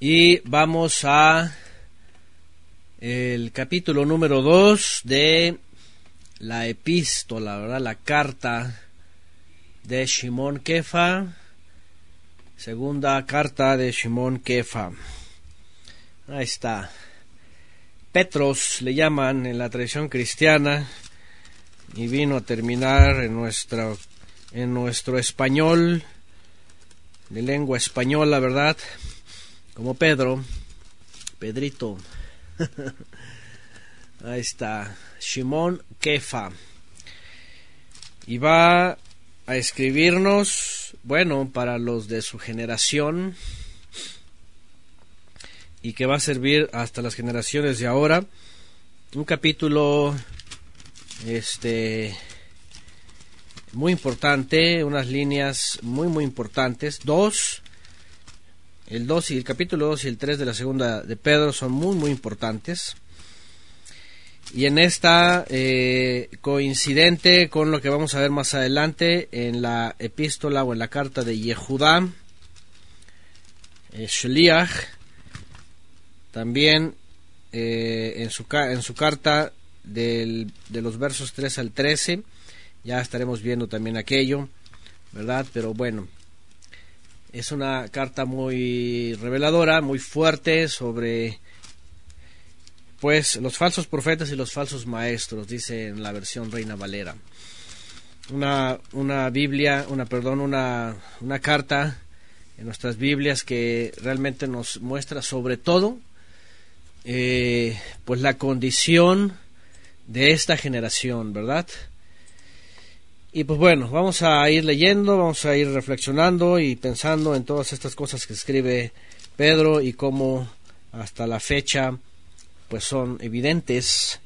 Y vamos a el capítulo número 2 de la epístola, ¿verdad? La carta de Shimon Kefa. Segunda carta de Shimon Kefa. Ahí está. Petros le llaman en la tradición cristiana y vino a terminar en en nuestro español de lengua española, ¿verdad? Como Pedro, Pedrito. Ahí está, Shimon Kefa. Y va a escribirnos, bueno, para los de su generación y que va a servir hasta las generaciones de ahora. Un capítulo este muy importante, unas líneas muy muy importantes. Dos, el 2 y el capítulo 2 y el 3 de la segunda de Pedro son muy muy importantes. Y en esta, eh, coincidente con lo que vamos a ver más adelante en la epístola o en la carta de Yehudá, eh, Shliach, también eh, en, su, en su carta del, de los versos 3 al 13, ya estaremos viendo también aquello, ¿verdad? Pero bueno, es una carta muy reveladora, muy fuerte sobre pues los falsos profetas y los falsos maestros, dice en la versión Reina Valera. Una, una Biblia, una, perdón, una, una carta en nuestras Biblias que realmente nos muestra sobre todo eh, pues la condición de esta generación, ¿verdad? Y pues bueno, vamos a ir leyendo, vamos a ir reflexionando y pensando en todas estas cosas que escribe Pedro y cómo hasta la fecha pues son evidentes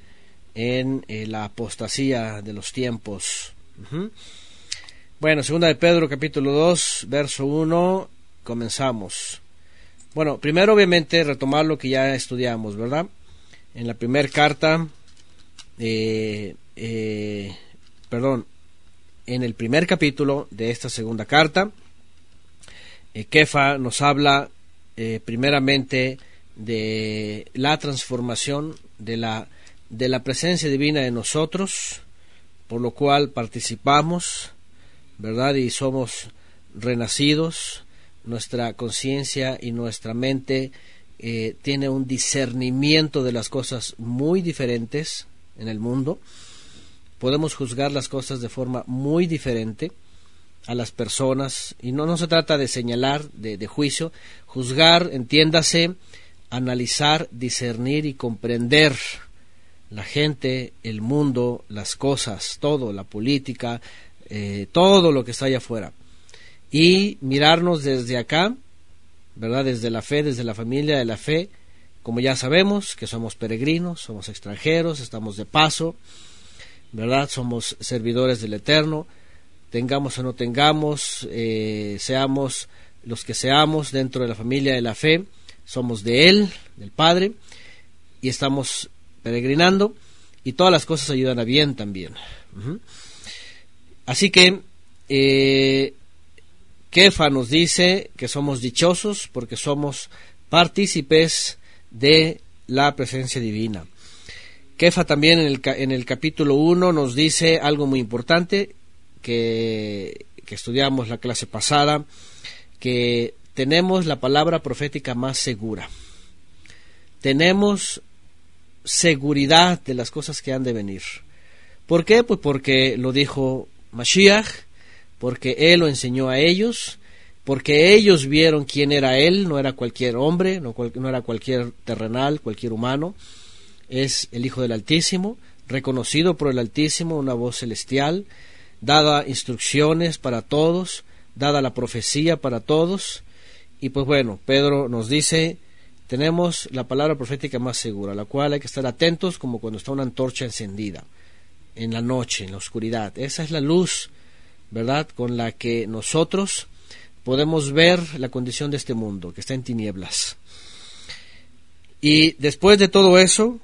en eh, la apostasía de los tiempos. Bueno, segunda de Pedro capítulo 2, verso 1, comenzamos. Bueno, primero obviamente retomar lo que ya estudiamos, ¿verdad? En la primera carta, eh, eh, perdón, en el primer capítulo de esta segunda carta, Kefa nos habla primeramente de la transformación de la, de la presencia divina en nosotros, por lo cual participamos, ¿verdad? Y somos renacidos, nuestra conciencia y nuestra mente eh, tiene un discernimiento de las cosas muy diferentes en el mundo. Podemos juzgar las cosas de forma muy diferente a las personas y no, no se trata de señalar, de, de juicio, juzgar, entiéndase, analizar, discernir y comprender la gente, el mundo, las cosas, todo, la política, eh, todo lo que está allá afuera. Y mirarnos desde acá, ¿verdad? Desde la fe, desde la familia de la fe, como ya sabemos que somos peregrinos, somos extranjeros, estamos de paso, ¿verdad? Somos servidores del Eterno, tengamos o no tengamos, eh, seamos los que seamos dentro de la familia de la fe, somos de Él, del Padre, y estamos peregrinando, y todas las cosas ayudan a bien también. Así que, eh, Kefa nos dice que somos dichosos porque somos partícipes de la presencia divina. Kefa también en el, capítulo 1 nos dice algo muy importante que, estudiamos la clase pasada, que tenemos la palabra profética más segura. Tenemos seguridad de las cosas que han de venir. ¿Por qué? Pues porque lo dijo Mashiach, porque él lo enseñó a ellos, porque ellos vieron quién era él, no era cualquier hombre, no, no era cualquier terrenal, cualquier humano, es el Hijo del Altísimo, reconocido por el Altísimo, una voz celestial, dada instrucciones para todos, dada la profecía para todos, y pues bueno, Pedro nos dice, tenemos la palabra profética más segura, la cual hay que estar atentos como cuando está una antorcha encendida en la noche, en la oscuridad. Esa es la luz, ¿verdad?, con la que nosotros podemos ver la condición de este mundo, que está en tinieblas. Y después de todo eso,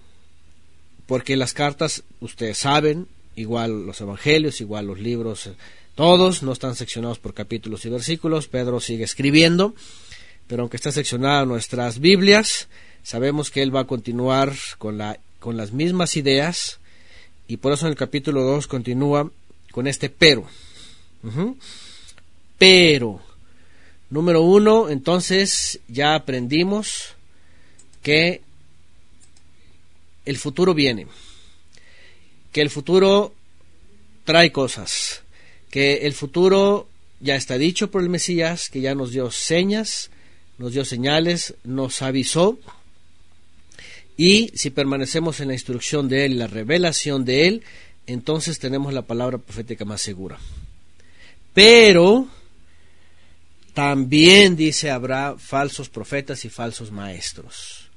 porque las cartas, ustedes saben, igual los evangelios, igual los libros, todos no están seccionados por capítulos y versículos, Pedro sigue escribiendo, pero aunque está seccionada nuestras Biblias, sabemos que él va a continuar con las mismas ideas y por eso en el capítulo 2 continúa con este pero. Pero, número uno, entonces ya aprendimos que el futuro viene, que el futuro trae cosas, que el futuro ya está dicho por el Mesías, que ya nos dio señas, nos dio señales, nos avisó, y si permanecemos en la instrucción de Él, la revelación de Él, entonces tenemos la palabra profética más segura. Pero también dice habrá falsos profetas y falsos maestros.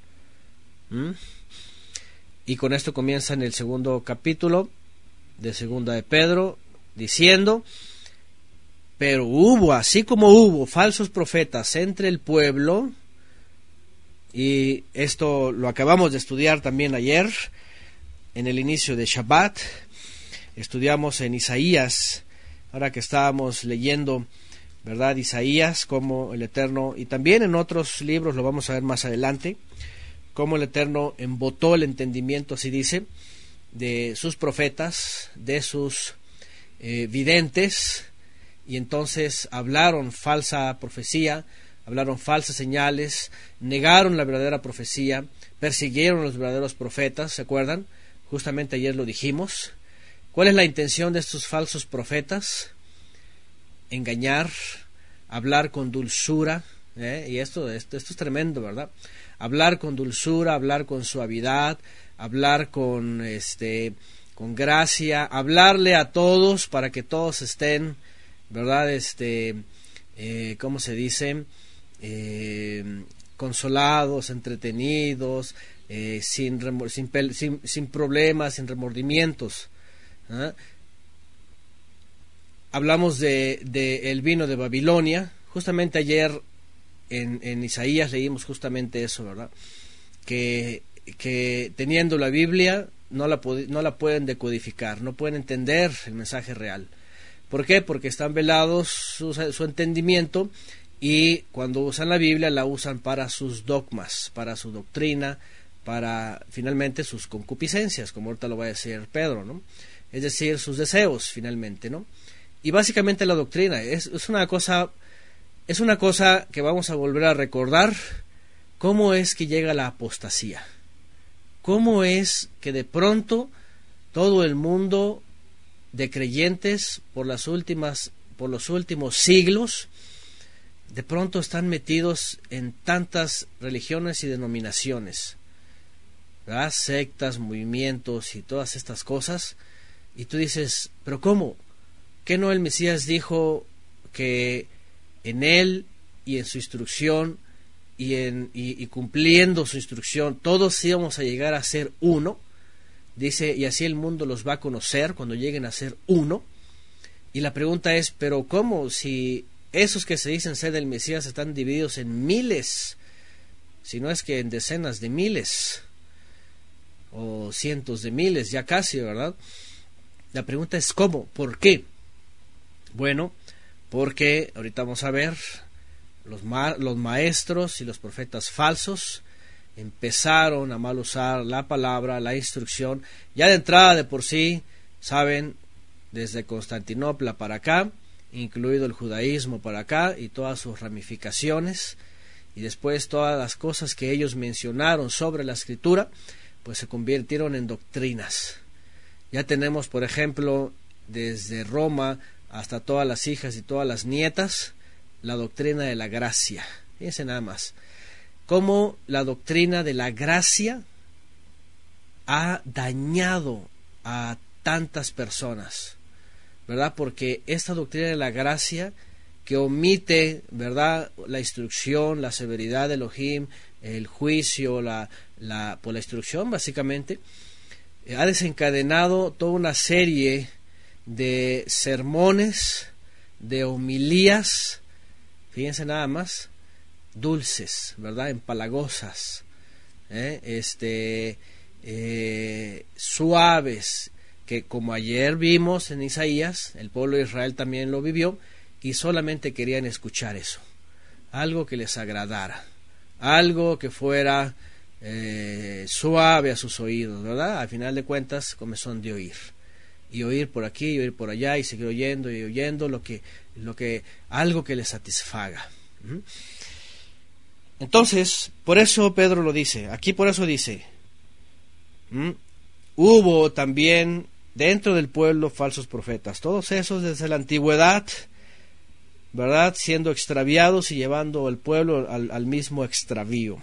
¿Mm? Y con esto comienza en el segundo capítulo de segunda de Pedro, diciendo, pero hubo, así como hubo falsos profetas entre el pueblo, y esto lo acabamos de estudiar también ayer, en el inicio de Shabbat, estudiamos en Isaías, ahora que estábamos leyendo, ¿verdad? Isaías, como el Eterno, y también en otros libros, lo vamos a ver más adelante, como el Eterno embotó el entendimiento, así dice, de sus profetas, de sus eh, videntes, y entonces hablaron falsa profecía, hablaron falsas señales, negaron la verdadera profecía, persiguieron a los verdaderos profetas, ¿se acuerdan? Justamente ayer lo dijimos. ¿Cuál es la intención de estos falsos profetas? Engañar, hablar con dulzura, ¿eh? y esto, esto, esto es tremendo, ¿verdad? Hablar con dulzura, hablar con suavidad, hablar con este con gracia, hablarle a todos para que todos estén, ¿verdad? Este, eh, ¿cómo se dice? Eh, consolados, entretenidos, eh, sin, sin, sin, problemas, sin remordimientos. ¿ah? Hablamos de, de, el vino de Babilonia. Justamente ayer en, Isaías leímos justamente eso, ¿verdad? Que que teniendo la Biblia no la, no la pueden decodificar, no pueden entender el mensaje real. ¿Por qué? Porque están velados su, su, entendimiento y cuando usan la Biblia la usan para sus dogmas, para su doctrina, para finalmente sus concupiscencias, como ahorita lo va a decir Pedro, ¿no? Es decir, sus deseos finalmente, ¿no? Y básicamente la doctrina es, es una cosa es una cosa que vamos a volver a recordar. Cómo es que llega la apostasía cómo es que de pronto todo el mundo de creyentes por las últimas por los últimos siglos de pronto están metidos en tantas religiones y denominaciones, sectas, movimientos y todas estas cosas, y tú dices, pero ¿cómo? ¿Qué no el Mesías dijo que en él y en su instrucción y, en, y, cumpliendo su instrucción, todos íbamos a llegar a ser uno. Dice, y así el mundo los va a conocer cuando lleguen a ser uno. Y la pregunta es, pero ¿cómo si esos que se dicen ser del Mesías están divididos en miles, si no es que en decenas de miles, o cientos de miles, ya casi, ¿verdad? La pregunta es ¿cómo? ¿Por qué? Bueno, porque ahorita vamos a ver los, maestros y los profetas falsos empezaron a mal usar la palabra, la instrucción, ya de entrada de por sí, saben, desde Constantinopla para acá, incluido el judaísmo para acá y todas sus ramificaciones, y después todas las cosas que ellos mencionaron sobre la escritura, pues se convirtieron en doctrinas. Ya tenemos, por ejemplo, desde Roma hasta todas las hijas y todas las nietas, la doctrina de la gracia. Fíjense nada más. Cómo la doctrina de la gracia ha dañado a tantas personas, ¿verdad? Porque esta doctrina de la gracia que omite, ¿verdad? La instrucción, la severidad de Elohim, el juicio, la, la, por la instrucción, básicamente, ha desencadenado toda una serie de sermones, de homilías, fíjense nada más, dulces, ¿verdad? Empalagosas, ¿eh? este, eh, suaves, que como ayer vimos en Isaías, el pueblo de Israel también lo vivió y solamente querían escuchar eso. algo que les agradara, algo que fuera eh, suave a sus oídos, ¿verdad? Al final de cuentas, comenzó de oír. Y oír por aquí, y oír por allá, y seguir oyendo y oyendo lo que, lo que, algo que les satisfaga. Entonces, por eso Pedro lo dice, aquí por eso dice, hubo también dentro del pueblo falsos profetas, todos esos desde la antigüedad, ¿verdad? Siendo extraviados y llevando al pueblo al, mismo extravío.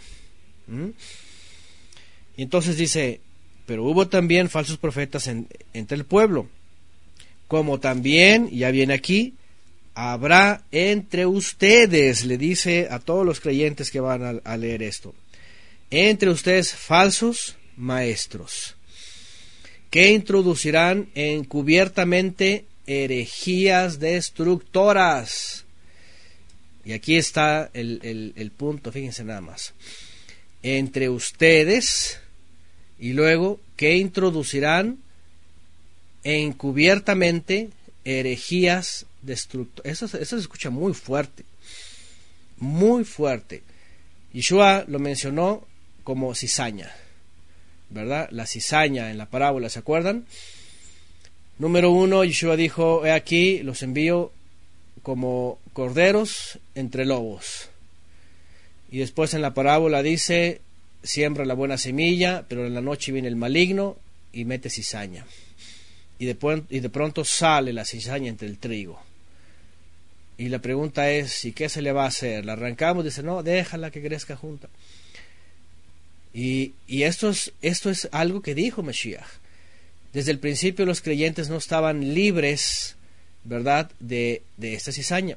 Y entonces dice, pero hubo también falsos profetas entre el pueblo, como también, ya viene aquí, habrá entre ustedes, le dice a todos los creyentes que van a, leer esto, entre ustedes falsos maestros, que introducirán encubiertamente herejías destructoras. Y aquí está el, el punto, fíjense nada más. Entre ustedes, y luego, que introducirán encubiertamente herejías destructoras. Eso, eso se escucha muy fuerte, muy fuerte. Yeshua lo mencionó como cizaña, ¿verdad? La cizaña en la parábola, ¿se acuerdan? Número uno, Yeshua dijo, he aquí, los envío como corderos entre lobos. Y después en la parábola dice, siembra la buena semilla, pero en la noche viene el maligno y mete cizaña y de, y de pronto sale la cizaña entre el trigo. Y la pregunta es, ¿y qué se le va a hacer? ¿La arrancamos? Dice, no, déjala que crezca junta. Y, y esto, es, esto es algo que dijo Mashiach. Desde el principio los creyentes no estaban libres, ¿verdad?, de, de esta cizaña.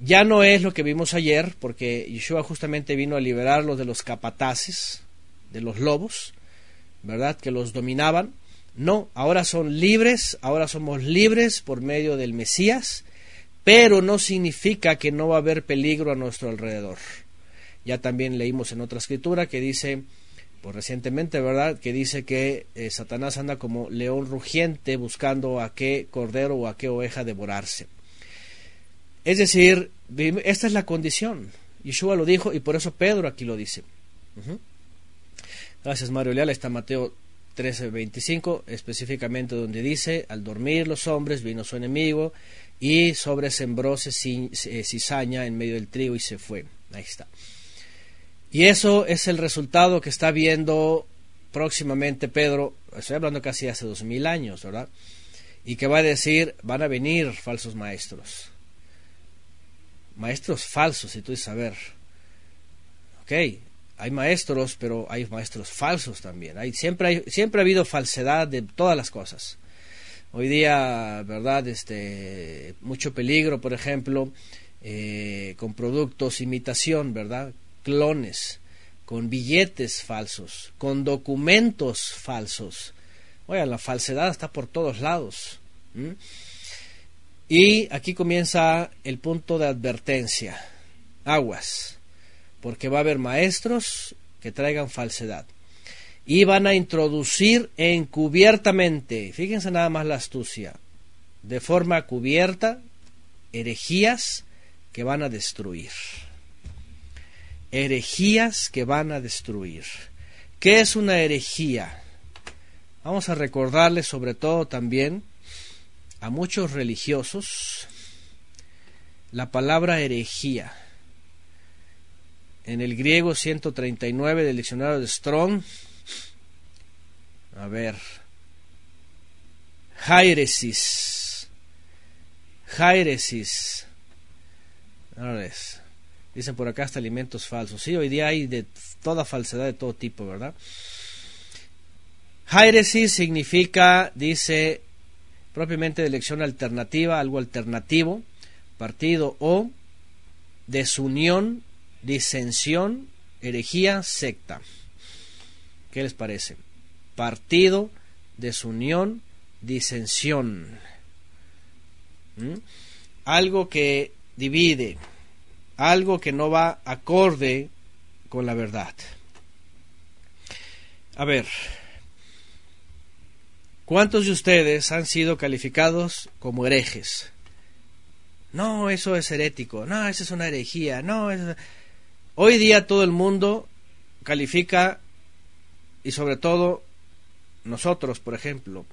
Ya no es lo que vimos ayer, porque Yeshua justamente vino a liberarlos de los capataces, de los lobos, ¿verdad?, que los dominaban no, ahora son libres, ahora somos libres por medio del Mesías, pero no significa que no va a haber peligro a nuestro alrededor. Ya también leímos en otra escritura que dice, pues recientemente, ¿verdad? Que dice que eh, Satanás anda como león rugiente buscando a qué cordero o a qué oveja devorarse. Es decir, esta es la condición. Yeshua lo dijo y por eso Pedro aquí lo dice. Gracias Mario Leal, está Mateo 13:25, específicamente donde dice, al dormir los hombres vino su enemigo y sobre sembróse eh, cizaña en medio del trigo y se fue. Ahí está. Y eso es el resultado que está viendo próximamente Pedro, estoy hablando casi hace dos mil años, ¿verdad? Y que va a decir, van a venir falsos maestros. Maestros falsos, si tú dices, a ver, ok, hay maestros, pero hay maestros falsos también. Hay, siempre, hay, siempre ha habido falsedad de todas las cosas. Hoy día, ¿verdad? Este, mucho peligro, por ejemplo, eh, con productos imitación, ¿verdad? Clones, con billetes falsos, con documentos falsos. Oigan, la falsedad está por todos lados. Y aquí comienza el punto de advertencia. Aguas porque va a haber maestros que traigan falsedad. Y van a introducir encubiertamente, fíjense nada más la astucia, de forma cubierta, herejías que van a destruir. Herejías que van a destruir. ¿Qué es una herejía? Vamos a recordarles sobre todo también a muchos religiosos la palabra herejía en el griego 139 del diccionario de Strong. A ver. Jairesis. Jairesis. Dicen por acá hasta alimentos falsos. Sí, hoy día hay de toda falsedad de todo tipo, ¿verdad? Jairesis significa, dice, propiamente de elección alternativa, algo alternativo, partido o desunión disensión, herejía, secta. ¿Qué les parece? Partido, desunión, disensión. ¿Mm? Algo que divide, algo que no va acorde con la verdad. A ver, ¿cuántos de ustedes han sido calificados como herejes? no, eso es herético, no, eso es una herejía, no, hoy día todo el mundo califica y sobre todo nosotros, por ejemplo,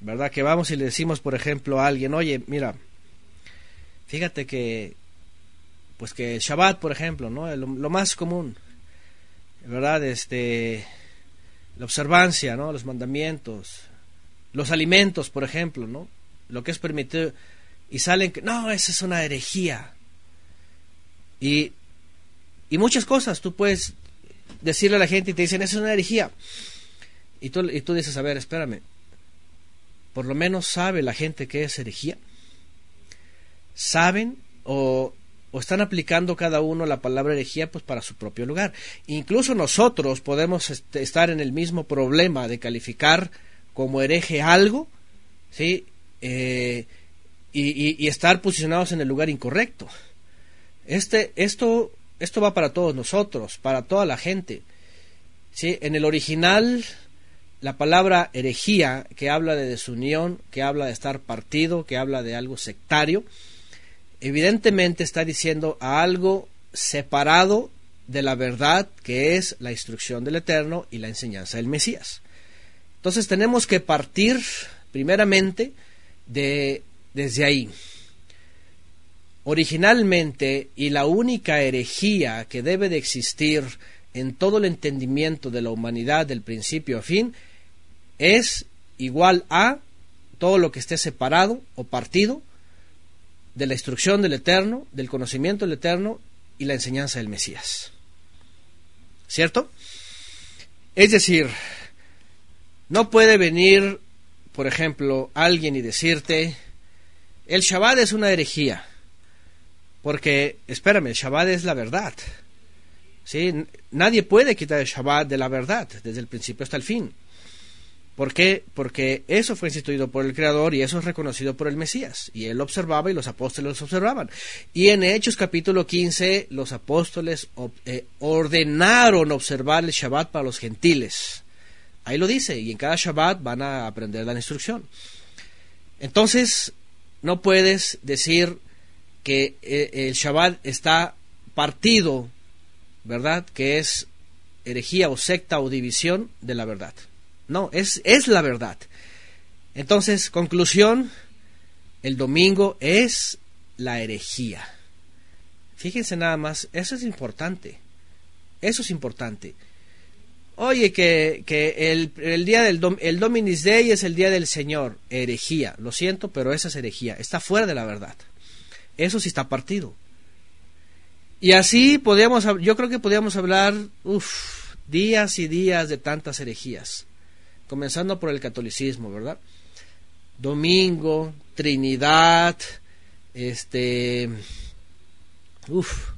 ¿verdad? Que vamos y le decimos, por ejemplo, a alguien, oye, mira, fíjate que, pues que el Shabbat, por ejemplo, ¿no? Lo, lo, más común, ¿verdad? Este, la observancia, ¿no? Los mandamientos, los alimentos, por ejemplo, ¿no? Lo que es permitido, y salen que, no, esa es una herejía. Y, y muchas cosas, tú puedes decirle a la gente y te dicen, esa es una herejía. Y tú, y tú dices, a ver, espérame, por lo menos sabe la gente que es herejía. ¿Saben o, o, están aplicando cada uno la palabra herejía pues para su propio lugar? Incluso nosotros podemos este, estar en el mismo problema de calificar como hereje algo, ¿sí? Eh, y, estar posicionados en el lugar incorrecto. Este, esto, esto va para todos nosotros, para toda la gente. ¿sí? En el original la palabra herejía, que habla de desunión, que habla de estar partido, que habla de algo sectario, evidentemente está diciendo a algo separado de la verdad que es la instrucción del Eterno y la enseñanza del Mesías. Entonces tenemos que partir primeramente de desde ahí. Originalmente y la única herejía que debe de existir en todo el entendimiento de la humanidad del principio a fin es igual a todo lo que esté separado o partido de la instrucción del Eterno, del conocimiento del Eterno y la enseñanza del Mesías. ¿Cierto? Es decir, no puede venir, por ejemplo, alguien y decirte, el Shabbat es una herejía, porque, espérame, el Shabbat es la verdad. ¿Sí? Nadie puede quitar el Shabbat de la verdad, desde el principio hasta el fin. ¿Por qué? Porque eso fue instituido por el Creador y eso es reconocido por el Mesías. Y él observaba y los apóstoles observaban. Y en Hechos capítulo 15 los apóstoles eh, ordenaron observar el Shabbat para los gentiles. Ahí lo dice, y en cada Shabbat van a aprender la instrucción. Entonces, no puedes decir que eh, el Shabbat está partido, ¿verdad? Que es herejía o secta o división de la verdad. No, es, es la verdad. Entonces, conclusión, el domingo es la herejía. Fíjense nada más, eso es importante. Eso es importante. Oye, que, que el, el, día del el Dominis Day es el día del Señor. Herejía. Lo siento, pero esa es herejía. Está fuera de la verdad. Eso sí está partido. Y así podríamos, yo creo que podríamos hablar, uff, días y días de tantas herejías comenzando por el catolicismo, ¿verdad? Domingo, Trinidad, este, uff,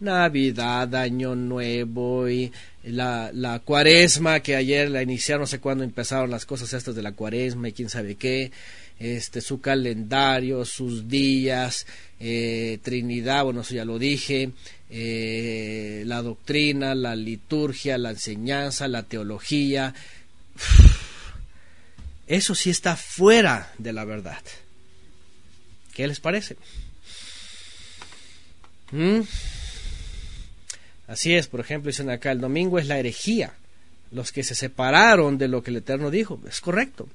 Navidad, Año Nuevo y la, la cuaresma que ayer la iniciaron, no sé cuándo empezaron las cosas estas de la cuaresma y quién sabe qué, este, su calendario, sus días, eh, Trinidad, bueno, eso ya lo dije, eh, la doctrina, la liturgia, la enseñanza, la teología, eso sí está fuera de la verdad. ¿Qué les parece? ¿Mm? Así es, por ejemplo, dicen acá, el domingo es la herejía, los que se separaron de lo que el Eterno dijo. Es correcto.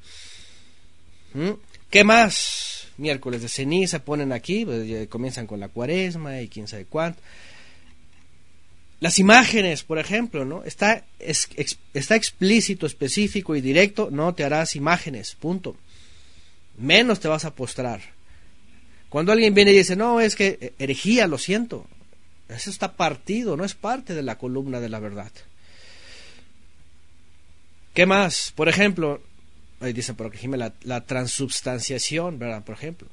¿Mm? ¿Qué más? Miércoles de ceniza ponen aquí, pues, comienzan con la cuaresma y quién sabe cuánto. Las imágenes, por ejemplo, ¿no? Está, está explícito, específico y directo, no te harás imágenes, punto. Menos te vas a postrar. Cuando alguien viene y dice, no, es que eh, herejía, lo siento. Eso está partido, no es parte de la columna de la verdad. ¿Qué más? Por ejemplo, ahí dice por aquí la, transubstanciación, ¿verdad? Por ejemplo.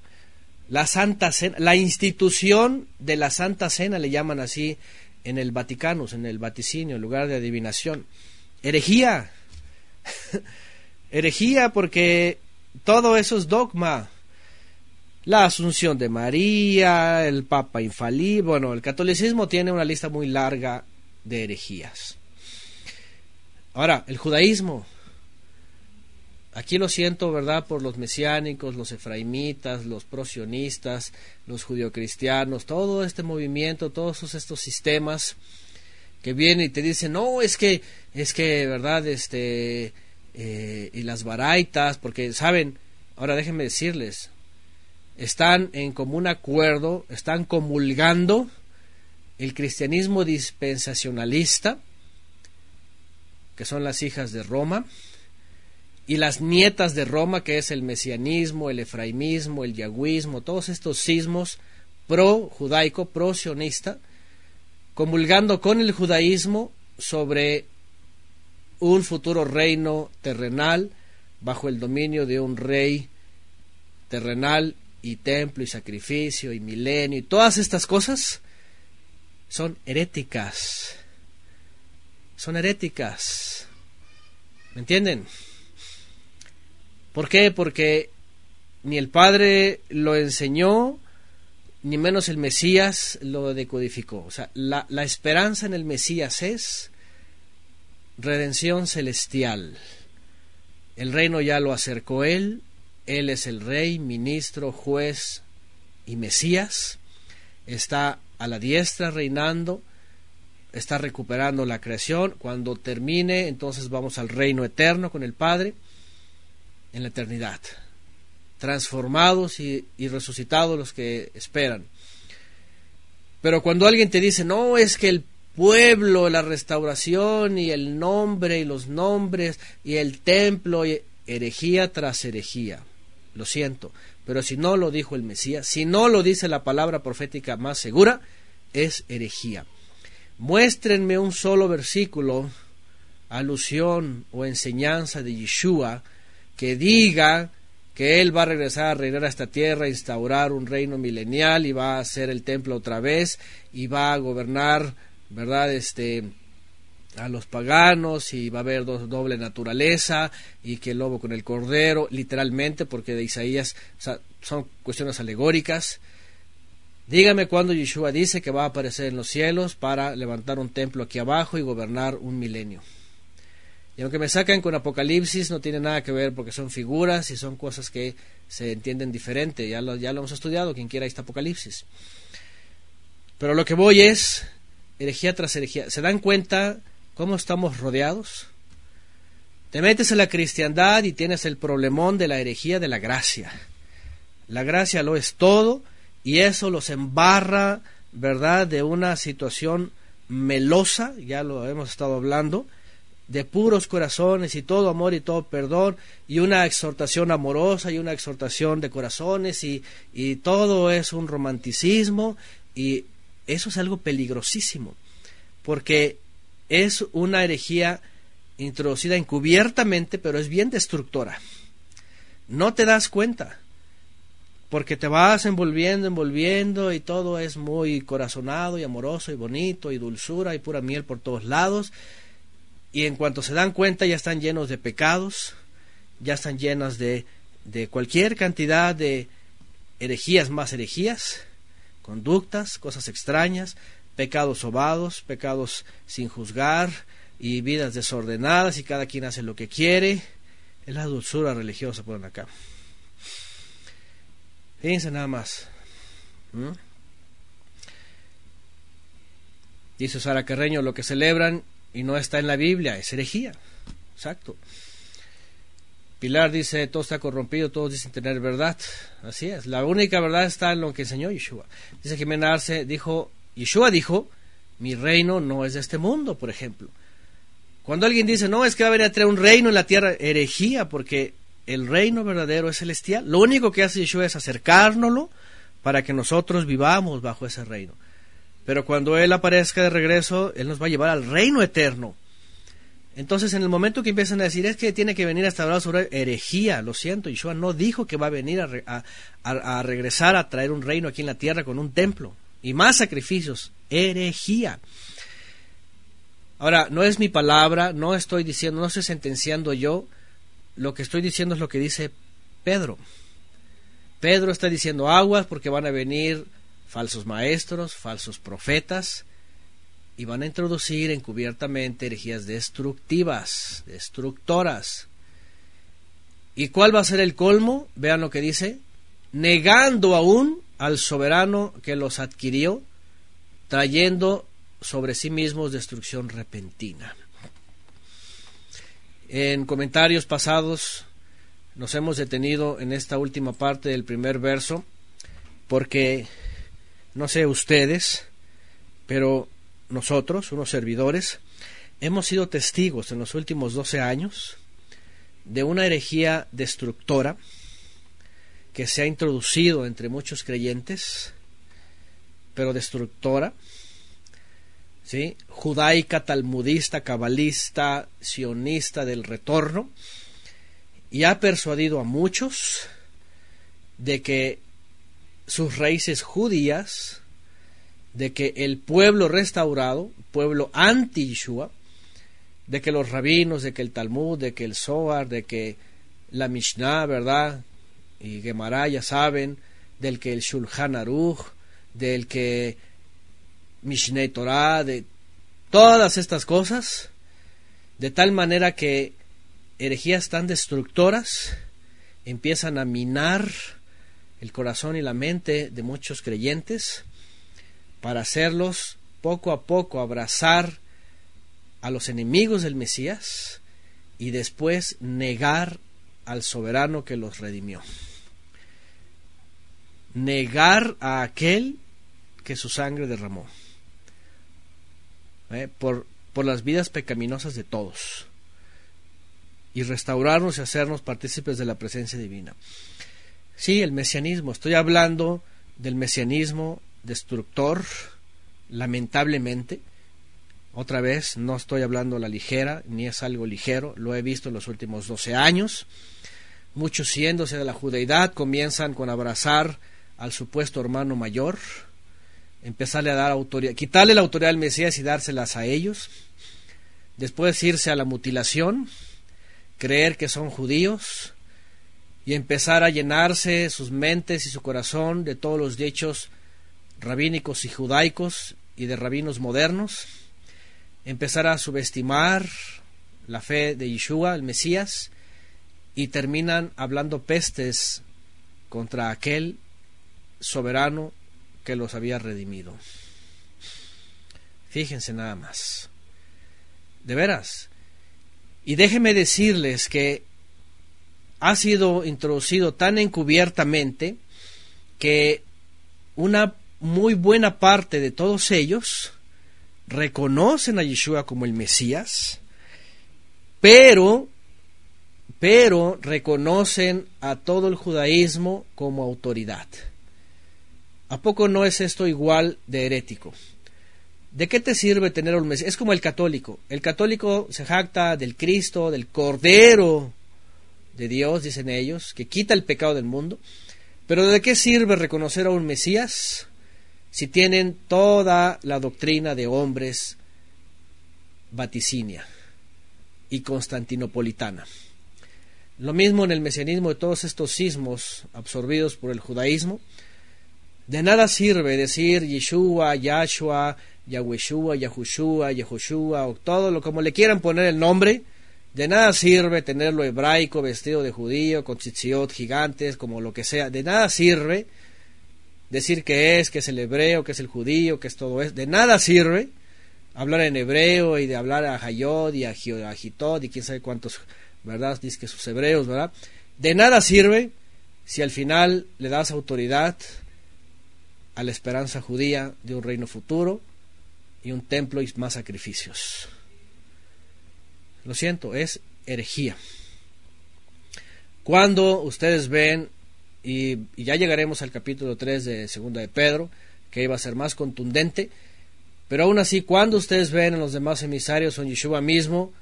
La Santa Cena, la institución de la Santa Cena le llaman así en el Vaticanus, en el vaticinio, en lugar de adivinación. Herejía. Herejía porque todo eso es dogma. La asunción de María, el Papa infalible. Bueno, el catolicismo tiene una lista muy larga de herejías. Ahora, el judaísmo. Aquí lo siento, ¿verdad?, por los mesiánicos, los efraimitas, los prosionistas, los judio-cristianos, todo este movimiento, todos estos sistemas que vienen y te dicen, no, es que, es que, ¿verdad?, este, eh, y las baraitas, porque, ¿saben? Ahora déjenme decirles, están en común acuerdo, están comulgando el cristianismo dispensacionalista, que son las hijas de Roma, y las nietas de Roma, que es el mesianismo, el efraimismo, el yagüismo, todos estos sismos pro-judaico, pro-sionista, comulgando con el judaísmo sobre un futuro reino terrenal bajo el dominio de un rey terrenal y templo y sacrificio y milenio y todas estas cosas son heréticas. Son heréticas. ¿Me entienden? ¿Por qué? Porque ni el Padre lo enseñó, ni menos el Mesías lo decodificó. O sea, la, la esperanza en el Mesías es redención celestial. El reino ya lo acercó Él, Él es el Rey, ministro, juez y Mesías. Está a la diestra reinando, está recuperando la creación. Cuando termine, entonces vamos al reino eterno con el Padre en la eternidad, transformados y, resucitados los que esperan. Pero cuando alguien te dice, no, es que el pueblo, la restauración y el nombre y los nombres y el templo, y herejía tras herejía. Lo siento, pero si no lo dijo el Mesías, si no lo dice la palabra profética más segura, es herejía. Muéstrenme un solo versículo, alusión o enseñanza de Yeshua que diga que él va a regresar a reinar a esta tierra, instaurar un reino milenial y va a hacer el templo otra vez y va a gobernar, ¿verdad? Este a los paganos y va a haber doble naturaleza y que el lobo con el cordero, literalmente, porque de Isaías son cuestiones alegóricas. Dígame cuándo Yeshua dice que va a aparecer en los cielos para levantar un templo aquí abajo y gobernar un milenio. Y aunque me sacan con Apocalipsis, no tiene nada que ver porque son figuras y son cosas que se entienden diferente. Ya lo, ya lo hemos estudiado, quien quiera está Apocalipsis. Pero lo que voy es herejía tras herejía. ¿Se dan cuenta cómo estamos rodeados? Te metes en la cristiandad y tienes el problemón de la herejía de la gracia. La gracia lo es todo y eso los embarra, ¿verdad?, de una situación melosa, ya lo hemos estado hablando, de puros corazones y todo amor y todo perdón y una exhortación amorosa y una exhortación de corazones y, y todo es un romanticismo y eso es algo peligrosísimo porque es una herejía introducida encubiertamente pero es bien destructora. No te das cuenta porque te vas envolviendo, envolviendo y todo es muy corazonado y amoroso y bonito y dulzura y pura miel por todos lados y en cuanto se dan cuenta ya están llenos de pecados, ya están llenas de, de cualquier cantidad de herejías más herejías, conductas, cosas extrañas, pecados sobados, pecados sin juzgar y vidas desordenadas y cada quien hace lo que quiere. Es la dulzura religiosa, por acá. Fíjense nada más. ¿Mm? Dice Sara Carreño, lo que celebran y no está en la Biblia, es herejía. Exacto. Pilar dice, todo está corrompido, todos dicen tener verdad. Así es. La única verdad está en lo que enseñó Yeshua. Dice Jimena Arce, dijo, Yeshua dijo, mi reino no es de este mundo, por ejemplo. Cuando alguien dice, no, es que va a venir a traer un reino en la tierra, herejía, porque el reino verdadero es celestial. Lo único que hace Yeshua es acercárnoslo para que nosotros vivamos bajo ese reino. Pero cuando Él aparezca de regreso, Él nos va a llevar al reino eterno. Entonces, en el momento que empiezan a decir es que tiene que venir hasta hablar sobre herejía, lo siento, Yeshua no dijo que va a venir a, a, regresar a traer un reino aquí en la tierra con un templo y más sacrificios, herejía. Ahora, no es mi palabra, no estoy diciendo, no estoy sentenciando yo, lo que estoy diciendo es lo que dice Pedro. Pedro está diciendo aguas porque van a venir falsos maestros, falsos profetas, y van a introducir encubiertamente herejías destructivas, destructoras. ¿Y cuál va a ser el colmo? Vean lo que dice. Negando aún al soberano que los adquirió, trayendo sobre sí mismos destrucción repentina. En comentarios pasados nos hemos detenido en esta última parte del primer verso porque, no sé ustedes, pero nosotros, unos servidores, hemos sido testigos en los últimos 12 años de una herejía destructora que se ha introducido entre muchos creyentes, pero destructora, ¿sí? judaica, talmudista, cabalista, sionista del retorno, y ha persuadido a muchos de que sus raíces judías, de que el pueblo restaurado, pueblo anti-Yeshua, de que los rabinos, de que el Talmud, de que el Zohar, de que la Mishnah, ¿verdad? Y Gemara ya saben, del que el Shulchan Aruch, del que Mishneh Torah, de todas estas cosas, de tal manera que herejías tan destructoras empiezan a minar el corazón y la mente de muchos creyentes para hacerlos poco a poco abrazar a los enemigos del Mesías y después negar al soberano que los redimió. Negar a aquel que su sangre derramó. ¿eh? por, por las vidas pecaminosas de todos. Y restaurarnos y hacernos partícipes de la presencia divina. Sí, el mesianismo. Estoy hablando del mesianismo destructor, lamentablemente. Otra vez, no estoy hablando la ligera, ni es algo ligero, lo he visto en los últimos 12 años. Muchos siéndose de la judeidad comienzan con abrazar al supuesto hermano mayor, empezarle a dar autoridad, quitarle la autoridad al Mesías y dárselas a ellos, después irse a la mutilación, creer que son judíos y empezar a llenarse sus mentes y su corazón de todos los hechos rabínicos y judaicos y de rabinos modernos, empezar a subestimar la fe de Yeshua, el Mesías, y terminan hablando pestes contra aquel soberano que los había redimido. Fíjense nada más. De veras. Y déjenme decirles que ha sido introducido tan encubiertamente que una muy buena parte de todos ellos reconocen a Yeshua como el Mesías, pero pero reconocen a todo el judaísmo como autoridad. ¿A poco no es esto igual de herético? ¿De qué te sirve tener un Mesías? Es como el católico. El católico se jacta del Cristo, del Cordero de Dios, dicen ellos, que quita el pecado del mundo. Pero ¿de qué sirve reconocer a un Mesías si tienen toda la doctrina de hombres vaticinia y constantinopolitana? Lo mismo en el mesianismo de todos estos sismos absorbidos por el judaísmo de nada sirve decir Yeshua, Yahshua, Yahwehshua, Yahushua, Yehoshua, o todo lo como le quieran poner el nombre. De nada sirve tenerlo hebraico, vestido de judío, con tzitziot gigantes, como lo que sea. De nada sirve decir que es, que es el hebreo, que es el judío, que es todo eso. De nada sirve hablar en hebreo y de hablar a Hayod y a Gitod y quién sabe cuántos, ¿verdad? Dice que sus hebreos, ¿verdad? De nada sirve si al final le das autoridad a la esperanza judía de un reino futuro y un templo y más sacrificios. Lo siento, es herejía. Cuando ustedes ven, y, ya llegaremos al capítulo 3 de Segunda de Pedro, que iba a ser más contundente, pero aún así, cuando ustedes ven en los demás emisarios o en Yeshua mismo,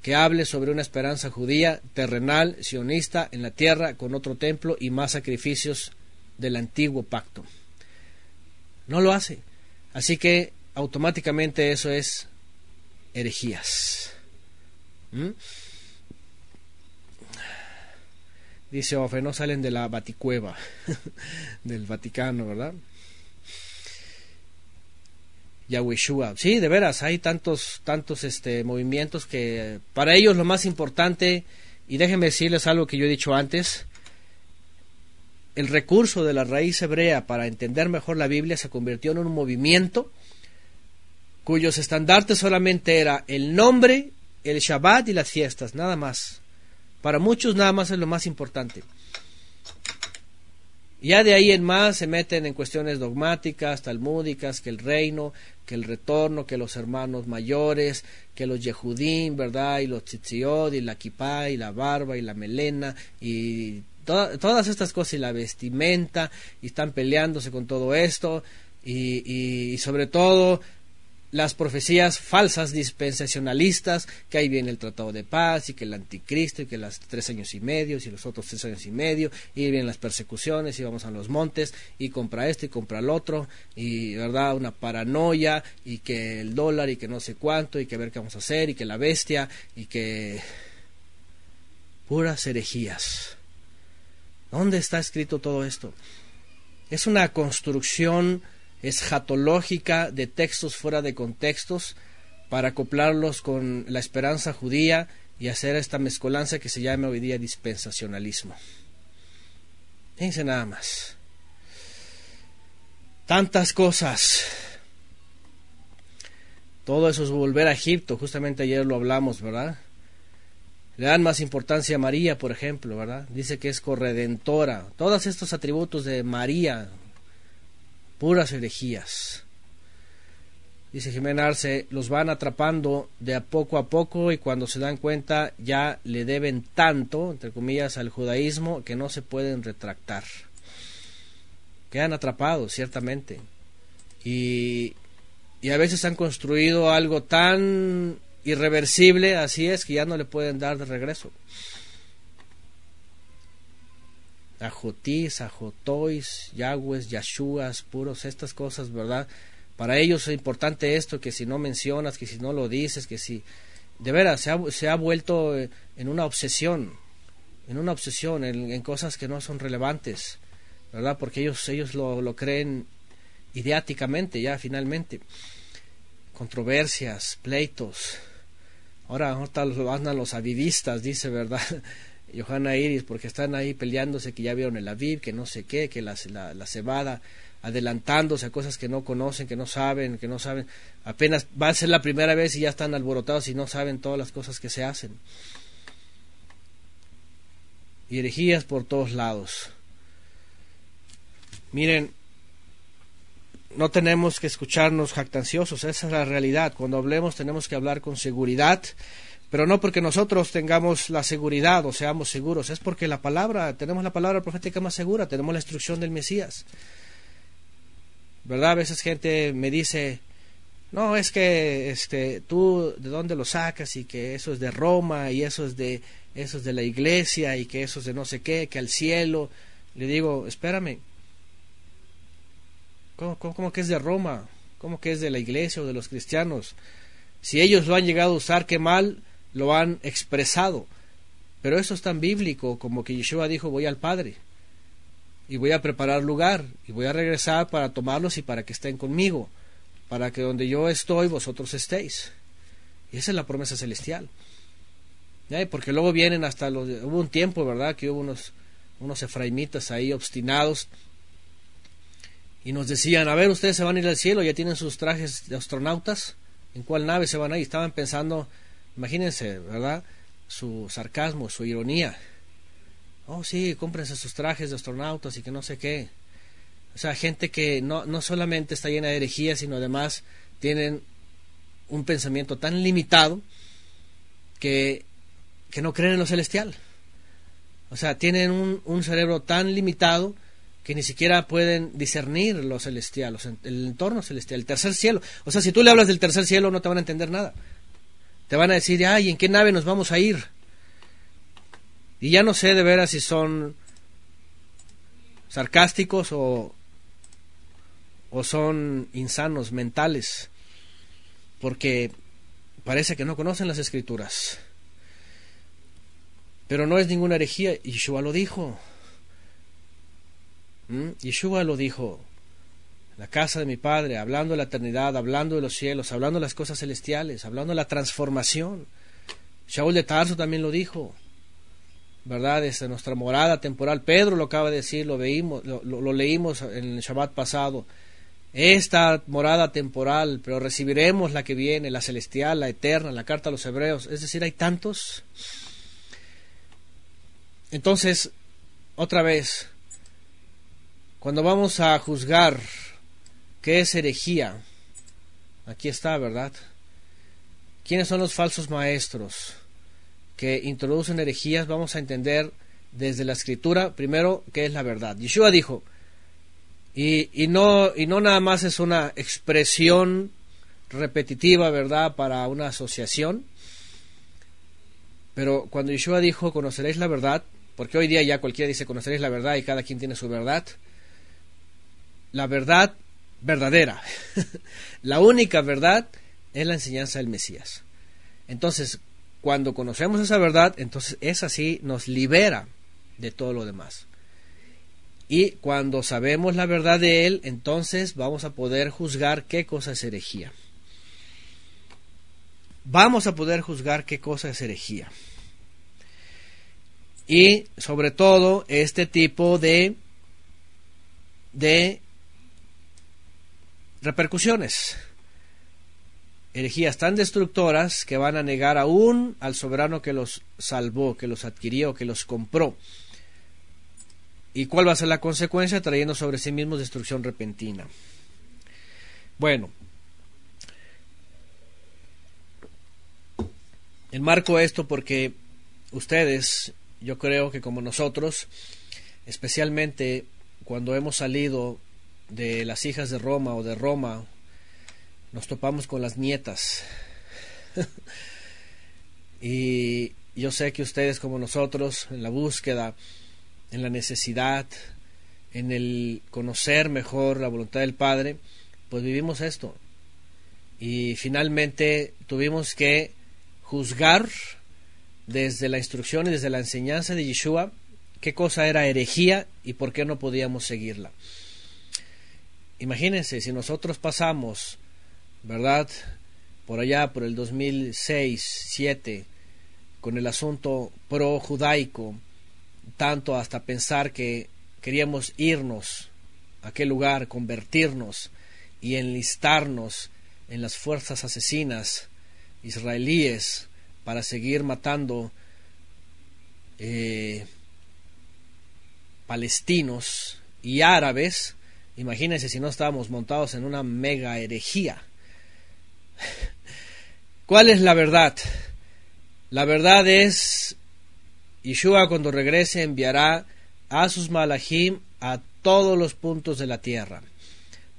que hable sobre una esperanza judía, terrenal, sionista, en la tierra, con otro templo y más sacrificios del antiguo pacto. No lo hace. Así que automáticamente eso es herejías. ¿Mm? Dice Ofe, no salen de la baticueva del Vaticano, ¿verdad? Yahwehshua. Sí, de veras, hay tantos, tantos este, movimientos que para ellos lo más importante Y déjenme decirles algo que yo he dicho antes. El recurso de la raíz hebrea para entender mejor la Biblia se convirtió en un movimiento cuyos estandartes solamente era el nombre, el Shabbat y las fiestas, nada más. Para muchos nada más es lo más importante. Ya de ahí en más se meten en cuestiones dogmáticas, talmúdicas, que el reino, que el retorno, que los hermanos mayores, que los Yehudim, ¿verdad? Y los tzitziot, y la kippah, y la barba, y la melena, y todas estas cosas, y la vestimenta, y están peleándose con todo esto, y, sobre todo las profecías falsas dispensacionalistas, que ahí viene el Tratado de Paz y que el Anticristo y que las tres años y medio y los otros tres años y medio y vienen las persecuciones y vamos a los montes y compra esto y compra el otro y verdad una paranoia y que el dólar y que no sé cuánto y que ver qué vamos a hacer y que la bestia y que puras herejías. ¿Dónde está escrito todo esto? Es una construcción escatológica de textos fuera de contextos para acoplarlos con la esperanza judía y hacer esta mezcolanza que se llama hoy día dispensacionalismo. Fíjense nada más. Tantas cosas. Todo eso es volver a Egipto. Justamente ayer lo hablamos, ¿verdad? Le dan más importancia a María, por ejemplo, ¿verdad? Dice que es corredentora. Todos estos atributos de María, puras herejías. Dice Jiménez Arce, los van atrapando de a poco a poco y cuando se dan cuenta ya le deben tanto, entre comillas, al judaísmo que no se pueden retractar. Quedan atrapados, ciertamente. Y, y a veces han construido algo tan irreversible, así es, que ya no le pueden dar de regreso. Ajotis, Ajotois, Yahwehs, Yashuas, puros, estas cosas, ¿verdad? Para ellos es importante esto, que si no mencionas, que si no lo dices, que si... De veras, se ha, se ha vuelto eh, en una obsesión, en una obsesión, en, cosas que no son relevantes, ¿verdad? Porque ellos, ellos lo, lo creen ideáticamente, ya finalmente. Controversias, pleitos. Ahora, ahorita andan los avivistas, dice, ¿verdad? Johanna Iris, porque están ahí peleándose que ya vieron el Aviv, que no sé qué, que la, la, cebada, adelantándose a cosas que no conocen, que no saben, que no saben. Apenas va a ser la primera vez y ya están alborotados y no saben todas las cosas que se hacen. Y herejías por todos lados. Miren, no tenemos que escucharnos jactanciosos, esa es la realidad. Cuando hablemos tenemos que hablar con seguridad pero no porque nosotros tengamos la seguridad o seamos seguros, es porque la palabra, tenemos la palabra profética más segura, tenemos la instrucción del Mesías. ¿Verdad? A veces gente me dice, no, es que este, tú de dónde lo sacas y que eso es de Roma y eso es de, eso es de la iglesia y que eso es de no sé qué, que al cielo. Le digo, espérame, ¿cómo, cómo, que es de Roma? ¿Cómo que es de la iglesia o de los cristianos? Si ellos lo han llegado a usar, qué mal, lo han expresado. Pero eso es tan bíblico como que Yeshua dijo voy al Padre y voy a preparar lugar y voy a regresar para tomarlos y para que estén conmigo, para que donde yo estoy vosotros estéis. Y esa es la promesa celestial. Porque luego vienen hasta los... Hubo un tiempo, ¿verdad? Que hubo unos, unos efraimitas ahí obstinados y nos decían, a ver, ustedes se van a ir al cielo, ya tienen sus trajes de astronautas, ¿en cuál nave se van a ir? Estaban pensando Imagínense, ¿verdad? Su sarcasmo, su ironía. Oh, sí, cómprense sus trajes de astronautas y que no sé qué. O sea, gente que no, no solamente está llena de herejía, sino además tienen un pensamiento tan limitado que, que no creen en lo celestial. O sea, tienen un, un cerebro tan limitado que ni siquiera pueden discernir lo celestial, el entorno celestial, el tercer cielo. O sea, si tú le hablas del tercer cielo no te van a entender nada. Te van a decir, ay, ¿en qué nave nos vamos a ir? Y ya no sé de veras si son sarcásticos o, o son insanos mentales, porque parece que no conocen las escrituras. Pero no es ninguna herejía, Yeshua lo dijo. ¿Mm? Yeshua lo dijo la casa de mi Padre, hablando de la eternidad, hablando de los cielos, hablando de las cosas celestiales, hablando de la transformación. Shaul de Tarso también lo dijo. ¿verdad? Es nuestra morada temporal. Pedro lo acaba de decir, lo, veímos, lo, leímos en el Shabbat pasado. Esta morada temporal, pero recibiremos la que viene, la celestial, la eterna, la carta a los hebreos. Es decir, hay tantos. Entonces, otra vez, cuando vamos a juzgar qué es herejía, aquí está, ¿verdad? ¿Quiénes son los falsos maestros? que introducen herejías, vamos a entender desde la escritura, primero, qué es la verdad. Yeshua dijo, y, y, no, y no nada más es una expresión repetitiva, ¿verdad?, para una asociación, pero cuando Yeshua dijo, conoceréis la verdad, porque hoy día ya cualquiera dice conoceréis la verdad y cada quien tiene su verdad, la verdad verdadera, la única verdad es la enseñanza del Mesías. Entonces, cuando conocemos esa verdad, entonces esa así nos libera de todo lo demás. Y cuando sabemos la verdad de Él, entonces vamos a poder juzgar qué cosa es herejía. Vamos a poder juzgar qué cosa es herejía. Y sobre todo este tipo de, de repercusiones herejías tan destructoras que van a negar aún al soberano que los salvó, que los adquirió, que los compró. ¿Y cuál va a ser la consecuencia? Trayendo sobre sí mismos destrucción repentina. Bueno, enmarco esto porque ustedes, yo creo que como nosotros, especialmente cuando hemos salido de las hijas de Roma o de Roma nos topamos con las nietas. y yo sé que ustedes como nosotros, en la búsqueda, en la necesidad, en el conocer mejor la voluntad del Padre, pues vivimos esto. Y finalmente tuvimos que juzgar desde la instrucción y desde la enseñanza de Yeshua qué cosa era herejía y por qué no podíamos seguirla. Imagínense, si nosotros pasamos ¿verdad? Por allá, por el 2006-7, con el asunto pro-judaico, tanto hasta pensar que queríamos irnos a aquel lugar, convertirnos y enlistarnos en las fuerzas asesinas israelíes para seguir matando eh, palestinos y árabes, imagínense si no estábamos montados en una mega herejía. ¿Cuál es la verdad? La verdad es, Yeshua cuando regrese enviará a sus malachim a todos los puntos de la tierra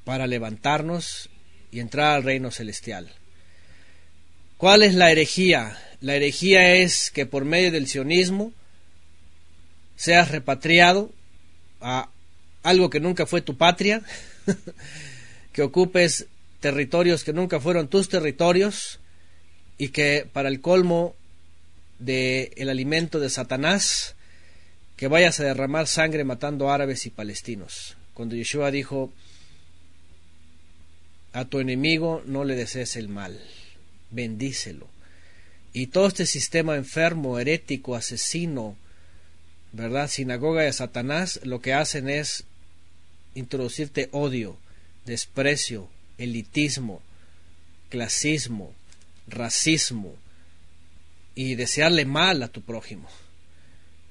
para levantarnos y entrar al reino celestial. ¿Cuál es la herejía? La herejía es que por medio del sionismo seas repatriado a algo que nunca fue tu patria, que ocupes territorios que nunca fueron tus territorios y que para el colmo del el alimento de Satanás, que vayas a derramar sangre matando árabes y palestinos. Cuando Yeshua dijo, a tu enemigo no le desees el mal, bendícelo. Y todo este sistema enfermo, herético, asesino, ¿verdad? Sinagoga de Satanás, lo que hacen es introducirte odio, desprecio, elitismo, clasismo, racismo y desearle mal a tu prójimo.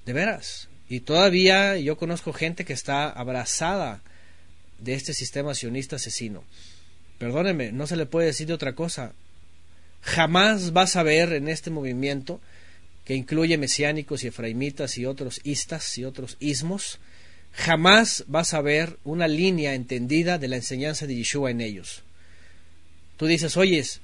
De veras. Y todavía yo conozco gente que está abrazada de este sistema sionista asesino. Perdóneme, no se le puede decir de otra cosa. Jamás vas a ver en este movimiento que incluye mesiánicos y efraimitas y otros istas y otros ismos, jamás vas a ver una línea entendida de la enseñanza de Yeshua en ellos. Tú dices, oyes,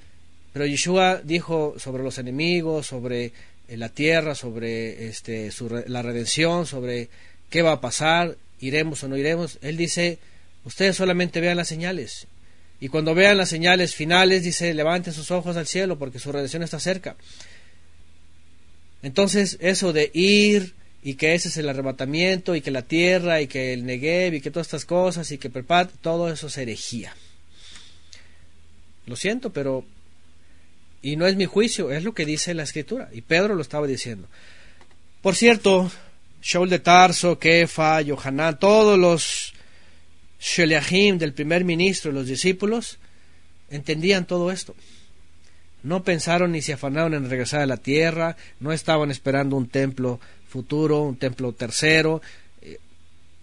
pero Yeshua dijo sobre los enemigos, sobre eh, la tierra, sobre este, la redención, sobre qué va a pasar, iremos o no iremos. Él dice, ustedes solamente vean las señales. Y cuando vean las señales finales, dice, levanten sus ojos al cielo porque su redención está cerca. Entonces, eso de ir y que ese es el arrebatamiento y que la tierra y que el Negev y que todas estas cosas y que Perpat, todo eso es herejía. Lo siento, pero... Y no es mi juicio, es lo que dice la escritura. Y Pedro lo estaba diciendo. Por cierto, Shaul de Tarso, Kefa, Yohanan, todos los Sheliahim del primer ministro, los discípulos, entendían todo esto. No pensaron ni se afanaron en regresar a la tierra, no estaban esperando un templo futuro, un templo tercero. Eh,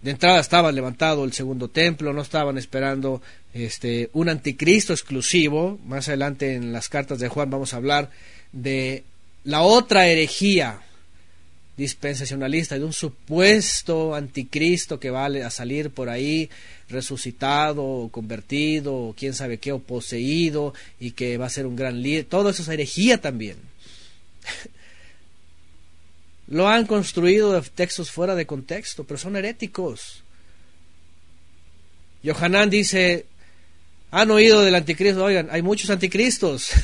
de entrada estaba levantado el segundo templo, no estaban esperando este un anticristo exclusivo. Más adelante en las cartas de Juan vamos a hablar de la otra herejía dispensacionalista, de un supuesto anticristo que va a salir por ahí resucitado o convertido o quién sabe qué o poseído y que va a ser un gran líder. Todo eso es herejía también. Lo han construido de textos fuera de contexto, pero son heréticos. Yohanan dice, han oído del anticristo, oigan, hay muchos anticristos.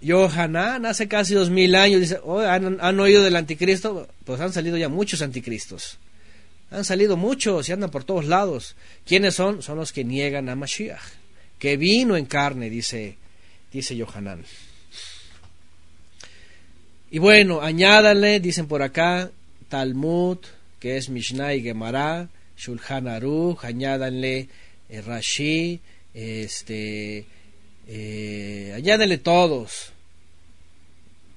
Yohanan hace casi dos mil años dice, ¿han, ¿han, oído del anticristo? Pues han salido ya muchos anticristos. Han salido muchos y andan por todos lados. ¿Quiénes son? Son los que niegan a Mashiach, que vino en carne, dice, dice. Y bueno, añádanle, dicen por acá, Talmud, que es Mishnah y Gemara, Shulchan Aruch, añádanle eh, Rashi, este, eh, añádenle todos,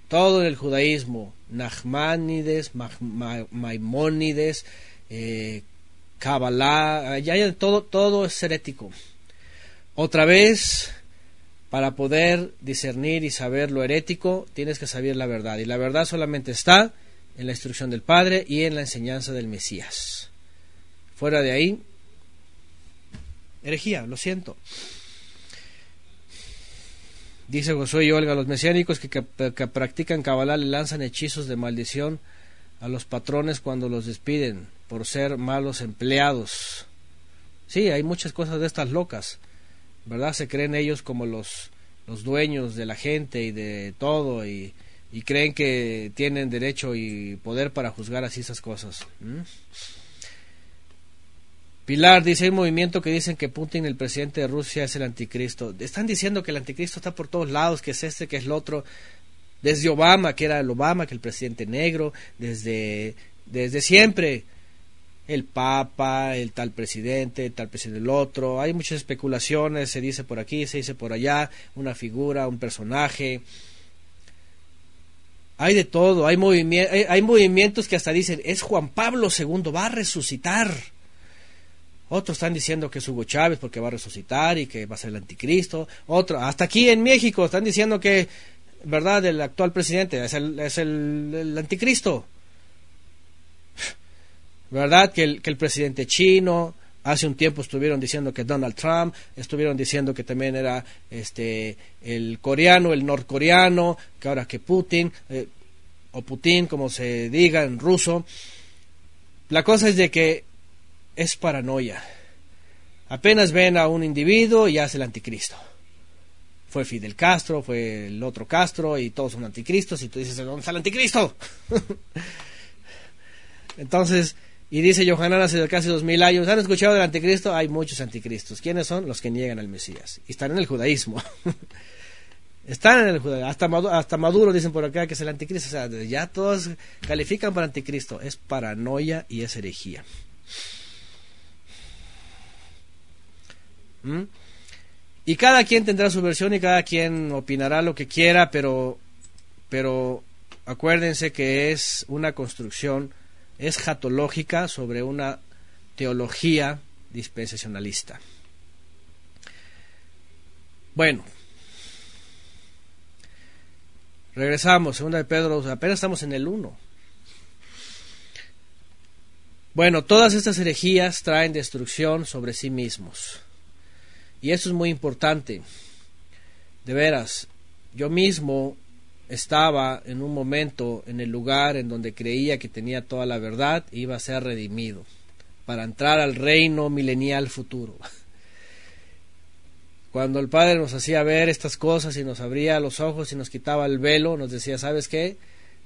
todo el judaísmo, Nachmanides, Maimónides, eh, Kabbalah, todo, todo es herético. Otra vez, para poder discernir y saber lo herético, tienes que saber la verdad. Y la verdad solamente está en la instrucción del Padre y en la enseñanza del Mesías. Fuera de ahí, herejía, lo siento. Dice Josué y Olga, los mesiánicos que, practican Kabbalah le lanzan hechizos de maldición a los patrones cuando los despiden por ser malos empleados. Sí, hay muchas cosas de estas locas. ¿verdad? Se creen ellos como los, los dueños de la gente y de todo y, y creen que tienen derecho y poder para juzgar así esas cosas. Pilar dice, hay movimiento que dicen que Putin, el presidente de Rusia, es el anticristo. Están diciendo que el anticristo está por todos lados, que es este, que es el otro. Desde Obama, que era el Obama, que el presidente negro, desde, desde siempre el Papa, el tal presidente, el tal presidente el otro. Hay muchas especulaciones, se dice por aquí, se dice por allá, una figura, un personaje. Hay de todo, hay, hay, movimientos que hasta dicen, es Juan Pablo II, va a resucitar. Otros están diciendo que es Hugo Chávez porque va a resucitar y que va a ser el anticristo. Otro, hasta aquí en México están diciendo que, ¿verdad?, el actual presidente es el, anticristo. ¿verdad? Que el, que el presidente chino, hace un tiempo estuvieron diciendo que Donald Trump, estuvieron diciendo que también era este el coreano, el norcoreano, que ahora que Putin, eh, o Putin, como se diga en ruso. La cosa es de que es paranoia. Apenas ven a un individuo y hace el anticristo. Fue Fidel Castro, fue el otro Castro y todos son anticristos y tú dices, ¿dónde está el anticristo? Entonces, y dice Johanan hace casi dos mil años, ¿han escuchado del anticristo? Hay muchos anticristos. ¿Quiénes son? Los que niegan al Mesías. Y están en el judaísmo. están en el judaísmo. Hasta Maduro, hasta Maduro dicen por acá que es el anticristo. O sea, ya todos califican para anticristo. Es paranoia y es herejía. ¿Mm? Y cada quien tendrá su versión y cada quien opinará lo que quiera, pero, pero acuérdense que es una construcción es jatológica sobre una teología dispensacionalista. Bueno, regresamos, segunda de Pedro, apenas estamos en el 1. Bueno, todas estas herejías traen destrucción sobre sí mismos. Y eso es muy importante. De veras, yo mismo estaba en un momento en el lugar en donde creía que tenía toda la verdad, iba a ser redimido para entrar al reino milenial futuro. Cuando el Padre nos hacía ver estas cosas y nos abría los ojos y nos quitaba el velo, nos decía, ¿sabes qué?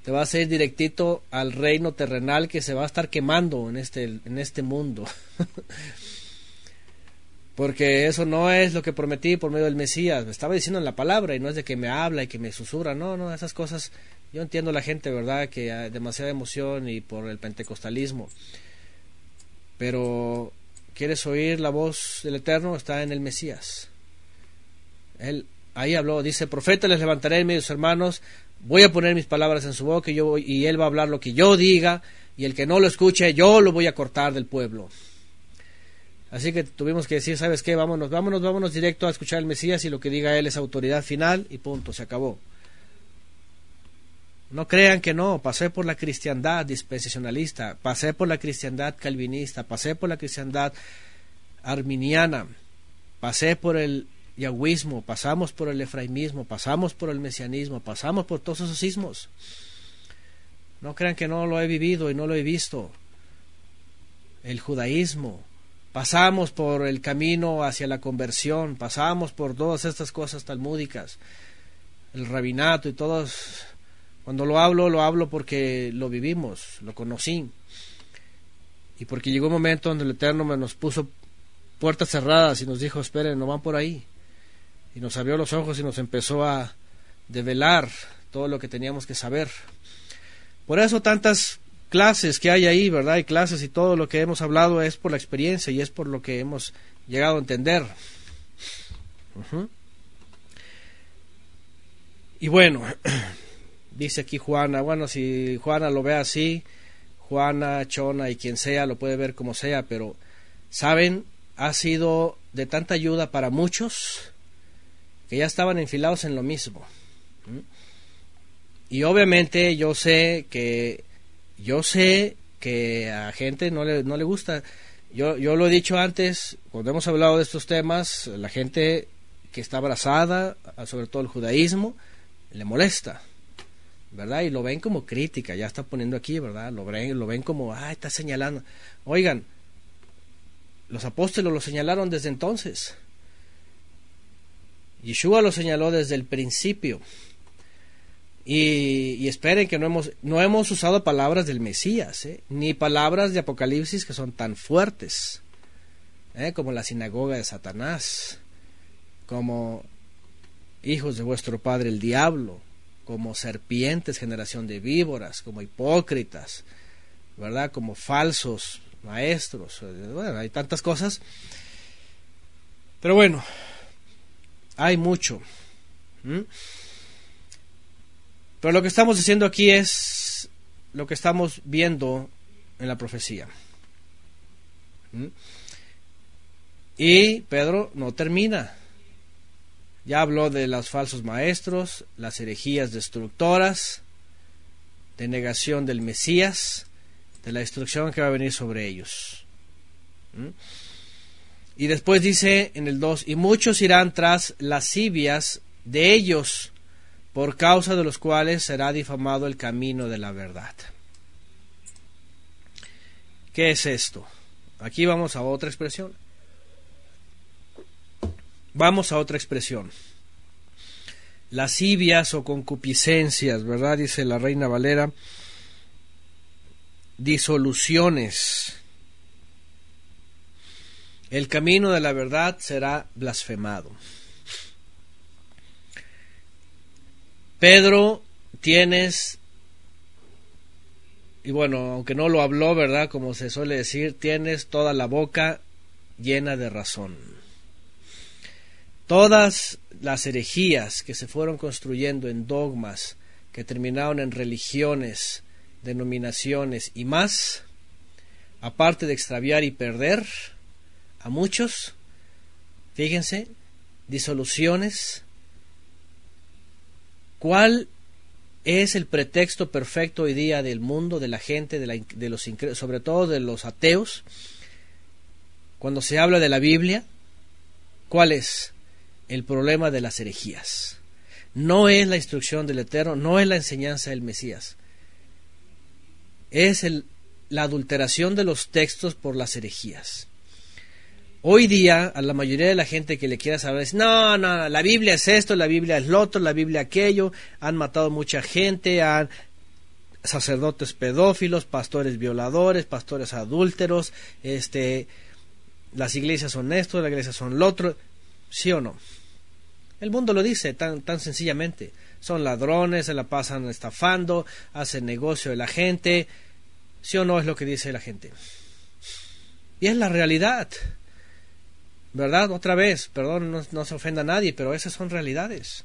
Te vas a ir directito al reino terrenal que se va a estar quemando en este, en este mundo. porque eso no es lo que prometí por medio del Mesías, me estaba diciendo en la palabra y no es de que me habla y que me susurra, no, no, esas cosas, yo entiendo la gente, ¿verdad? Que hay demasiada emoción y por el pentecostalismo, pero ¿quieres oír la voz del Eterno? Está en el Mesías. Él ahí habló, dice, profeta les levantaré en medio de sus hermanos, voy a poner mis palabras en su boca y, yo, y él va a hablar lo que yo diga y el que no lo escuche yo lo voy a cortar del pueblo. Así que tuvimos que decir, ¿sabes qué? Vámonos, vámonos, vámonos directo a escuchar al Mesías y lo que diga él es autoridad final y punto, se acabó. No crean que no, pasé por la cristiandad dispensacionalista, pasé por la cristiandad calvinista, pasé por la cristiandad arminiana, pasé por el yahwismo, pasamos por el efraimismo, pasamos por el mesianismo, pasamos por todos esos sismos. No crean que no lo he vivido y no lo he visto. El judaísmo, pasamos por el camino hacia la conversión, pasamos por todas estas cosas talmúdicas, el rabinato y todos. Cuando lo hablo, lo hablo porque lo vivimos, lo conocí. Y porque llegó un momento donde el Eterno me nos puso puertas cerradas y nos dijo, esperen, no van por ahí y nos abrió los ojos y nos empezó a develar todo lo que teníamos que saber. Por eso tantas clases que hay ahí, ¿verdad? Hay clases y todo lo que hemos hablado es por la experiencia y es por lo que hemos llegado a entender. Y bueno, dice aquí Juana, bueno, si Juana lo ve así, Juana, Chona y quien sea, lo puede ver como sea, pero, ¿saben? Ha sido de tanta ayuda para muchos que ya estaban enfilados en lo mismo. Y obviamente yo sé que yo sé que a gente no le, no le gusta. Yo, yo lo he dicho antes, cuando hemos hablado de estos temas, la gente que está abrazada, sobre todo el judaísmo, le molesta, ¿verdad? Y lo ven como crítica, ya está poniendo aquí, ¿verdad? Lo ven, lo ven como, ah, está señalando. Oigan, los apóstoles lo señalaron desde entonces. Yeshua lo señaló desde el principio. Y, esperen que no hemos, no hemos usado palabras del Mesías, ¿eh? ni palabras de Apocalipsis que son tan fuertes, ¿eh? como la sinagoga de Satanás, como hijos de vuestro padre el diablo, como serpientes, generación de víboras, como hipócritas, ¿verdad? Como falsos maestros, bueno, hay tantas cosas. Pero bueno, hay mucho. Pero lo que estamos diciendo aquí es lo que estamos viendo en la profecía. Y Pedro no termina. Ya habló de los falsos maestros, las herejías destructoras, de negación del Mesías, de la destrucción que va a venir sobre ellos. Y después dice en el 2, y muchos irán tras lascivias de ellos, por causa de los cuales será difamado el camino de la verdad. ¿Qué es esto? Aquí vamos a otra expresión. Vamos a otra expresión. Lascivias o concupiscencias, ¿verdad? Dice la reina Valera. Disoluciones el camino de la verdad será blasfemado. Pedro, tienes, y bueno, aunque no lo habló, ¿verdad? Como se suele decir, tienes toda la boca llena de razón. Todas las herejías que se fueron construyendo en dogmas, que terminaron en religiones, denominaciones y más, aparte de extraviar y perder, a muchos, fíjense, disoluciones. ¿Cuál es el pretexto perfecto hoy día del mundo, de la gente, de, la, los sobre todo de los ateos? Cuando se habla de la Biblia, ¿cuál es el problema de las herejías? No es la instrucción del Eterno, no es la enseñanza del Mesías. Es la adulteración de los textos por las herejías. Hoy día, a la mayoría de la gente que le quiera saber, es, no, no, la Biblia es esto, la Biblia es lo otro, la Biblia aquello, han matado mucha gente, han sacerdotes pedófilos, pastores violadores, pastores adúlteros, este, las iglesias son esto, las iglesias son lo otro, ¿sí o no? El mundo lo dice tan, tan sencillamente. Son ladrones, se la pasan estafando, hacen negocio de la gente. ¿Sí o no es lo que dice la gente? Y es la realidad. ¿Verdad? Otra vez, perdón, no, se ofenda a nadie, pero esas son realidades.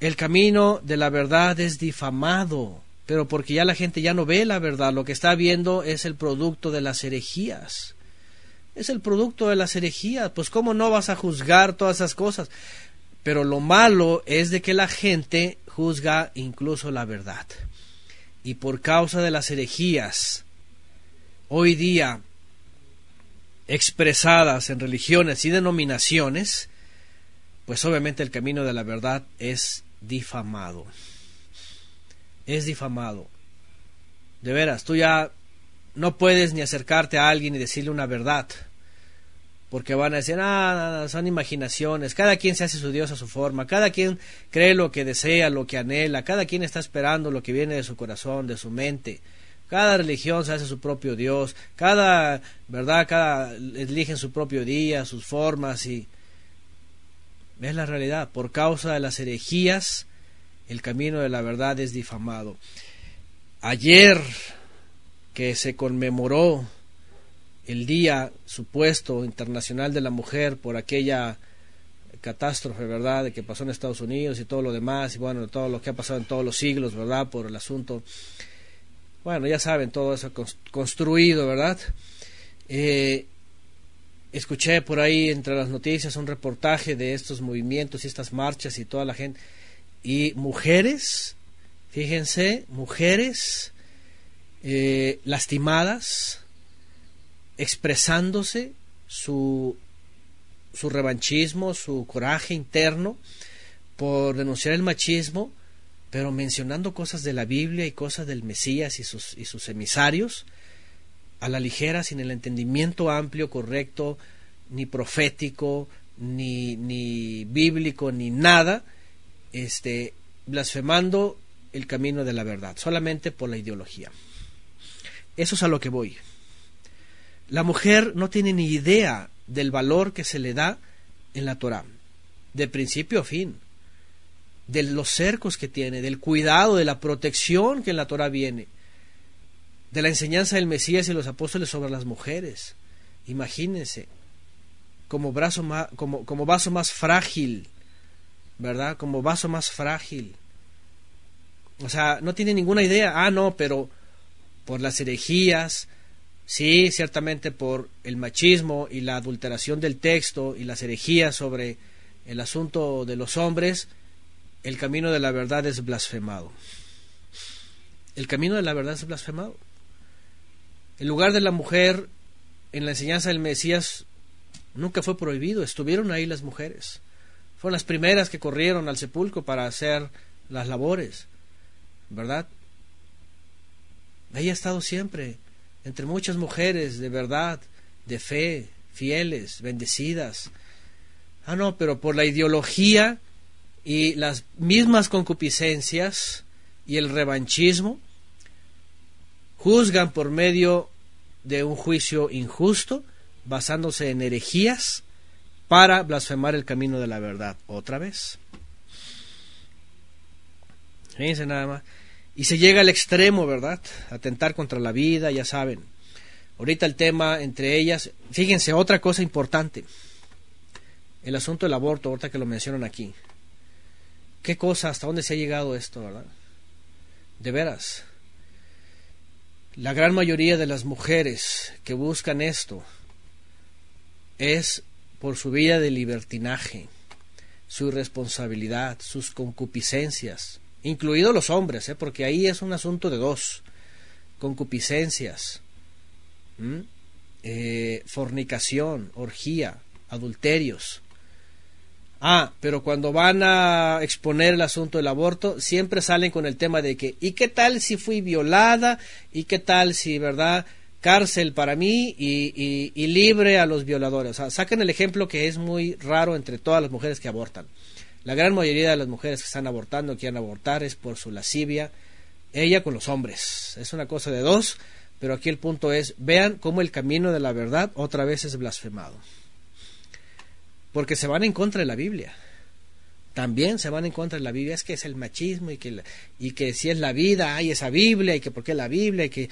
El camino de la verdad es difamado, pero porque ya la gente ya no ve la verdad, lo que está viendo es el producto de las herejías es el producto de las herejías. Pues cómo no vas a juzgar todas esas cosas. Pero lo malo es de que la gente juzga incluso la verdad. Y por causa de las herejías, hoy día expresadas en religiones y denominaciones, pues obviamente el camino de la verdad es difamado. Es difamado. De veras, tú ya no puedes ni acercarte a alguien y decirle una verdad, porque van a decir, ah, son imaginaciones, cada quien se hace su Dios a su forma, cada quien cree lo que desea, lo que anhela, cada quien está esperando lo que viene de su corazón, de su mente. Cada religión se hace su propio Dios, cada, ¿verdad? Cada eligen su propio día, sus formas y es la realidad. Por causa de las herejías, el camino de la verdad es difamado. Ayer que se conmemoró el Día Supuesto Internacional de la Mujer por aquella catástrofe, ¿verdad?, de que pasó en Estados Unidos y todo lo demás, y bueno, todo lo que ha pasado en todos los siglos, ¿verdad?, por el asunto. Bueno, ya saben, todo eso construido, ¿verdad? Eh, escuché por ahí entre las noticias un reportaje de estos movimientos y estas marchas y toda la gente. Y mujeres, fíjense, mujeres eh, lastimadas, expresándose su, su revanchismo, su coraje interno por denunciar el machismo, pero mencionando cosas de la Biblia y cosas del Mesías y sus, y sus emisarios, a la ligera, sin el entendimiento amplio, correcto, ni profético, ni, ni bíblico, ni nada, este, blasfemando el camino de la verdad, solamente por la ideología. Eso es a lo que voy. La mujer no tiene ni idea del valor que se le da en la Torah, de principio a fin, de los cercos que tiene, del cuidado, de la protección que en la Torah viene, de la enseñanza del Mesías y los apóstoles sobre las mujeres. Imagínense, como, brazo más, como, como vaso más frágil, ¿verdad? Como vaso más frágil. O sea, no tiene ninguna idea. Ah, no, pero por las herejías, sí, ciertamente por el machismo y la adulteración del texto y las herejías sobre el asunto de los hombres, el camino de la verdad es blasfemado. El camino de la verdad es blasfemado. El lugar de la mujer en la enseñanza del Mesías nunca fue prohibido, estuvieron ahí las mujeres. Fueron las primeras que corrieron al sepulcro para hacer las labores, ¿verdad? Ahí ha estado siempre, entre muchas mujeres de verdad, de fe, fieles, bendecidas. Ah, no, pero por la ideología y las mismas concupiscencias y el revanchismo, juzgan por medio de un juicio injusto, basándose en herejías, para blasfemar el camino de la verdad. Otra vez. Fíjense nada más. Y se llega al extremo, ¿verdad? Atentar contra la vida, ya saben. Ahorita el tema entre ellas, fíjense, otra cosa importante. El asunto del aborto, ahorita que lo mencionan aquí. ¿Qué cosa, hasta dónde se ha llegado esto, verdad? De veras. La gran mayoría de las mujeres que buscan esto es por su vida de libertinaje, su irresponsabilidad, sus concupiscencias, incluidos los hombres, ¿eh? porque ahí es un asunto de dos, concupiscencias, eh, fornicación, orgía, adulterios. Ah, pero cuando van a exponer el asunto del aborto, siempre salen con el tema de que, ¿y qué tal si fui violada? ¿Y qué tal si, verdad, cárcel para mí y, y, libre a los violadores? O sea, sacan el ejemplo que es muy raro entre todas las mujeres que abortan. La gran mayoría de las mujeres que están abortando, quieren abortar, es por su lascivia, ella con los hombres. Es una cosa de dos, Pero aquí el punto es, vean cómo el camino de la verdad otra vez es blasfemado. Porque se van en contra de la Biblia. También se van en contra de la Biblia. Es que es el machismo y que, y que si es la vida hay esa Biblia y que por qué la Biblia y que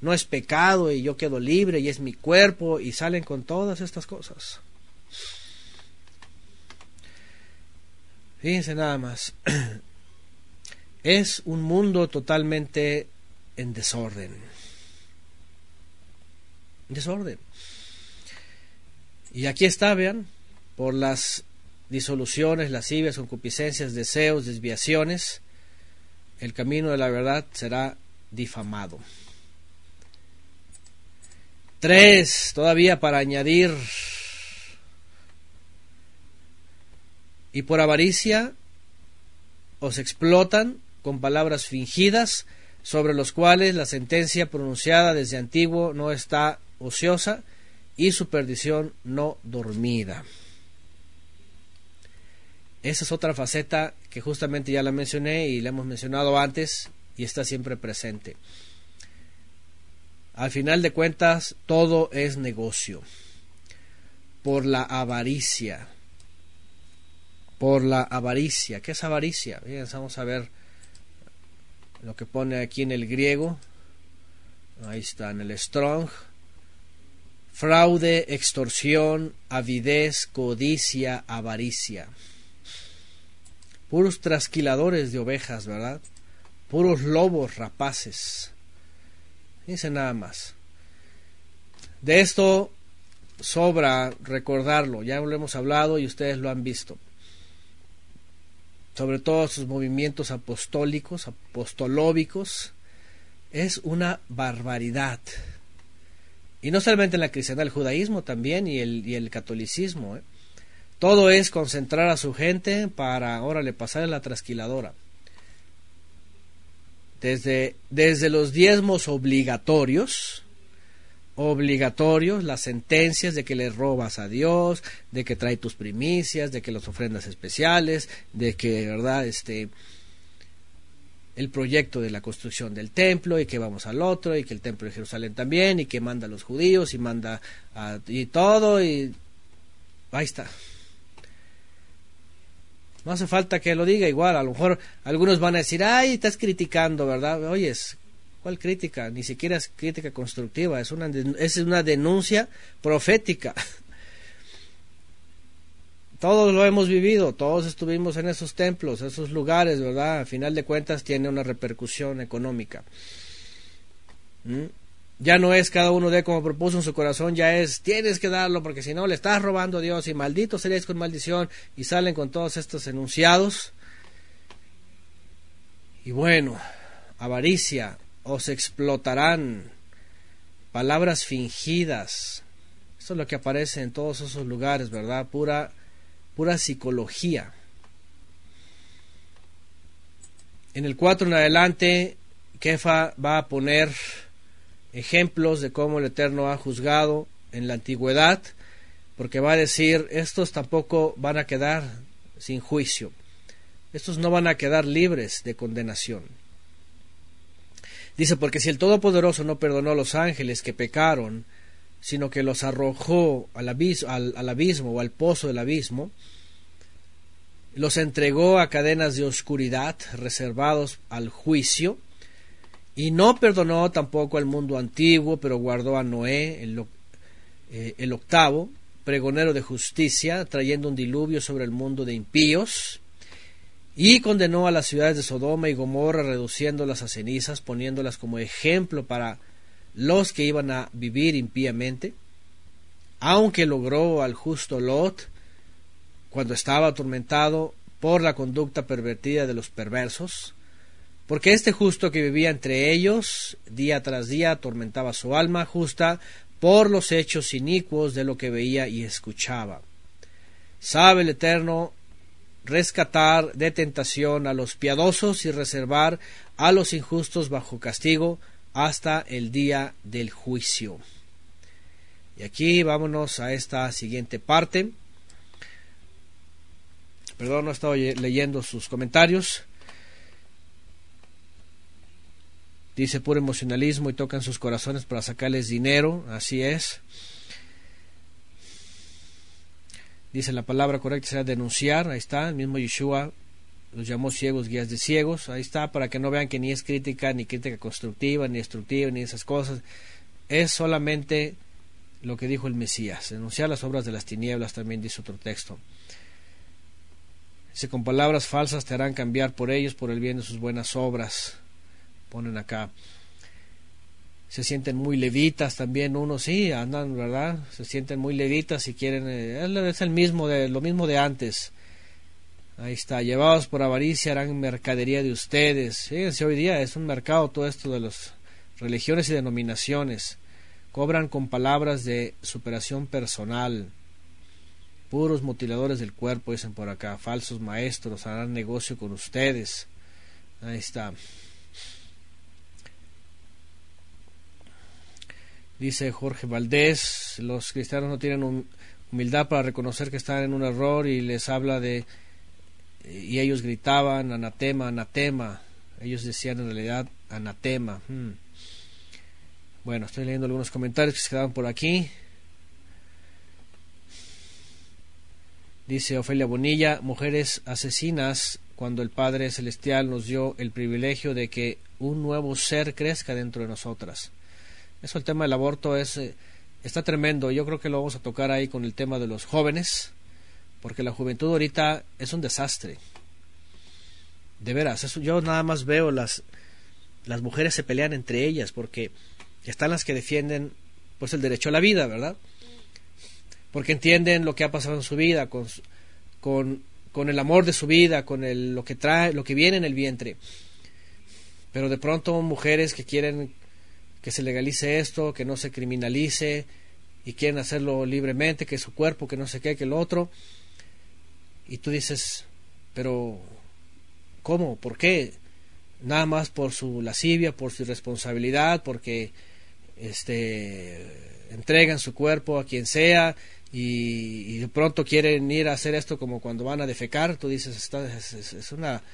no es pecado y yo quedo libre y es mi cuerpo y salen con todas estas cosas. Fíjense nada más. Es un mundo totalmente en desorden. Desorden. Y aquí está, vean, por las disoluciones, lascivias, concupiscencias, deseos, desviaciones, el camino de la verdad será difamado. Tres, todavía para añadir. Y por avaricia os explotan con palabras fingidas, sobre los cuales la sentencia pronunciada desde antiguo no está ociosa y su perdición no dormida. Esa es otra faceta que justamente ya la mencioné y la hemos mencionado antes y está siempre presente. Al final de cuentas, todo es negocio. Por la avaricia. Por la avaricia. ¿Qué es avaricia? Bien, vamos a ver lo que pone aquí en el griego. Ahí está, en el Strong. Fraude, extorsión, avidez, codicia, avaricia. Puros trasquiladores de ovejas, ¿verdad? Puros lobos rapaces. Dice nada más. De esto sobra recordarlo, ya lo hemos hablado y ustedes lo han visto. Sobre todo sus movimientos apostólicos, apostolóbicos, es una barbaridad. Y no solamente en la cristiandad, el judaísmo también y el, y el catolicismo. ¿eh? Todo es concentrar a su gente para, órale, pasar la trasquiladora desde, desde los diezmos obligatorios, obligatorios, las sentencias de que le robas a Dios, de que trae tus primicias, de que las ofrendas especiales, de que, ¿verdad? Este, el proyecto de la construcción del templo y que vamos al otro y que el templo de Jerusalén también y que manda a los judíos y manda a, y todo y ahí está. No hace falta que lo diga igual. A lo mejor algunos van a decir, ay, estás criticando, ¿verdad? Oyes, ¿cuál crítica? Ni siquiera es crítica constructiva, es una, es una denuncia profética. Todos lo hemos vivido, todos estuvimos en esos templos, esos lugares, ¿verdad? A final de cuentas tiene una repercusión económica. ¿Mm? Ya no es cada uno de como propuso en su corazón, ya es tienes que darlo porque si no le estás robando a Dios y maldito seréis con maldición y salen con todos estos enunciados. Y bueno, avaricia, os explotarán, palabras fingidas. Eso es lo que aparece en todos esos lugares, ¿verdad? Pura, pura psicología. En el 4 en adelante, Kefa va a poner ejemplos de cómo el Eterno ha juzgado en la antigüedad, porque va a decir, estos tampoco van a quedar sin juicio, estos no van a quedar libres de condenación. Dice, porque si el Todopoderoso no perdonó a los ángeles que pecaron, sino que los arrojó al abismo, al, abismo o al pozo del abismo, los entregó a cadenas de oscuridad reservados al juicio, y no perdonó tampoco al mundo antiguo, pero guardó a Noé, el, eh, el octavo, pregonero de justicia, trayendo un diluvio sobre el mundo de impíos, y condenó a las ciudades de Sodoma y Gomorra, reduciéndolas a cenizas, poniéndolas como ejemplo para los que iban a vivir impíamente, aunque logró al justo Lot, cuando estaba atormentado por la conducta pervertida de los perversos, porque este justo que vivía entre ellos, día tras día, atormentaba su alma justa por los hechos inicuos de lo que veía y escuchaba. Sabe el Eterno rescatar de tentación a los piadosos y reservar a los injustos bajo castigo hasta el día del juicio. Y aquí vámonos a esta siguiente parte. Perdón, no estaba leyendo sus comentarios. Dice puro emocionalismo y tocan sus corazones para sacarles dinero, así es. Dice la palabra correcta será denunciar, ahí está, el mismo Yeshua los llamó ciegos, guías de ciegos, ahí está, para que no vean que ni es crítica, ni crítica constructiva, ni destructiva, ni esas cosas. Es solamente lo que dijo el Mesías, denunciar las obras de las tinieblas, también dice otro texto. Dice, con palabras falsas te harán cambiar por ellos por el bien de sus buenas obras. Ponen acá. Se sienten muy levitas también unos, sí, andan, ¿verdad? Se sienten muy levitas y quieren, eh, es el mismo de, lo mismo de antes Ahí está, llevados por avaricia harán mercadería de ustedes. Fíjense, hoy día es un mercado todo esto de las religiones y denominaciones. Cobran con palabras de superación personal. Puros mutiladores del cuerpo, dicen por acá. Falsos maestros harán negocio con ustedes. Ahí está. Dice Jorge Valdés, los cristianos no tienen humildad para reconocer que están en un error y les habla de y ellos gritaban anatema, anatema. Ellos decían en realidad anatema. Hmm. Bueno, estoy leyendo algunos comentarios que se quedaban por aquí. Dice Ofelia Bonilla, mujeres asesinas, cuando el Padre Celestial nos dio el privilegio de que un nuevo ser crezca dentro de nosotras. Eso el tema del aborto es eh, está tremendo. Yo creo que lo vamos a tocar ahí con el tema de los jóvenes porque la juventud ahorita es un desastre. De veras, eso, yo nada más veo las, las mujeres se pelean entre ellas porque están las que defienden pues el derecho a la vida, ¿verdad? Porque entienden lo que ha pasado en su vida, con, con, con el amor de su vida, con el, lo que trae, lo que viene en el vientre. Pero de pronto mujeres que quieren que se legalice esto, que no se criminalice y quieren hacerlo libremente, que su cuerpo, que no sé qué, que el otro, y tú dices, pero ¿cómo? ¿Por qué? Nada más por su lascivia, por su irresponsabilidad, porque este entregan su cuerpo a quien sea y, de pronto quieren ir a hacer esto como cuando van a defecar, tú dices, es, es, una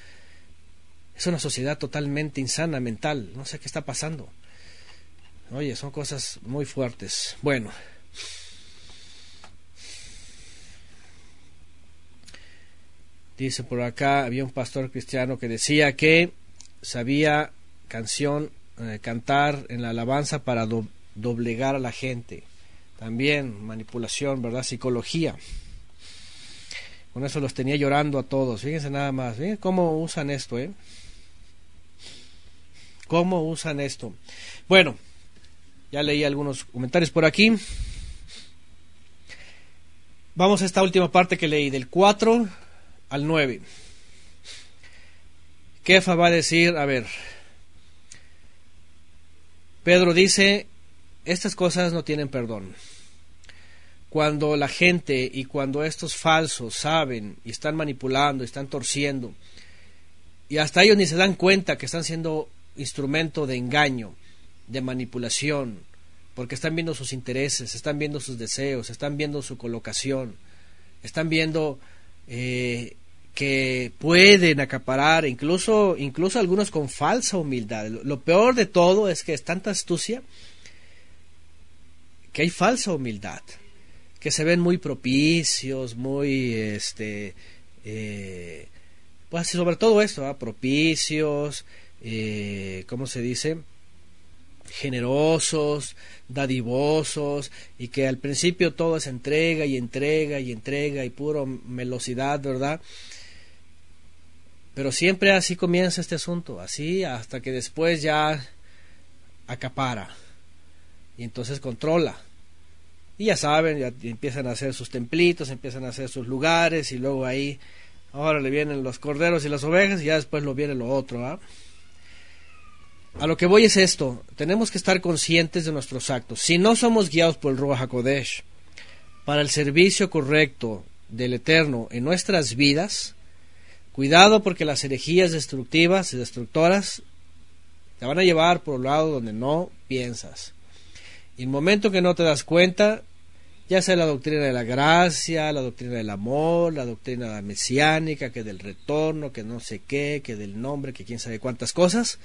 es una sociedad totalmente insana mental, no sé qué está pasando. Oye, son cosas muy fuertes. Bueno, Dice por acá, había un pastor cristiano que decía que sabía canción, eh, cantar en la alabanza para doblegar a la gente. También manipulación, ¿verdad? Psicología. Con eso los tenía llorando a todos. Fíjense nada más. ¿eh? ¿Cómo usan esto, eh? ¿Cómo usan esto? Bueno, ya leí algunos comentarios por aquí. Vamos a esta última parte que leí, del 4 al 9. Kefa va a decir, a ver, Pedro dice, estas cosas no tienen perdón. Cuando la gente y cuando estos falsos saben y están manipulando, están torciendo, y hasta ellos ni se dan cuenta que están siendo instrumento de engaño, de manipulación, porque están viendo sus intereses, están viendo sus deseos, están viendo su colocación, están viendo eh, que pueden acaparar, incluso, incluso algunos con falsa humildad. Lo, peor de todo es que es tanta astucia que hay falsa humildad, que se ven muy propicios, muy, este, eh, pues sobre todo esto, propicios, eh, ¿cómo se dice? Generosos, dadivosos, y que al principio todo es entrega y entrega y entrega y puro melosidad, ¿verdad? Pero siempre así comienza este asunto, así hasta que después ya acapara y entonces controla. Y ya saben, ya empiezan a hacer sus templitos, empiezan a hacer sus lugares y luego ahí, ahora le vienen los corderos y las ovejas y ya después lo viene lo otro. ¿ah? A lo que voy es esto, tenemos que estar conscientes de nuestros actos. Si no somos guiados por el Ruach HaKodesh para el servicio correcto del Eterno en nuestras vidas, Cuidado porque las herejías destructivas y destructoras te van a llevar por un lado donde no piensas. Y el momento que no te das cuenta, ya sea la doctrina de la gracia, la doctrina del amor, la doctrina mesiánica, que del retorno, que no sé qué, que del nombre, que quién sabe cuántas cosas,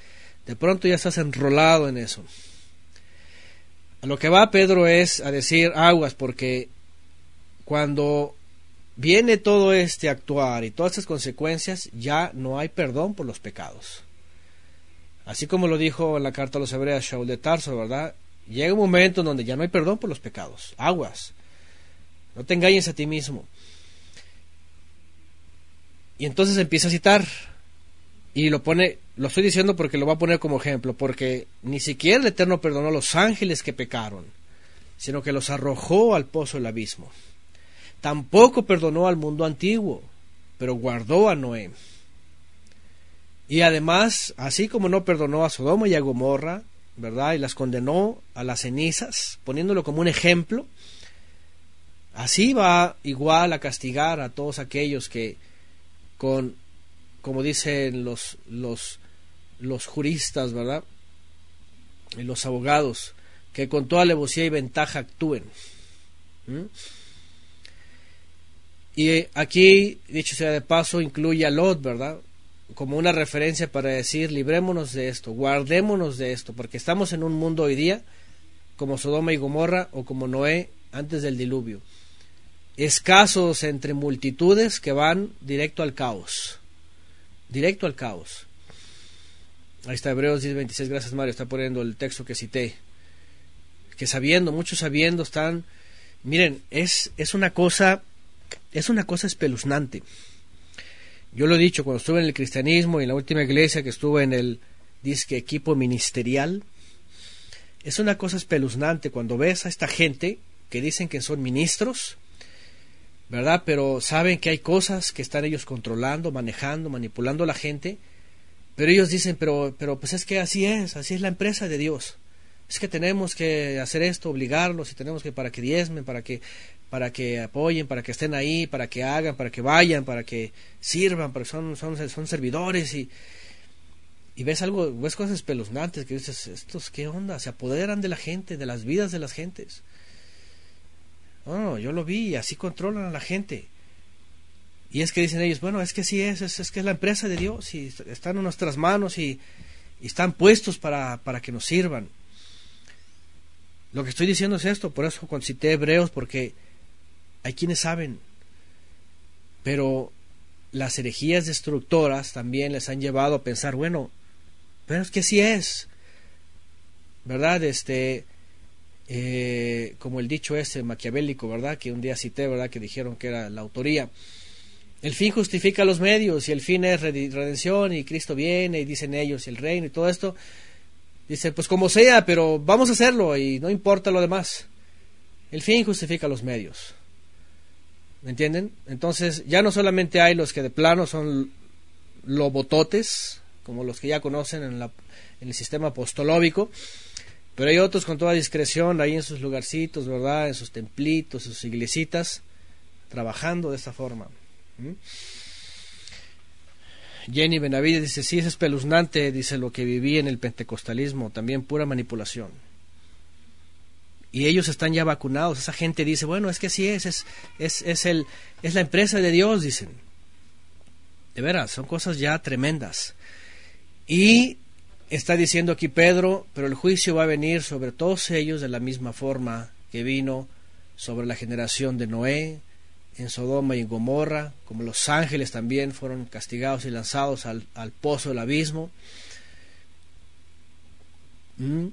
de pronto ya estás enrolado en eso. A lo que va Pedro es a decir aguas, porque cuando viene todo este actuar y todas estas consecuencias, ya no hay perdón por los pecados. Así como lo dijo en la carta a los hebreos Shaul de Tarso, ¿verdad? Llega un momento en donde ya no hay perdón por los pecados. Aguas. No te engañes a ti mismo. Y entonces empieza a citar. Y lo pone, lo estoy diciendo porque lo va a poner como ejemplo, porque ni siquiera el Eterno perdonó a los ángeles que pecaron, sino que los arrojó al pozo del abismo. Tampoco perdonó al mundo antiguo, pero guardó a Noé. Y además, así como no perdonó a Sodoma y a Gomorra, ¿verdad? Y las condenó a las cenizas, poniéndolo como un ejemplo, así va igual a castigar a todos aquellos que con, como dicen los, los, los juristas, ¿verdad? Y los abogados, que con toda alevosía y ventaja actúen. Y aquí, dicho sea de paso, incluye a Lot, ¿verdad? como una referencia para decir librémonos de esto, guardémonos de esto, porque estamos en un mundo hoy día como Sodoma y Gomorra o como Noé antes del diluvio, escasos entre multitudes que van directo al caos, directo al caos. Ahí está Hebreos 10:26, gracias Mario, está poniendo el texto que cité, que sabiendo, muchos sabiendo están, miren, es, es una cosa, es una cosa espeluznante. Yo lo he dicho, cuando estuve en el cristianismo y en la última iglesia que estuve en el disque equipo ministerial, es una cosa espeluznante cuando ves a esta gente que dicen que son ministros, ¿verdad? Pero saben que hay cosas que están ellos controlando, manejando, manipulando a la gente, pero ellos dicen, pero, pero pues es que así es, así es la empresa de Dios. Es que tenemos que hacer esto, obligarlos y tenemos que para que diezmen, para que para que apoyen, para que estén ahí, para que hagan, para que vayan, para que sirvan, porque son, son, son servidores y, y ves algo, ves cosas espeluznantes que dices, estos qué onda, se apoderan de la gente, de las vidas de las gentes. No, yo lo vi, así controlan a la gente. Y es que dicen ellos, bueno, es que sí es, es, que es la empresa de Dios y están en nuestras manos y, están puestos para, para que nos sirvan. Lo que estoy diciendo es esto, por eso concité Hebreos, porque hay quienes saben, pero las herejías destructoras también les han llevado a pensar, bueno, pero es que sí es, ¿verdad? Este, eh, como el dicho ese maquiavélico, ¿verdad? Que un día cité, ¿verdad? Que dijeron que era la autoría. El fin justifica los medios y el fin es redención y Cristo viene y dicen ellos y el reino y todo esto. Dice, pues como sea, pero vamos a hacerlo y no importa lo demás. El fin justifica los medios. ¿Me entienden? Entonces ya no solamente hay los que de plano son lobototes, como los que ya conocen en, el sistema apostolóbico, pero hay otros con toda discreción ahí en sus lugarcitos, ¿verdad? En sus templitos, sus iglesitas, trabajando de esta forma. ¿Mm? Jenny Benavides dice, sí, es espeluznante, dice lo que viví en el pentecostalismo, también pura manipulación y ellos están ya vacunados. Esa gente dice, bueno, es que sí es, es, es, es, el, es la empresa de Dios, dicen. De veras, son cosas ya tremendas. Y está diciendo aquí Pedro, pero el juicio va a venir sobre todos ellos de la misma forma que vino sobre la generación de Noé, en Sodoma y en Gomorra, como los ángeles también fueron castigados y lanzados al, al pozo del abismo. ¿Mm?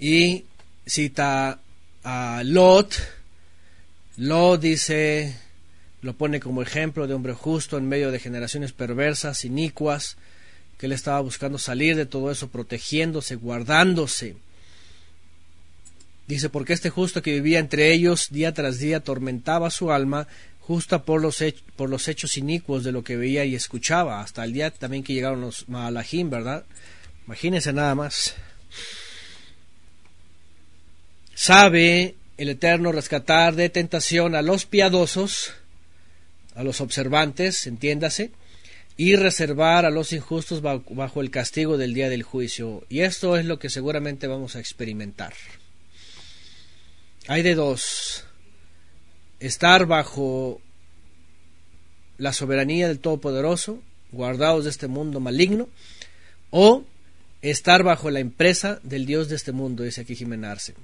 y cita a Lot. Lot dice, lo pone como ejemplo de hombre justo en medio de generaciones perversas, inicuas, que él estaba buscando salir de todo eso, protegiéndose, guardándose. Dice, porque este justo que vivía entre ellos día tras día atormentaba su alma justa por los, por los hechos inicuos de lo que veía y escuchaba, hasta el día también que llegaron los Malahim, ¿verdad? Imagínense nada más. Sabe el Eterno rescatar de tentación a los piadosos, a los observantes, entiéndase, y reservar a los injustos bajo el castigo del día del juicio. Y esto es lo que seguramente vamos a experimentar. hay de dos. Estar bajo la soberanía del Todopoderoso, guardados de este mundo maligno, o estar bajo la empresa del Dios de este mundo, dice aquí Jimenarse.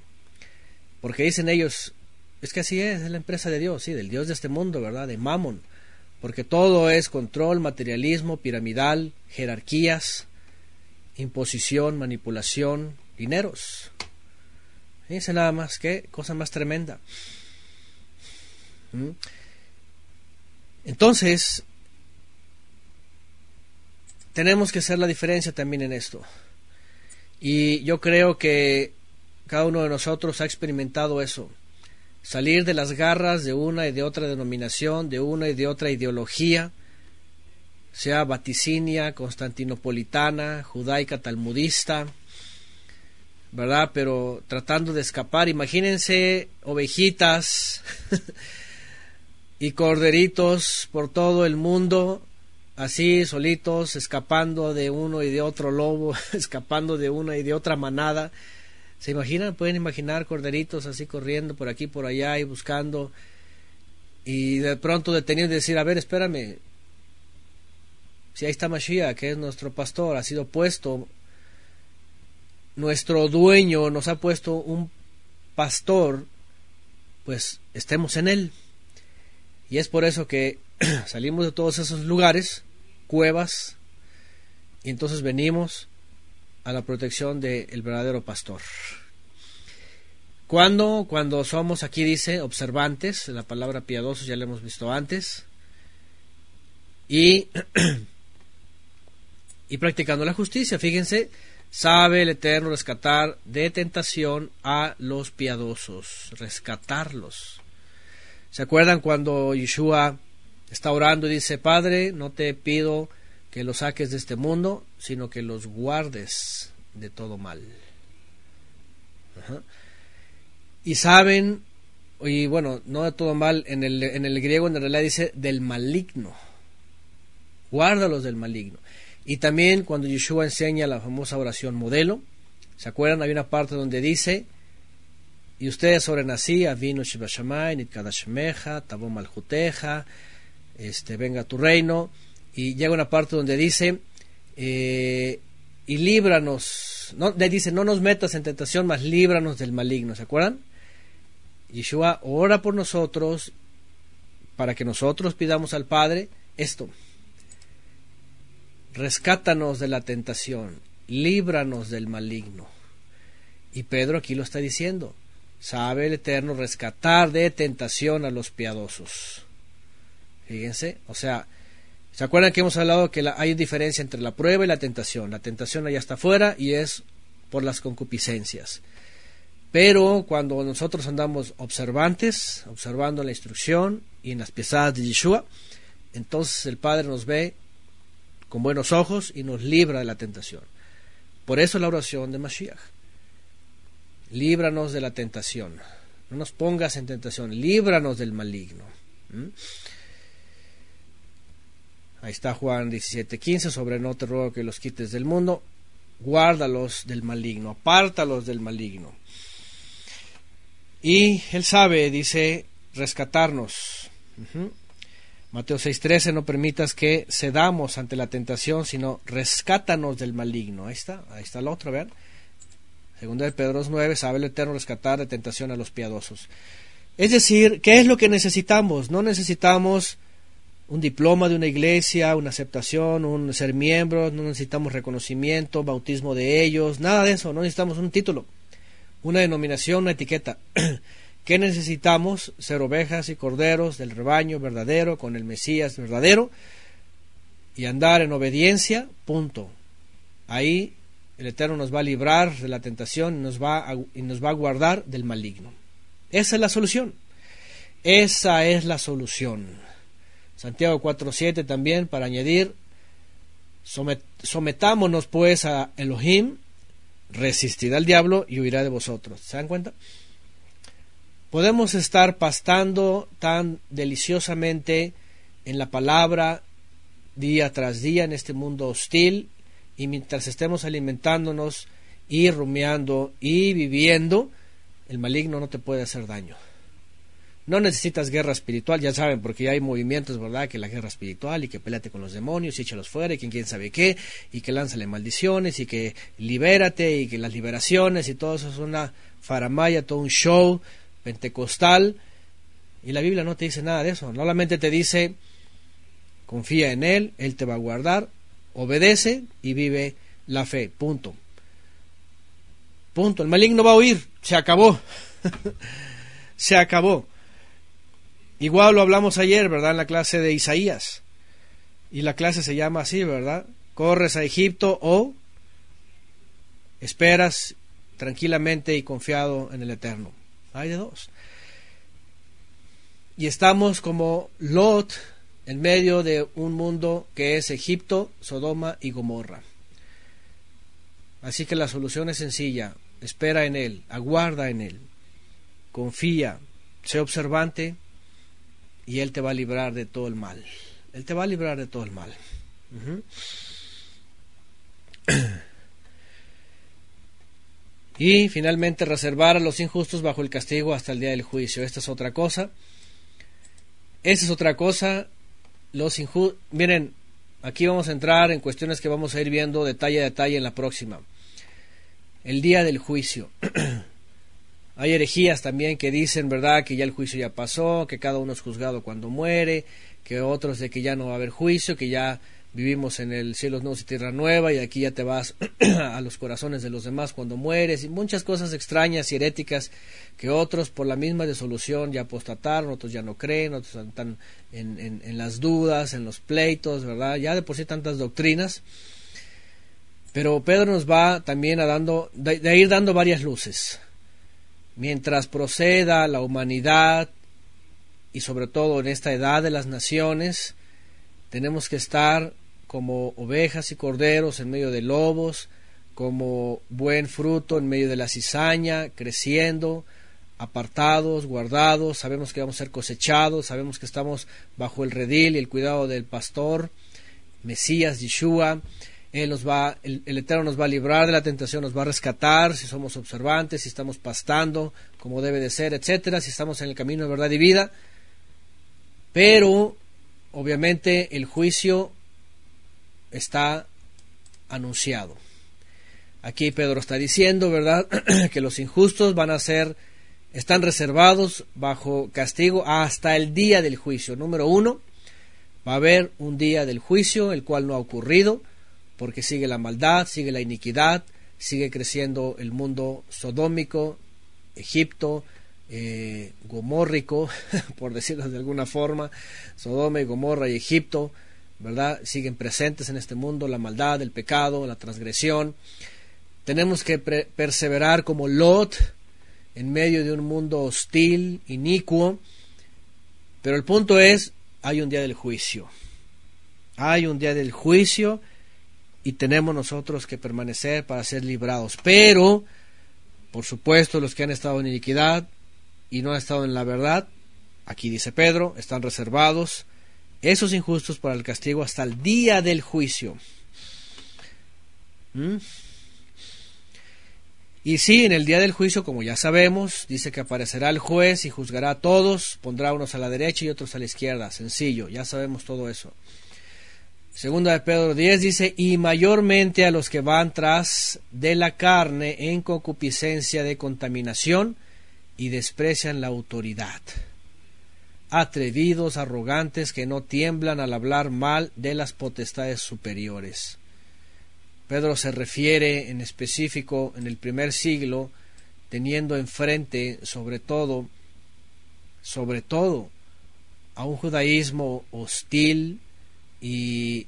Porque dicen ellos, es que así es, es la empresa de Dios, sí, del Dios de este mundo, ¿verdad? De Mammon. Porque todo es control, materialismo, piramidal, jerarquías, imposición, manipulación, dineros. Dice nada más que cosa más tremenda. ¿Mm? Entonces, tenemos que hacer la diferencia también en esto. Y yo creo que cada uno de nosotros ha experimentado eso. Salir de las garras de una y de otra denominación, de una y de otra ideología, sea vaticinia, constantinopolitana, judaica, talmudista, ¿verdad? Pero tratando de escapar, imagínense ovejitas y corderitos por todo el mundo, así solitos, escapando de uno y de otro lobo, escapando de una y de otra manada. ¿Se imaginan? Pueden imaginar corderitos así corriendo por aquí, por allá y buscando. Y de pronto detenidos y decir, a ver, espérame. Si ahí está Mashiach, que es nuestro pastor, ha sido puesto nuestro dueño nos ha puesto un pastor, pues estemos en él. Y es por eso que salimos de todos esos lugares, cuevas, y entonces venimos a la protección del verdadero pastor. Cuando, cuando somos, aquí dice, observantes, la palabra piadosos ya la hemos visto antes, y, y practicando la justicia, fíjense, Sabe el Eterno rescatar de tentación a los piadosos, rescatarlos. ¿Se acuerdan cuando Yeshua está orando y dice, Padre, no te pido que los saques de este mundo, sino que los guardes de todo mal? Y saben, y bueno, no de todo mal, en el, en el griego en realidad dice del maligno. Guárdalos del maligno. Y también cuando Yeshua enseña la famosa oración modelo, ¿se acuerdan? Hay una parte donde dice, y ustedes oren así, Avino Shibashamay, Nitkadashmeja, Tabom Maljuteja, este, venga tu reino, y llega una parte donde dice, eh, y líbranos, no, le dice, no nos metas en tentación, mas líbranos del maligno, ¿se acuerdan? Yeshua ora por nosotros para que nosotros pidamos al Padre esto, rescátanos de la tentación, líbranos del maligno. Y Pedro aquí lo está diciendo, sabe el Eterno rescatar de tentación a los piadosos. Fíjense, o sea, ¿se acuerdan que hemos hablado que hay diferencia entre la prueba y la tentación? La tentación allá está afuera y es por las concupiscencias. Pero cuando nosotros andamos observantes, observando la instrucción y en las pisadas de Yeshua, entonces el Padre nos ve con buenos ojos y nos libra de la tentación. Por eso la oración de Mashiach. Líbranos de la tentación. No nos pongas en tentación, líbranos del maligno. Ahí está Juan 17:15, sobre no te ruego que los quites del mundo, guárdalos del maligno, apártalos del maligno. Y él sabe, dice, rescatarnos. Mateo 6:13, no permitas que cedamos ante la tentación, sino rescátanos del maligno. Ahí está, ahí está el otro, vean. Segunda de Pedro 9, sabe el Eterno rescatar de tentación a los piadosos. Es decir, ¿qué es lo que necesitamos? No necesitamos un diploma de una iglesia, una aceptación, un ser miembro, no necesitamos reconocimiento, bautismo de ellos, nada de eso, no necesitamos un título, una denominación, una etiqueta. ¿Qué necesitamos? Ser ovejas y corderos del rebaño verdadero, con el Mesías verdadero, y andar en obediencia, punto. Ahí el Eterno nos va a librar de la tentación y nos va a, y nos va a guardar del maligno. Esa es la solución. Esa es la solución. Santiago 4.7 también para añadir, sometámonos pues a Elohim, resistirá al diablo y huirá de vosotros. ¿Se dan cuenta? Podemos estar pastando tan deliciosamente en la palabra día tras día en este mundo hostil y mientras estemos alimentándonos y rumiando y viviendo, el maligno no te puede hacer daño. No necesitas guerra espiritual, ya saben, porque ya hay movimientos, ¿verdad? Que la guerra espiritual y que peleate con los demonios y échalos fuera y que quién sabe qué y que lánzale maldiciones y que libérate y que las liberaciones y todo eso es una faramaya, todo un show pentecostal. Y la Biblia no te dice nada de eso, solamente te dice confía en Él, Él te va a guardar, obedece y vive la fe, punto. Punto. El maligno va a huir, se acabó. se acabó. Igual lo hablamos ayer, ¿verdad? En la clase de Isaías. Y la clase se llama así, ¿verdad? Corres a Egipto o esperas tranquilamente y confiado en el Eterno. Hay de dos. Y estamos como Lot en medio de un mundo que es Egipto, Sodoma y Gomorra. Así que la solución es sencilla. Espera en Él, aguarda en Él, confía, sé observante y Él te va a librar de todo el mal. Él te va a librar de todo el mal. y finalmente reservar a los injustos bajo el castigo hasta el día del juicio. Esta es otra cosa. Esta es otra cosa. Los injustos. Miren, aquí vamos a entrar en cuestiones que vamos a ir viendo detalle a detalle en la próxima. El día del juicio. Hay herejías también que dicen, ¿verdad?, que ya el juicio ya pasó, que cada uno es juzgado cuando muere, que otros de que ya no va a haber juicio, que ya vivimos en el cielo nuevos y tierra nueva y aquí ya te vas a los corazones de los demás cuando mueres y muchas cosas extrañas y heréticas que otros por la misma disolución ya apostataron, otros ya no creen, otros están en, en, las dudas, en los pleitos, ¿verdad? Ya de por sí tantas doctrinas. Pero Pedro nos va también a dando, de ir dando varias luces mientras proceda la humanidad y sobre todo en esta edad de las naciones, tenemos que estar como ovejas y corderos en medio de lobos, como buen fruto en medio de la cizaña, creciendo, apartados, guardados, sabemos que vamos a ser cosechados, sabemos que estamos bajo el redil y el cuidado del pastor, Mesías, Yeshua, él nos va, el, Eterno nos va a librar de la tentación, nos va a rescatar si somos observantes, si estamos pastando como debe de ser, etcétera, si estamos en el camino de verdad y vida. Pero, obviamente, el juicio está anunciado. Aquí Pedro está diciendo, ¿verdad?, que los injustos van a ser, están reservados bajo castigo hasta el día del juicio. Número uno, va a haber un día del juicio, el cual no ha ocurrido porque sigue la maldad, sigue la iniquidad, sigue creciendo el mundo sodómico, Egipto, eh, gomórrico, por decirlo de alguna forma, Sodoma y Gomorra y Egipto, ¿verdad? Siguen presentes en este mundo la maldad, el pecado, la transgresión. Tenemos que perseverar como Lot en medio de un mundo hostil, inicuo, pero el punto es, hay un día del juicio. Hay un día del juicio y tenemos nosotros que permanecer para ser librados. Pero, por supuesto, los que han estado en iniquidad y no han estado en la verdad, aquí dice Pedro, están reservados esos injustos para el castigo hasta el día del juicio. ¿Mm? Y sí, en el día del juicio, como ya sabemos, dice que aparecerá el juez y juzgará a todos, pondrá unos a la derecha y otros a la izquierda. Sencillo, ya sabemos todo eso. Segunda de Pedro 10 dice, y mayormente a los que van tras de la carne en concupiscencia de contaminación y desprecian la autoridad. Atrevidos, arrogantes, que no tiemblan al hablar mal de las potestades superiores. Pedro se refiere en específico en el primer siglo, teniendo enfrente sobre todo, sobre todo, a un judaísmo hostil, y,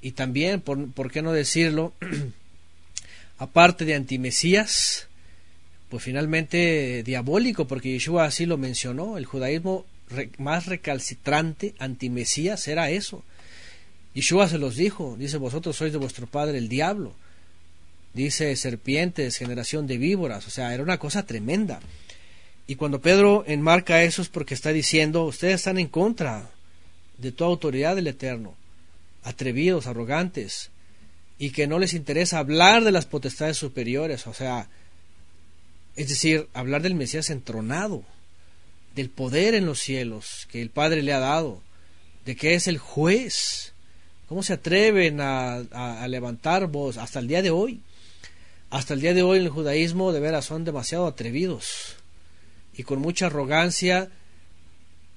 y también, por, por, qué no decirlo, aparte de antimesías, pues finalmente diabólico, porque Yeshua así lo mencionó, el judaísmo más recalcitrante, antimesías, era eso. Yeshua se los dijo, dice, vosotros sois de vuestro padre el diablo, dice, serpientes, generación de víboras, o sea, era una cosa tremenda. Y cuando Pedro enmarca eso es porque está diciendo, ustedes están en contra de toda autoridad del Eterno atrevidos, arrogantes, y que no les interesa hablar de las potestades superiores, o sea, es decir, hablar del Mesías entronado, del poder en los cielos que el Padre le ha dado, de que es el juez. ¿Cómo se atreven a, a, levantar voz hasta el día de hoy? Hasta el día de hoy en el judaísmo de veras son demasiado atrevidos y con mucha arrogancia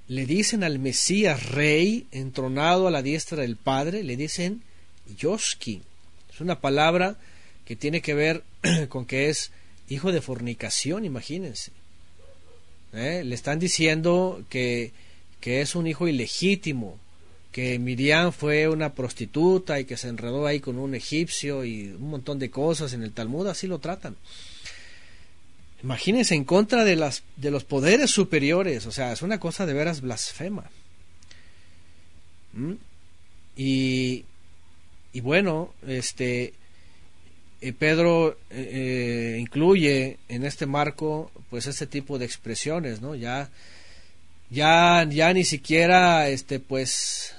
le dicen al Mesías rey entronado a la diestra del Padre, le dicen Yoski. Es una palabra que tiene que ver con que es hijo de fornicación, imagínense. ¿Eh? Le están diciendo que, que es un hijo ilegítimo, que Miriam fue una prostituta y que se enredó ahí con un egipcio y un montón de cosas en el Talmud, así lo tratan. Imagínense en contra de, las, de los poderes superiores, o sea, es una cosa de veras blasfema. ¿Mm? Y, y bueno, este eh, Pedro eh, eh, incluye en este marco pues este tipo de expresiones, ¿no? Ya ya ya ni siquiera este pues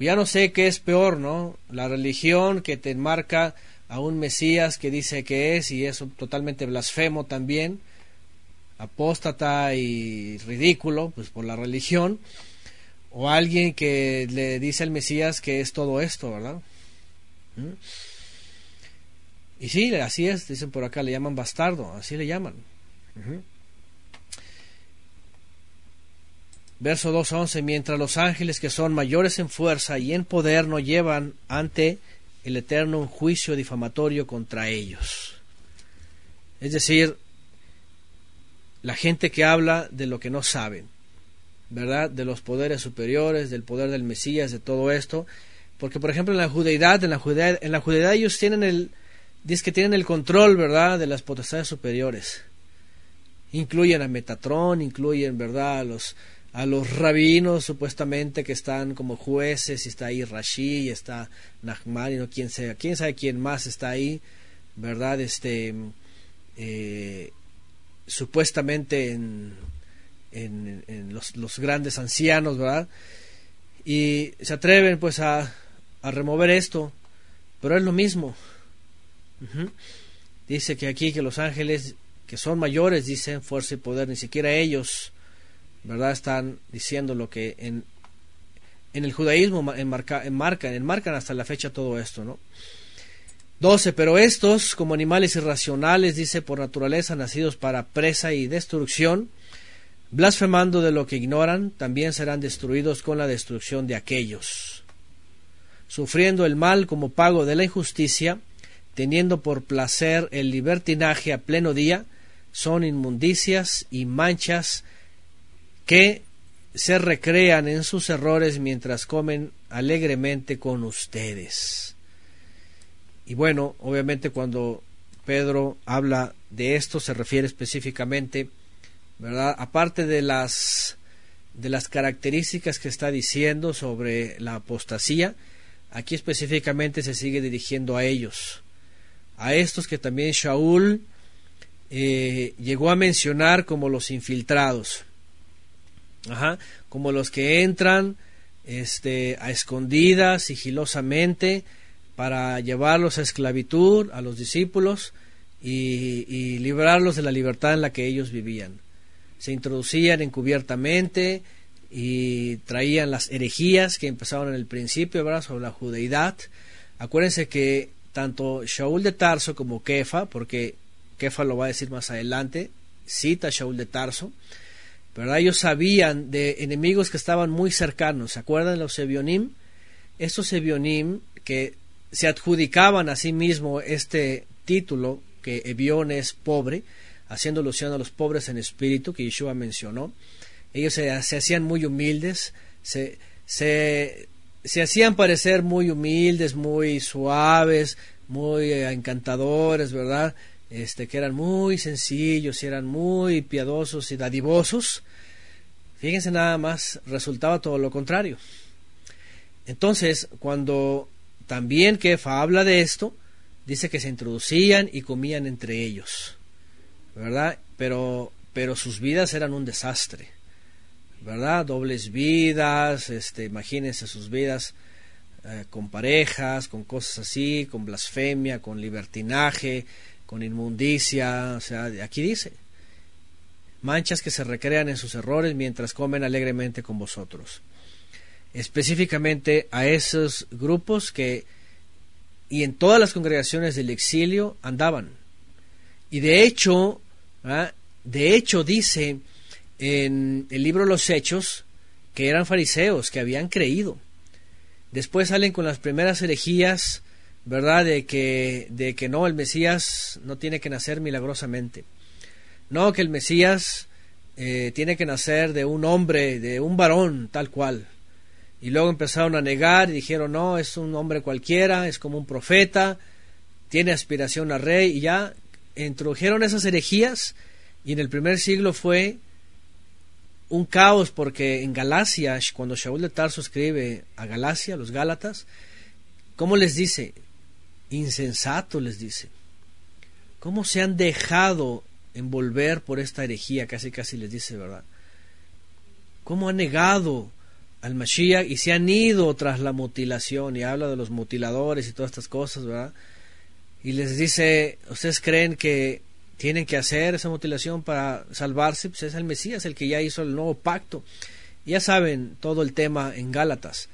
ya no sé qué es peor, ¿no? La religión que te enmarca a un Mesías que dice que es y es totalmente blasfemo también, apóstata y ridículo, pues por la religión, o alguien que le dice al Mesías que es todo esto, ¿verdad? ¿Mm? Y sí, así es, dicen por acá, le llaman bastardo, así le llaman. Verso 2.11, mientras los ángeles que son mayores en fuerza y en poder no llevan ante el Eterno juicio difamatorio contra ellos. Es decir, la gente que habla de lo que no saben, ¿verdad? De los poderes superiores, del poder del Mesías, de todo esto. Porque, por ejemplo, en la judeidad, en la judeidad, en la judeidad ellos tienen el, dice que tienen el control, ¿verdad?, de las potestades superiores. Incluyen a Metatrón, incluyen, ¿verdad?, a los, a los rabinos supuestamente que estestán como jueces, y está ahí Rashi, y está Nahman, y no quién sea, quién sabe quién más está ahí, ¿verdad? Este, eh, supuestamente en, en, los, los, grandes ancianos, ¿verdad? Y se atreven pues a, a remover esto, pero es lo mismo. Dice que aquí que los ángeles que son mayores dicen fuerza y poder, ni siquiera ellos ¿verdad? Están diciendo lo que en, en el judaísmo enmarca, enmarcan, enmarcan hasta la fecha todo esto, ¿no? 12. Pero estos, como animales irracionales, dice por naturaleza, nacidos para presa y destrucción, blasfemando de lo que ignoran, también serán destruidos con la destrucción de aquellos. Sufriendo el mal como pago de la injusticia, teniendo por placer el libertinaje a pleno día, son inmundicias y manchas que se recrean en sus errores mientras comen alegremente con ustedes. Y bueno, obviamente cuando Pedro habla de esto se refiere específicamente, ¿verdad? Aparte de las de las características que está diciendo sobre la apostasía, aquí específicamente se sigue dirigiendo a ellos, a estos que también Shaul eh, llegó a mencionar como los infiltrados. Ajá, como los que entran este, a escondidas, sigilosamente, para llevarlos a esclavitud a los discípulos y, y, librarlos de la libertad en la que ellos vivían. Se introducían encubiertamente y traían las herejías que empezaron en el principio ¿verdad? sobre la judeidad. Acuérdense que tanto Shaul de Tarso como Kefa, porque Kefa lo va a decir más adelante, cita Shaul de Tarso, ¿verdad? Ellos sabían de enemigos que estaban muy cercanos. ¿Se acuerdan de los Ebionim? Estos Ebionim que se adjudicaban a sí mismo este título, que Ebión es pobre, haciendo alusión a los pobres en espíritu, que Yeshua mencionó. Ellos se, hacían muy humildes, se, se, se, hacían parecer muy humildes, muy suaves, muy eh, encantadores, ¿verdad? este, que eran muy sencillos y eran muy piadosos y dadivosos, fíjense nada más, resultaba todo lo contrario. Entonces, cuando también Kefa habla de esto, dice que se introducían y comían entre ellos, ¿verdad? Pero, pero sus vidas eran un desastre, ¿verdad? Dobles vidas, este, imagínense sus vidas eh, con parejas, con cosas así, con blasfemia, con libertinaje, con inmundicia, o sea, aquí dice, manchas que se recrean en sus errores mientras comen alegremente con vosotros. Específicamente a esos grupos que y en todas las congregaciones del exilio andaban. Y de hecho, de hecho dice en el libro Los Hechos que eran fariseos, que habían creído. Después salen con las primeras herejías, ¿verdad? De que, de que no, el Mesías no tiene que nacer milagrosamente. No, que el Mesías eh, tiene que nacer de un hombre, de un varón, tal cual. Y luego empezaron a negar y dijeron, no, es un hombre cualquiera, es como un profeta, tiene aspiración a rey, y ya introdujeron esas herejías, y en el primer siglo fue un caos porque en Galacia, cuando Shaul de Tarso escribe a Galacia, los Gálatas, ¿cómo les dice? Insensato les dice. ¿Cómo se han dejado envolver por esta herejía? Casi casi les dice, ¿verdad? ¿Cómo han negado al Mashiach y se han ido tras la mutilación? Y habla de los mutiladores y todas estas cosas, ¿verdad? Y les dice, ¿ustedes creen que tienen que hacer esa mutilación para salvarse, pues es el Mesías el que ya hizo el nuevo pacto. Ya saben todo el tema en Gálatas.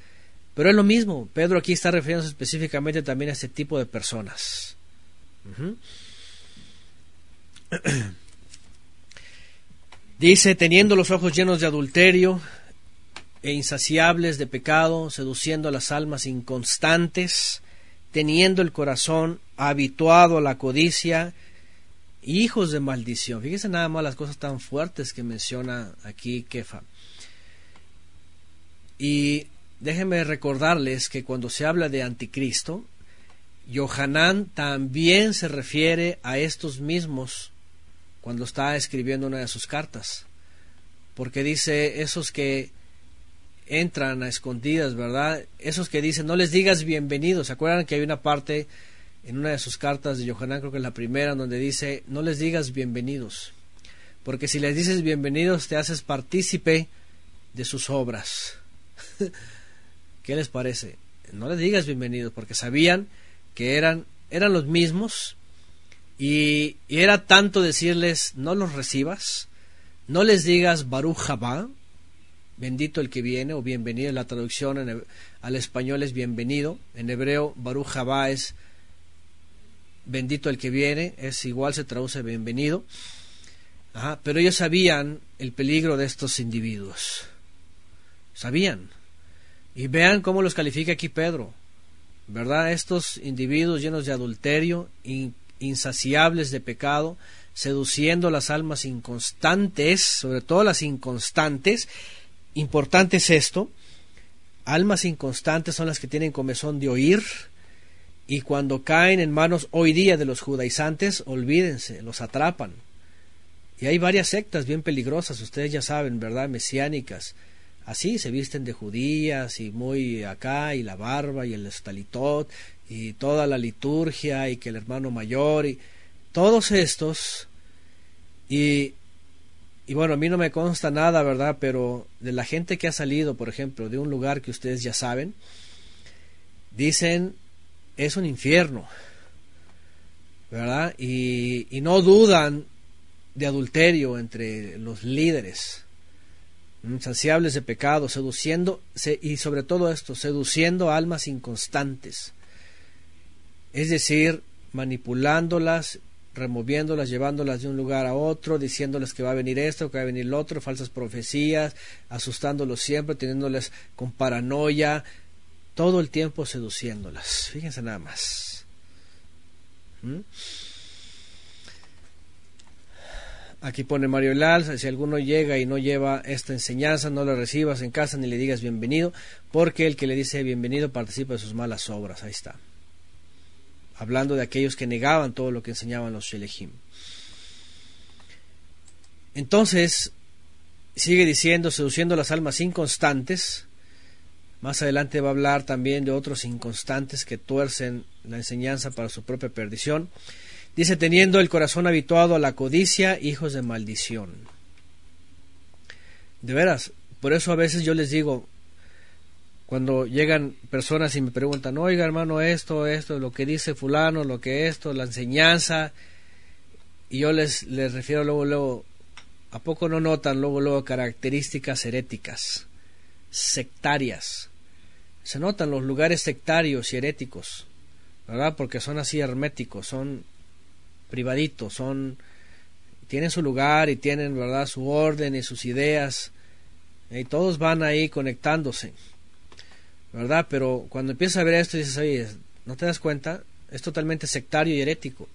Pero es lo mismo, Pedro aquí está refiriéndose específicamente también a este tipo de personas. Dice, teniendo los ojos llenos de adulterio e insaciables de pecado, seduciendo a las almas inconstantes, teniendo el corazón habituado a la codicia, hijos de maldición. Fíjense nada más las cosas tan fuertes que menciona aquí Kefa. Y déjenme recordarles que cuando se habla de anticristo, Yohanan también se refiere a estos mismos cuando está escribiendo una de sus cartas. Porque dice esos que entran a escondidas, ¿verdad? Esos que dicen, no les digas bienvenidos. ¿Se acuerdan que hay una parte en una de sus cartas de Yohanan, creo que es la primera, donde dice, no les digas bienvenidos, porque si les dices bienvenidos te haces partícipe de sus obras. ¿Qué les parece? No les digas bienvenidos, porque sabían que eran, eran los mismos y, era tanto decirles, no los recibas, no les digas Baruch Jabá, bendito el que viene, o bienvenido, la traducción al español es bienvenido, en hebreo Baruch Jabá es bendito el que viene, es igual se traduce bienvenido. pero ellos sabían el peligro de estos individuos. Sabían. Y vean cómo los califica aquí Pedro. ¿Verdad? Estos individuos llenos de adulterio, insaciables de pecado, seduciendo las almas inconstantes, sobre todo las inconstantes. Importante es esto. Almas inconstantes son las que tienen comezón de oír, y cuando caen en manos hoy día de los judaizantes, olvídense, los atrapan. Y hay varias sectas bien peligrosas, ustedes ya saben, ¿verdad? Mesiánicas. Así se visten de judías y muy acá, y la barba y el estalitot, y toda la liturgia, y que el hermano mayor, y todos estos. Y, y bueno, a mí no me consta nada, ¿verdad? Pero de la gente que ha salido, por ejemplo, de un lugar que ustedes ya saben, dicen es un infierno, ¿verdad? Y, no dudan de adulterio entre los líderes, insaciables de pecado, seduciendo, y sobre todo esto, seduciendo almas inconstantes, es decir, manipulándolas, removiéndolas, llevándolas de un lugar a otro, diciéndoles que va a venir esto, que va a venir lo otro, falsas profecías, asustándolos siempre, teniéndoles con paranoia, todo el tiempo seduciéndolas. Fíjense nada más. ¿Mm? Aquí pone Mario Lal, si alguno llega y no lleva esta enseñanza, no la recibas en casa ni le digas bienvenido, porque el que le dice bienvenido participa de sus malas obras. Ahí está. Hablando de aquellos que negaban todo lo que enseñaban los Shelehim. Entonces, sigue diciendo, seduciendo las almas inconstantes, más adelante va a hablar también de otros inconstantes que tuercen la enseñanza para su propia perdición. Dice, teniendo el corazón habituado a la codicia, hijos de maldición. De veras, por eso a veces yo les digo, cuando llegan personas y me preguntan, oiga hermano, esto, esto, lo que dice fulano, lo que esto, la enseñanza, y yo les, refiero luego, luego, ¿A poco no notan luego, luego características heréticas, sectarias? Se notan los lugares sectarios y heréticos, ¿verdad? Porque son así herméticos, son privaditos, son tienen su lugar y tienen, ¿verdad?, su orden y sus ideas. Y todos van ahí conectándose. ¿Verdad? Pero cuando empiezas a ver esto dices, oye, ¿no te das cuenta? Es totalmente sectario y herético.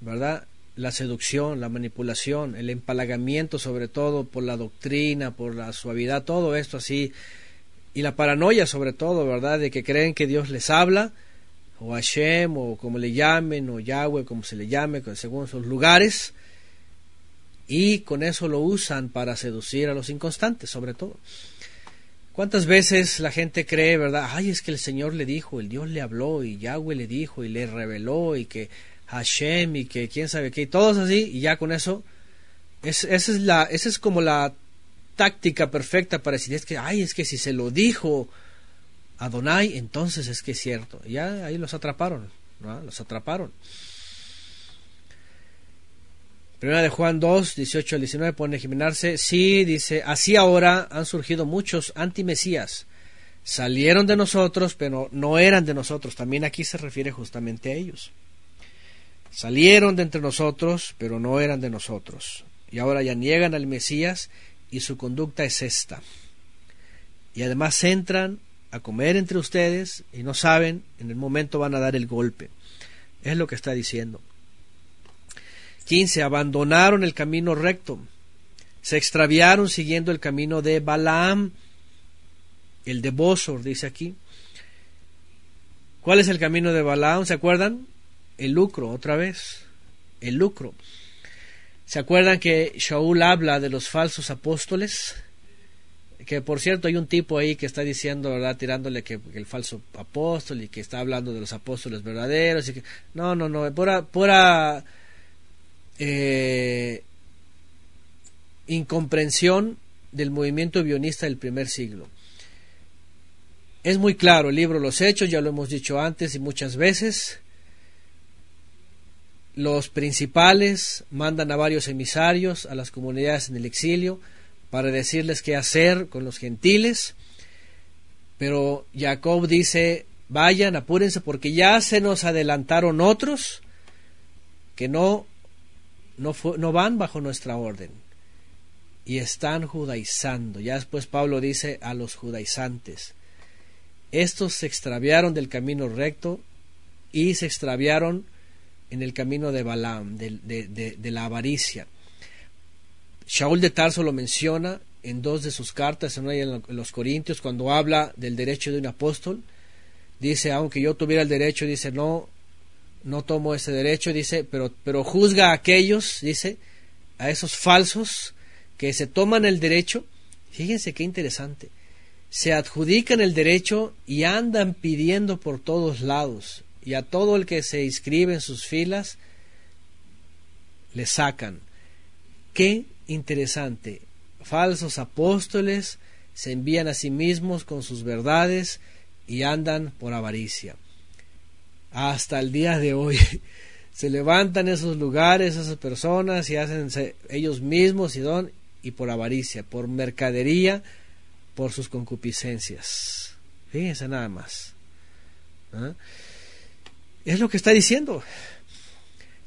¿Verdad? La seducción, la manipulación, el empalagamiento sobre todo por la doctrina, por la suavidad, todo esto así. Y la paranoia sobre todo, ¿verdad? De que creen que Dios les habla, o Hashem, o como le llamen, o Yahweh, como se le llame, según sus lugares, y con eso lo usan para seducir a los inconstantes, sobre todo. ¿Cuántas veces la gente cree, verdad? Ay, es que el Señor le dijo, el Dios le habló, y Yahweh le dijo, y le reveló, y que Hashem, y que quién sabe qué, y todos así, y ya con eso, es, esa, es la, esa es como la táctica perfecta para decir, es que, ay, es que si se lo dijo Adonai, entonces es que es cierto. Ya ahí los atraparon, ¿no? Los atraparon. Primera de Juan 2, 18 al 19 pone Jimenarse. Sí, dice, así ahora han surgido muchos antimesías. Salieron de nosotros, pero no eran de nosotros. También aquí se refiere justamente a ellos. Salieron de entre nosotros, pero no eran de nosotros. Y ahora ya niegan al Mesías y su conducta es esta. Y además entran a comer entre ustedes y no saben, en el momento van a dar el golpe. Es lo que está diciendo. 15. Abandonaron el camino recto. Se extraviaron siguiendo el camino de Balaam, el de Bosor, dice aquí. ¿Cuál es el camino de Balaam? ¿Se acuerdan? El lucro, otra vez. El lucro. ¿Se acuerdan que Shaul habla de los falsos apóstoles? Que por cierto hay un tipo ahí que está diciendo, ¿verdad? Tirándole que, el falso apóstol y que está hablando de los apóstoles verdaderos. Y que, no, no, no, pura, pura eh, incomprensión del movimiento bionista del primer siglo. Es muy claro el libro Los Hechos, ya lo hemos dicho antes y muchas veces. Los principales mandan a varios emisarios a las comunidades en el exilio para decirles qué hacer con los gentiles. Pero Jacob dice, vayan, apúrense porque ya se nos adelantaron otros que no no, no van bajo nuestra orden y están judaizando. Ya después Pablo dice a los judaizantes, estos se extraviaron del camino recto y se extraviaron en el camino de Balaam, de, la avaricia. Shaul de Tarso lo menciona en dos de sus cartas, en los Corintios, cuando habla del derecho de un apóstol. Dice, aunque yo tuviera el derecho, dice, no, no tomo ese derecho, dice, pero, pero juzga a aquellos, dice, a esos falsos que se toman el derecho, fíjense qué interesante, se adjudican el derecho y andan pidiendo por todos lados, y a todo el que se inscribe en sus filas, le sacan. Qué interesante, falsos apóstoles se envían a sí mismos con sus verdades y andan por avaricia hasta el día de hoy. Se levantan esos lugares, esas personas y hacen ellos mismos y don y por avaricia, por mercadería, por sus concupiscencias. Fíjense nada más. ¿Ah? Es lo que está diciendo.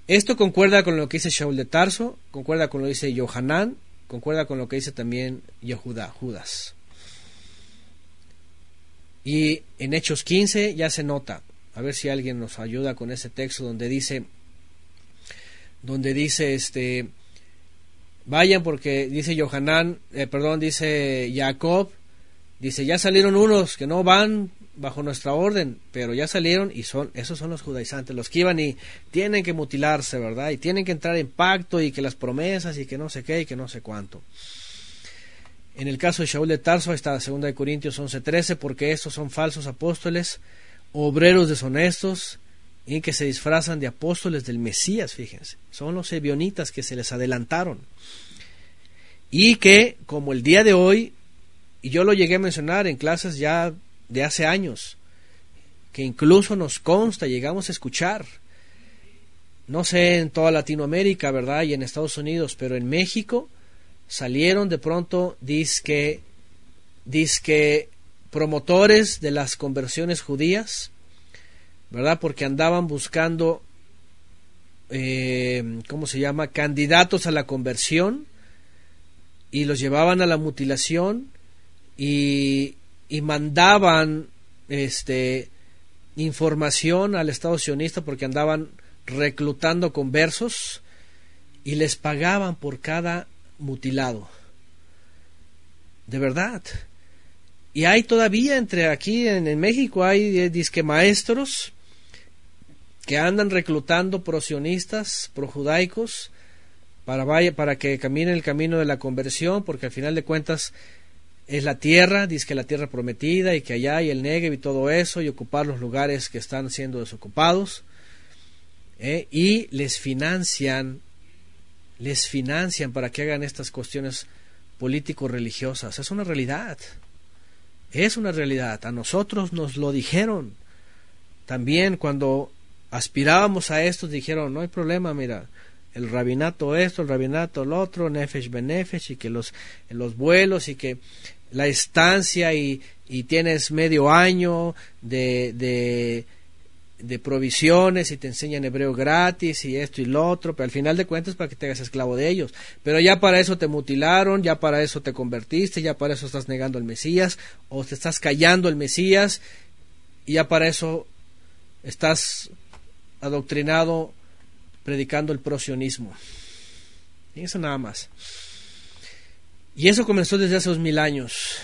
Esto concuerda con lo que dice Shaul de Tarso, concuerda con lo que dice Johanán, concuerda con lo que dice también Yehuda, Judas. Y en Hechos 15 ya se nota, a ver si alguien nos ayuda con ese texto donde dice donde dice este vayan porque dice Johanán, eh, perdón, dice Jacob, dice ya salieron unos que no van bajo nuestra orden, pero ya salieron y son esos son los judaizantes, los que iban y tienen que mutilarse, ¿verdad? Y tienen que entrar en pacto y que las promesas y que no sé qué y que no sé cuánto. En el caso de Shaul de Tarso está 2 de Corintios 11:13 porque estos son falsos apóstoles obreros deshonestos y que se disfrazan de apóstoles del Mesías, fíjense. Son los ebionitas que se les adelantaron. Y que, como el día de hoy, y yo lo llegué a mencionar en clases ya de hace años, que incluso nos consta, llegamos a escuchar, no sé en toda Latinoamérica, ¿verdad? Y en Estados Unidos, pero en México salieron de pronto disque, disque promotores de las conversiones judías, ¿verdad? Porque andaban buscando, eh, ¿cómo se llama?, candidatos a la conversión y los llevaban a la mutilación y, y mandaban este información al Estado sionista porque andaban reclutando conversos y les pagaban por cada mutilado. De verdad. Y hay todavía entre aquí en, México hay eh, maestros que andan reclutando prosionistas, projudaicos, para, vaya, para que caminen el camino de la conversión, porque al final de cuentas es la tierra, dice la tierra prometida y que allá hay el Negev y todo eso, y ocupar los lugares que están siendo desocupados, ¿eh? y les financian, les financian para que hagan estas cuestiones político-religiosas. Es una realidad, es una realidad. A nosotros nos lo dijeron. También cuando aspirábamos a esto, dijeron, no hay problema, mira, el rabinato esto, el rabinato el otro, nefesh benefesh, y que los, los vuelos y que la estancia y, y tienes medio año de, de, de, provisiones y te enseñan hebreo gratis y esto y lo otro, pero al final de cuentas para que te hagas esclavo de ellos. Pero ya para eso te mutilaron, ya para eso te convertiste, ya para eso estás negando al Mesías o te estás callando el Mesías y ya para eso estás adoctrinado predicando el prosionismo. Y eso nada más. Y eso comenzó desde hace dos mil años.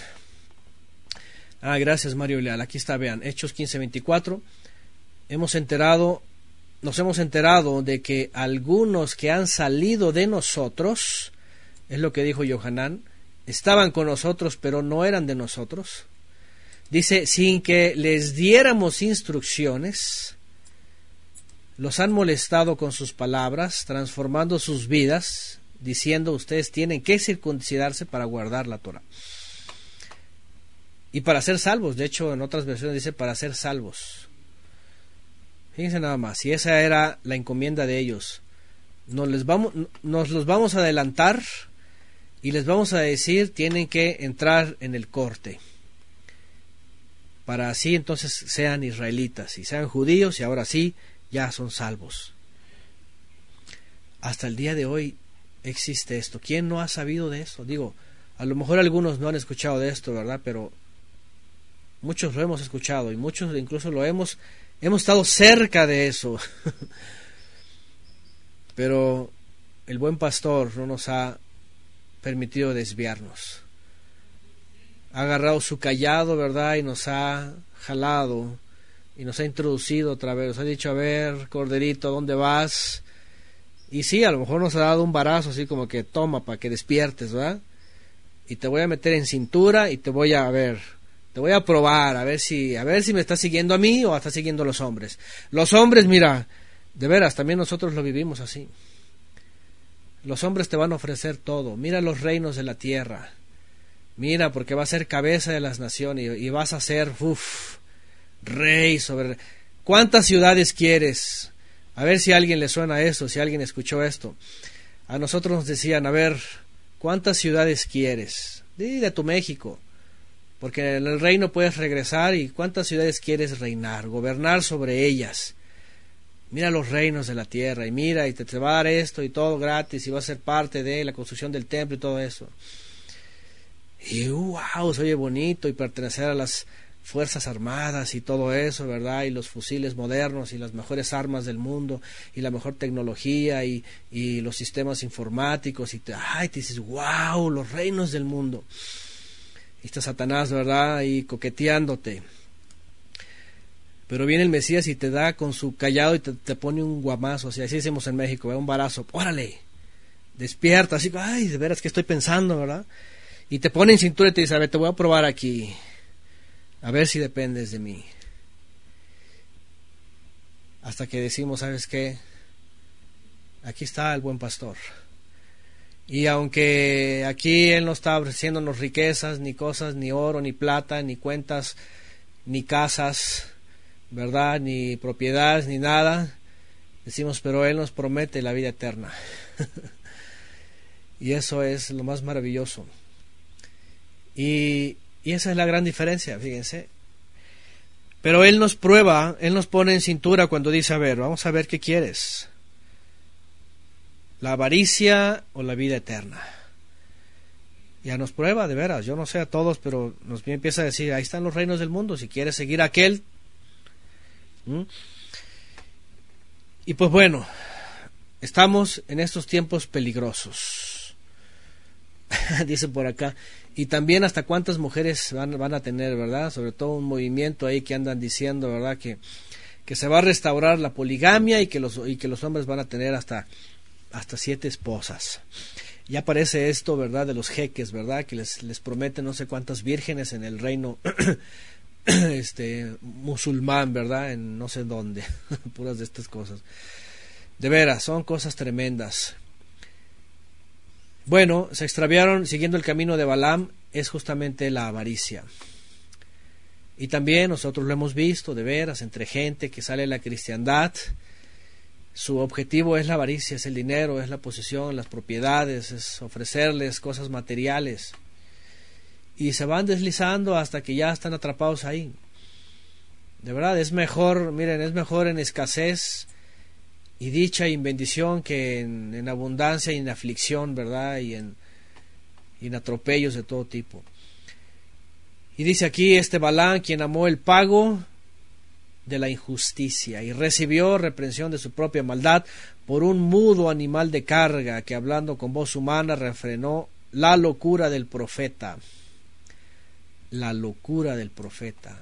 Ah, gracias Mario Leal. Aquí está, vean, Hechos 15:24. Hemos enterado, nos hemos enterado de que algunos que han salido de nosotros, es lo que dijo Johanán, estaban con nosotros pero no eran de nosotros. Dice, sin que les diéramos instrucciones, los han molestado con sus palabras, transformando sus vidas, diciendo ustedes tienen que circuncidarse para guardar la Torah. Y para ser salvos, de hecho en otras versiones dice para ser salvos. Fíjense nada más, y esa era la encomienda de ellos. Nos, les vamos, nos los vamos a adelantar y les vamos a decir tienen que entrar en el corte para así entonces sean israelitas y sean judíos y ahora sí ya son salvos. Hasta el día de hoy existe esto. ¿Quién no ha sabido de esto? Digo, a lo mejor algunos no han escuchado de esto, ¿verdad? Pero muchos lo hemos escuchado y muchos incluso lo hemos hemos estado cerca de eso. Pero el buen pastor no nos ha permitido desviarnos. Ha agarrado su callado, ¿verdad? Y nos ha jalado y nos ha introducido otra vez, nos ha dicho, a ver, corderito, ¿dónde vas? Y sí, a lo mejor nos ha dado un barazo así como que toma para que despiertes, ¿verdad? Y te voy a meter en cintura y te voy a, ver, te voy a probar, a ver si, a ver si me estás siguiendo a mí o estás siguiendo a los hombres. Los hombres, mira, de veras, también nosotros lo vivimos así. Los hombres te van a ofrecer todo. Mira los reinos de la tierra. Mira, porque va a ser cabeza de las naciones y, vas a ser, uff, rey sobre... ¿Cuántas ciudades quieres? A ver si a alguien le suena eso, si alguien escuchó esto. A nosotros nos decían, a ver, ¿cuántas ciudades quieres? Dile a tu México, porque en el reino puedes regresar y cuántas ciudades quieres reinar, gobernar sobre ellas. Mira los reinos de la tierra y mira y te, te va a dar esto y todo gratis y va a ser parte de la construcción del templo y todo eso. Y wow, se oye bonito y pertenecer a las fuerzas armadas y todo eso, ¿verdad? Y los fusiles modernos y las mejores armas del mundo y la mejor tecnología y, y los sistemas informáticos y te, ay, te dices, wow, los reinos del mundo. Está Satanás, ¿verdad? Y coqueteándote. Pero viene el Mesías y te da con su callado y te, pone un guamazo, así, así decimos en México, un barazo, órale, despierta, así, ay, de veras que estoy pensando, ¿verdad? Y te pone en cintura y te dice, a ver, te voy a probar aquí a ver si dependes de mí. Hasta que decimos, ¿sabes qué? Aquí está el buen pastor. Y aunque aquí Él no está ofreciéndonos riquezas, ni cosas, ni oro, ni plata, ni cuentas, ni casas, ¿verdad? Ni propiedades, ni nada, decimos, pero Él nos promete la vida eterna. Y eso es lo más maravilloso. Y, esa es la gran diferencia, fíjense. Pero Él nos prueba, Él nos pone en cintura cuando dice, a ver, vamos a ver qué quieres. La avaricia o la vida eterna. Ya nos prueba, de veras, yo no sé a todos, pero nos empieza a decir, ahí están los reinos del mundo, si quieres seguir aquel. Y pues bueno, estamos en estos tiempos peligrosos. Dice por acá, y también hasta cuántas mujeres van, van a tener, ¿verdad? Sobre todo un movimiento ahí que andan diciendo, ¿verdad? Que, que se va a restaurar la poligamia y que los, y que los hombres van a tener hasta, hasta siete esposas. Ya aparece esto, ¿verdad? De los jeques, ¿verdad? Que les, les prometen no sé cuántas vírgenes en el reino este musulmán, ¿verdad? En no sé dónde, puras de estas cosas. De veras, son cosas tremendas. Bueno, se extraviaron siguiendo el camino de Balaam, es justamente la avaricia. Y también nosotros lo hemos visto, de veras, entre gente que sale la cristiandad, su objetivo es la avaricia, es el dinero, es la posesión, las propiedades, es ofrecerles cosas materiales. Y se van deslizando hasta que ya están atrapados ahí. De verdad, es mejor, miren, es mejor en escasez y dicha y en bendición que en, abundancia y en aflicción, ¿verdad? Y en, y en atropellos de todo tipo. Y dice aquí este Balán, quien amó el pago de la injusticia y recibió reprensión de su propia maldad por un mudo animal de carga que hablando con voz humana refrenó la locura del profeta. La locura del profeta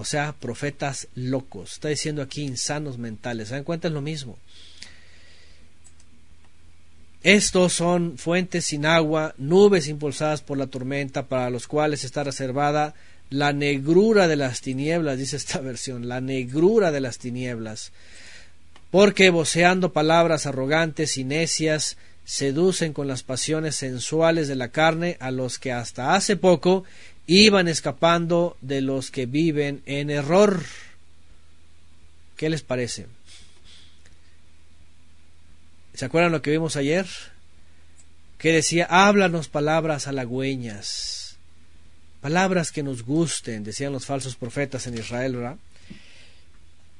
o sea, profetas locos. Está diciendo aquí insanos mentales. ¿Se dan cuenta? Es lo mismo. Estos son fuentes sin agua, nubes impulsadas por la tormenta, para los cuales está reservada la negrura de las tinieblas, dice esta versión, la negrura de las tinieblas. Porque voceando palabras arrogantes y necias, seducen con las pasiones sensuales de la carne a los que hasta hace poco iban escapando de los que viven en error. ¿Qué les parece? ¿Se acuerdan lo que vimos ayer? Que decía, háblanos palabras halagüeñas, palabras que nos gusten, decían los falsos profetas en Israel, ¿verdad?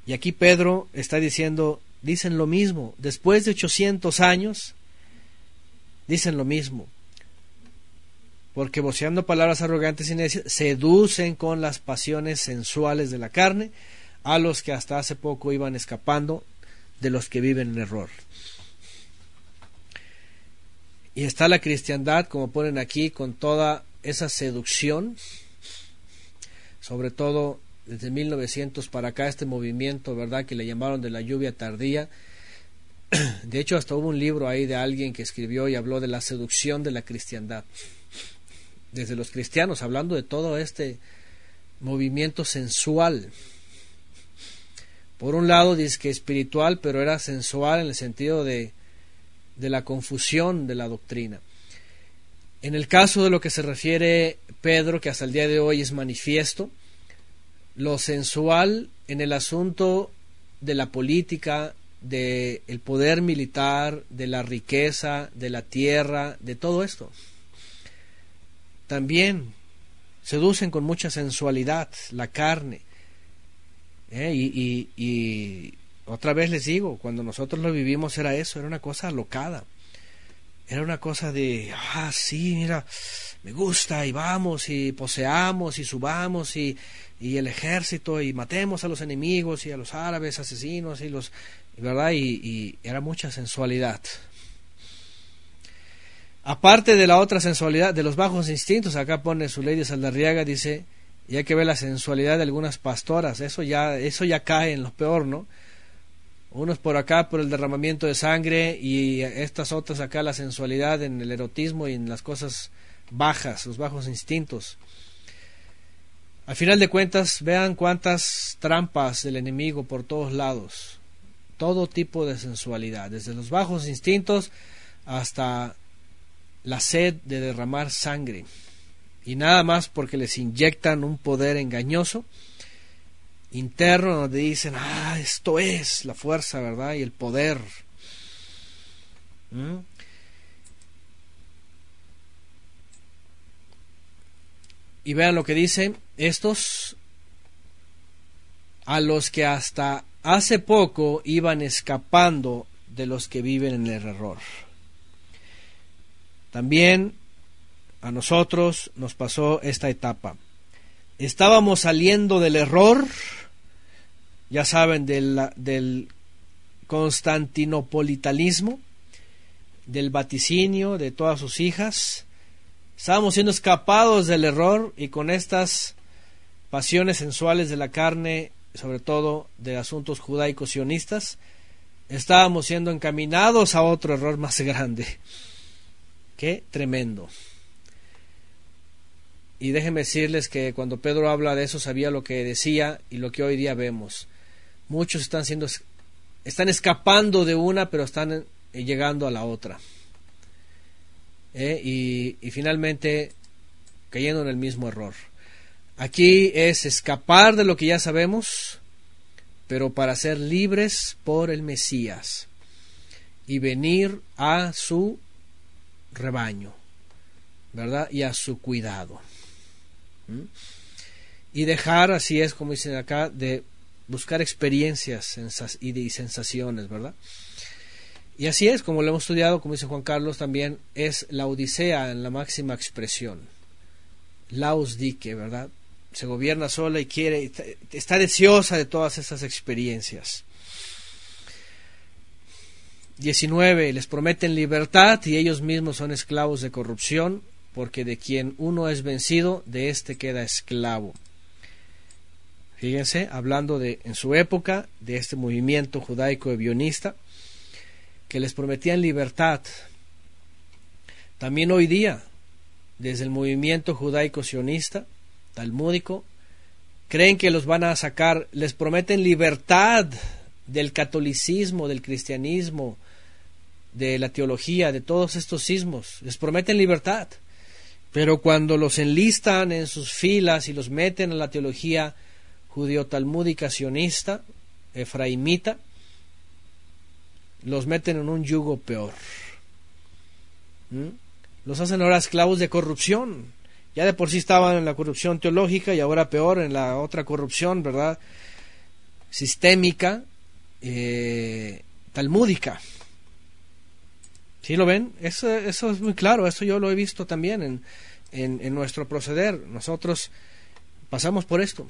Y aquí Pedro está diciendo, dicen lo mismo, después de 800 años, dicen lo mismo porque voceando palabras arrogantes y necias, seducen con las pasiones sensuales de la carne a los que hasta hace poco iban escapando de los que viven en error. Y está la cristiandad, como ponen aquí, con toda esa seducción, sobre todo desde 1900 para acá, este movimiento, ¿verdad?, que le llamaron de la lluvia tardía. De hecho, hasta hubo un libro ahí de alguien que escribió y habló de la seducción de la cristiandad desde los cristianos, hablando de todo este movimiento sensual. Por un lado dice que espiritual, pero era sensual en el sentido de, de la confusión de la doctrina. En el caso de lo que se refiere Pedro, que hasta el día de hoy es manifiesto, lo sensual en el asunto de la política, del el poder militar, de la riqueza, de la tierra, de todo esto también seducen con mucha sensualidad la carne. ¿eh? Y, y, otra vez les digo, cuando nosotros lo vivimos era eso, era una cosa alocada. Era una cosa de, ah, sí, mira, me gusta y vamos y poseamos y subamos y, y el ejército y matemos a los enemigos y a los árabes asesinos y los, ¿verdad? Y, y era mucha sensualidad. Aparte de la otra sensualidad, de los bajos instintos, acá pone su ley de Saldarriaga, dice, y hay que ver la sensualidad de algunas pastoras, eso ya, eso ya cae en lo peor, ¿no? Unos por acá por el derramamiento de sangre y estas otras acá la sensualidad en el erotismo y en las cosas bajas, los bajos instintos. Al final de cuentas, vean cuántas trampas del enemigo por todos lados. Todo tipo de sensualidad, desde los bajos instintos hasta la sed de derramar sangre y nada más porque les inyectan un poder engañoso interno donde dicen, ah, esto es la fuerza, ¿verdad? Y el poder. ¿Mm? Y vean lo que dicen estos a los que hasta hace poco iban escapando de los que viven en el error. También a nosotros nos pasó esta etapa. Estábamos saliendo del error ya saben, del, del constantinopolitanismo, del vaticinio de todas sus hijas. Estábamos siendo escapados del error y con estas pasiones sensuales de la carne, sobre todo de asuntos judaicos sionistas, estábamos siendo encaminados a otro error más grande. Qué tremendo. Y déjenme decirles que cuando Pedro habla de eso sabía lo que decía y lo que hoy día vemos. Muchos están siendo están escapando de una, pero están eh, llegando a la otra. ¿Eh? Y, finalmente cayendo en el mismo error. Aquí es escapar de lo que ya sabemos, pero para ser libres por el Mesías y venir a su rebaño, ¿verdad? Y a su cuidado. ¿Mm? Y dejar, así es como dicen acá, de buscar experiencias y sensaciones, ¿verdad? Y así es, como lo hemos estudiado, como dice Juan Carlos, también es la Odisea en la máxima expresión. Laus dique, ¿verdad? Se gobierna sola y quiere, está deseosa de todas esas experiencias. 19. Les prometen libertad y ellos mismos son esclavos de corrupción, porque de quien uno es vencido, de éste queda esclavo. Fíjense, hablando de en su época de este movimiento judaico bionista que les prometían libertad. También hoy día, desde el movimiento judaico sionista, talmúdico, creen que los van a sacar, les prometen libertad del catolicismo, del cristianismo, de la teología, de todos estos sismos, les prometen libertad. Pero cuando los enlistan en sus filas y los meten a la teología judío-talmúdica sionista, efraimita, los meten en un yugo peor. ¿Mm? Los hacen ahora esclavos de corrupción. Ya de por sí estaban en la corrupción teológica y ahora peor en la otra corrupción, ¿verdad? Sistémica, eh, talmúdica. ¿Sí lo ven? Eso, eso es muy claro, eso yo lo he visto también en, en, nuestro proceder. Nosotros pasamos por esto.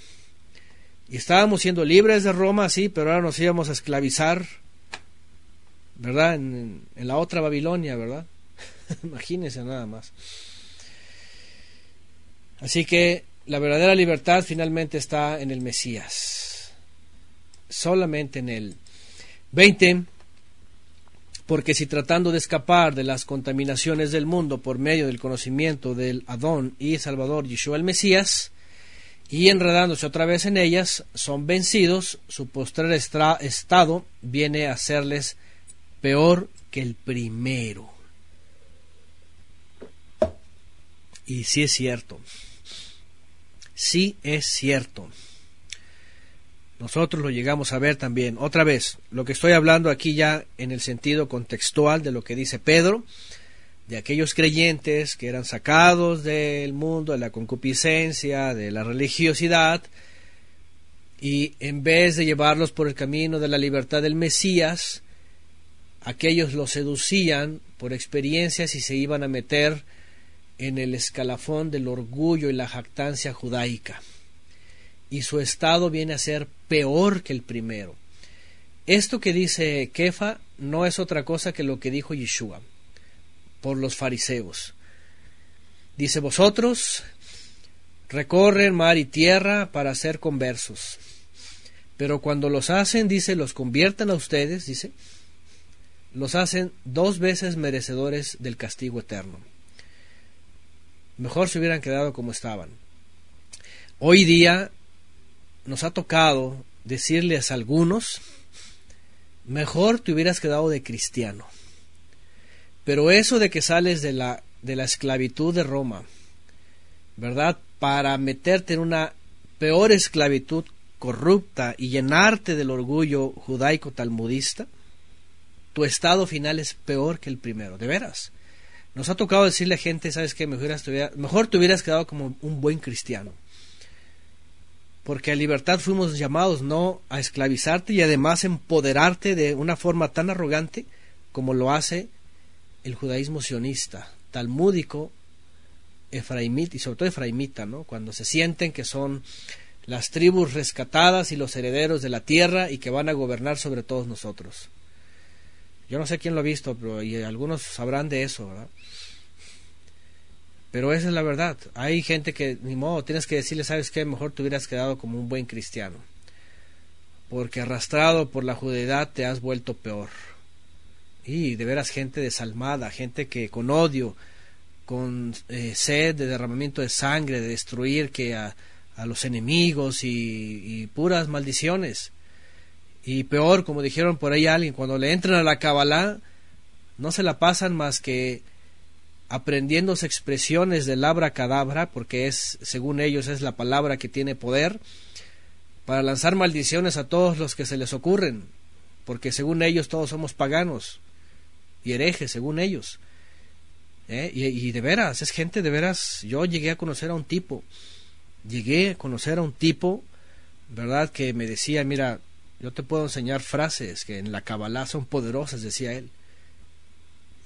Y estábamos siendo libres de Roma, sí, pero ahora nos íbamos a esclavizar, ¿verdad? En, en la otra Babilonia, ¿verdad? Imagínense nada más. Así que la verdadera libertad finalmente está en el Mesías. Solamente en él. 20 porque si tratando de escapar de las contaminaciones del mundo por medio del conocimiento del Adón y Salvador Yeshua el Mesías, y enredándose otra vez en ellas, son vencidos, su postrer estado viene a serles peor que el primero. Y sí es cierto, sí es cierto. Nosotros lo llegamos a ver también. Otra vez, lo que estoy hablando aquí ya en el sentido contextual de lo que dice Pedro, de aquellos creyentes que eran sacados del mundo, de la concupiscencia, de la religiosidad, y en vez de llevarlos por el camino de la libertad del Mesías, aquellos los seducían por experiencias y se iban a meter en el escalafón del orgullo y la jactancia judaica y su estado viene a ser peor que el primero. Esto que dice Kefa no es otra cosa que lo que dijo Yeshua por los fariseos. Dice, vosotros recorren mar y tierra para ser conversos, pero cuando los hacen, dice, los conviertan a ustedes, dice, los hacen dos veces merecedores del castigo eterno. Mejor se hubieran quedado como estaban. Hoy día nos ha tocado decirles a algunos, mejor te hubieras quedado de cristiano. Pero eso de que sales de la, de la esclavitud de Roma, ¿verdad? Para meterte en una peor esclavitud corrupta y llenarte del orgullo judaico talmudista, tu estado final es peor que el primero, de veras. Nos ha tocado decirle a gente, ¿sabes qué? Mejor, mejor te hubieras quedado como un buen cristiano. Porque a libertad fuimos llamados no a esclavizarte y además empoderarte de una forma tan arrogante como lo hace el judaísmo sionista, talmúdico, efraimita y sobre todo efraimita, ¿no? Cuando se sienten que son las tribus rescatadas y los herederos de la tierra y que van a gobernar sobre todos nosotros. Yo no sé quién lo ha visto, pero y algunos sabrán de eso, ¿verdad? Pero esa es la verdad. Hay gente que, ni modo, tienes que decirle, ¿sabes qué? Mejor te hubieras quedado como un buen cristiano. Porque arrastrado por la judeidad te has vuelto peor. Y de veras gente desalmada, gente que con odio, con eh, sed de derramamiento de sangre, de destruir que a, a los enemigos y, puras maldiciones. Y peor, como dijeron por ahí alguien, cuando le entran a la Kabbalah, no se la pasan más que aprendiéndose expresiones del labra cadabra, porque es, según ellos, es la palabra que tiene poder, para lanzar maldiciones a todos los que se les ocurren, porque según ellos todos somos paganos y herejes, según ellos. ¿Eh? Y, y, de veras, es gente de veras, yo llegué a conocer a un tipo, llegué a conocer a un tipo, ¿verdad? Que me decía, mira, yo te puedo enseñar frases que en la Kabbalah son poderosas, decía él.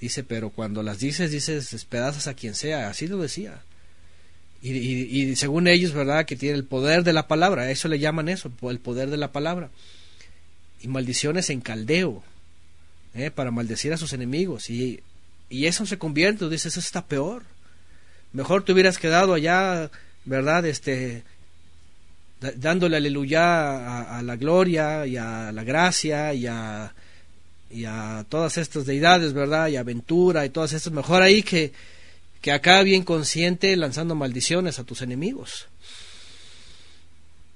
Dice, pero cuando las dices, dices, despedazas a quien sea, así lo decía. Y, y, según ellos, ¿verdad? Que tiene el poder de la palabra, eso le llaman eso, el poder de la palabra. Y maldiciones en caldeo, ¿eh? para maldecir a sus enemigos. Y, y eso se convierte, dices, eso está peor. Mejor te hubieras quedado allá, ¿verdad? Este, dándole aleluya a, la gloria y a la gracia y a, y a todas estas deidades, ¿verdad? Y aventura y todas estas. Mejor ahí que, que acá bien consciente lanzando maldiciones a tus enemigos.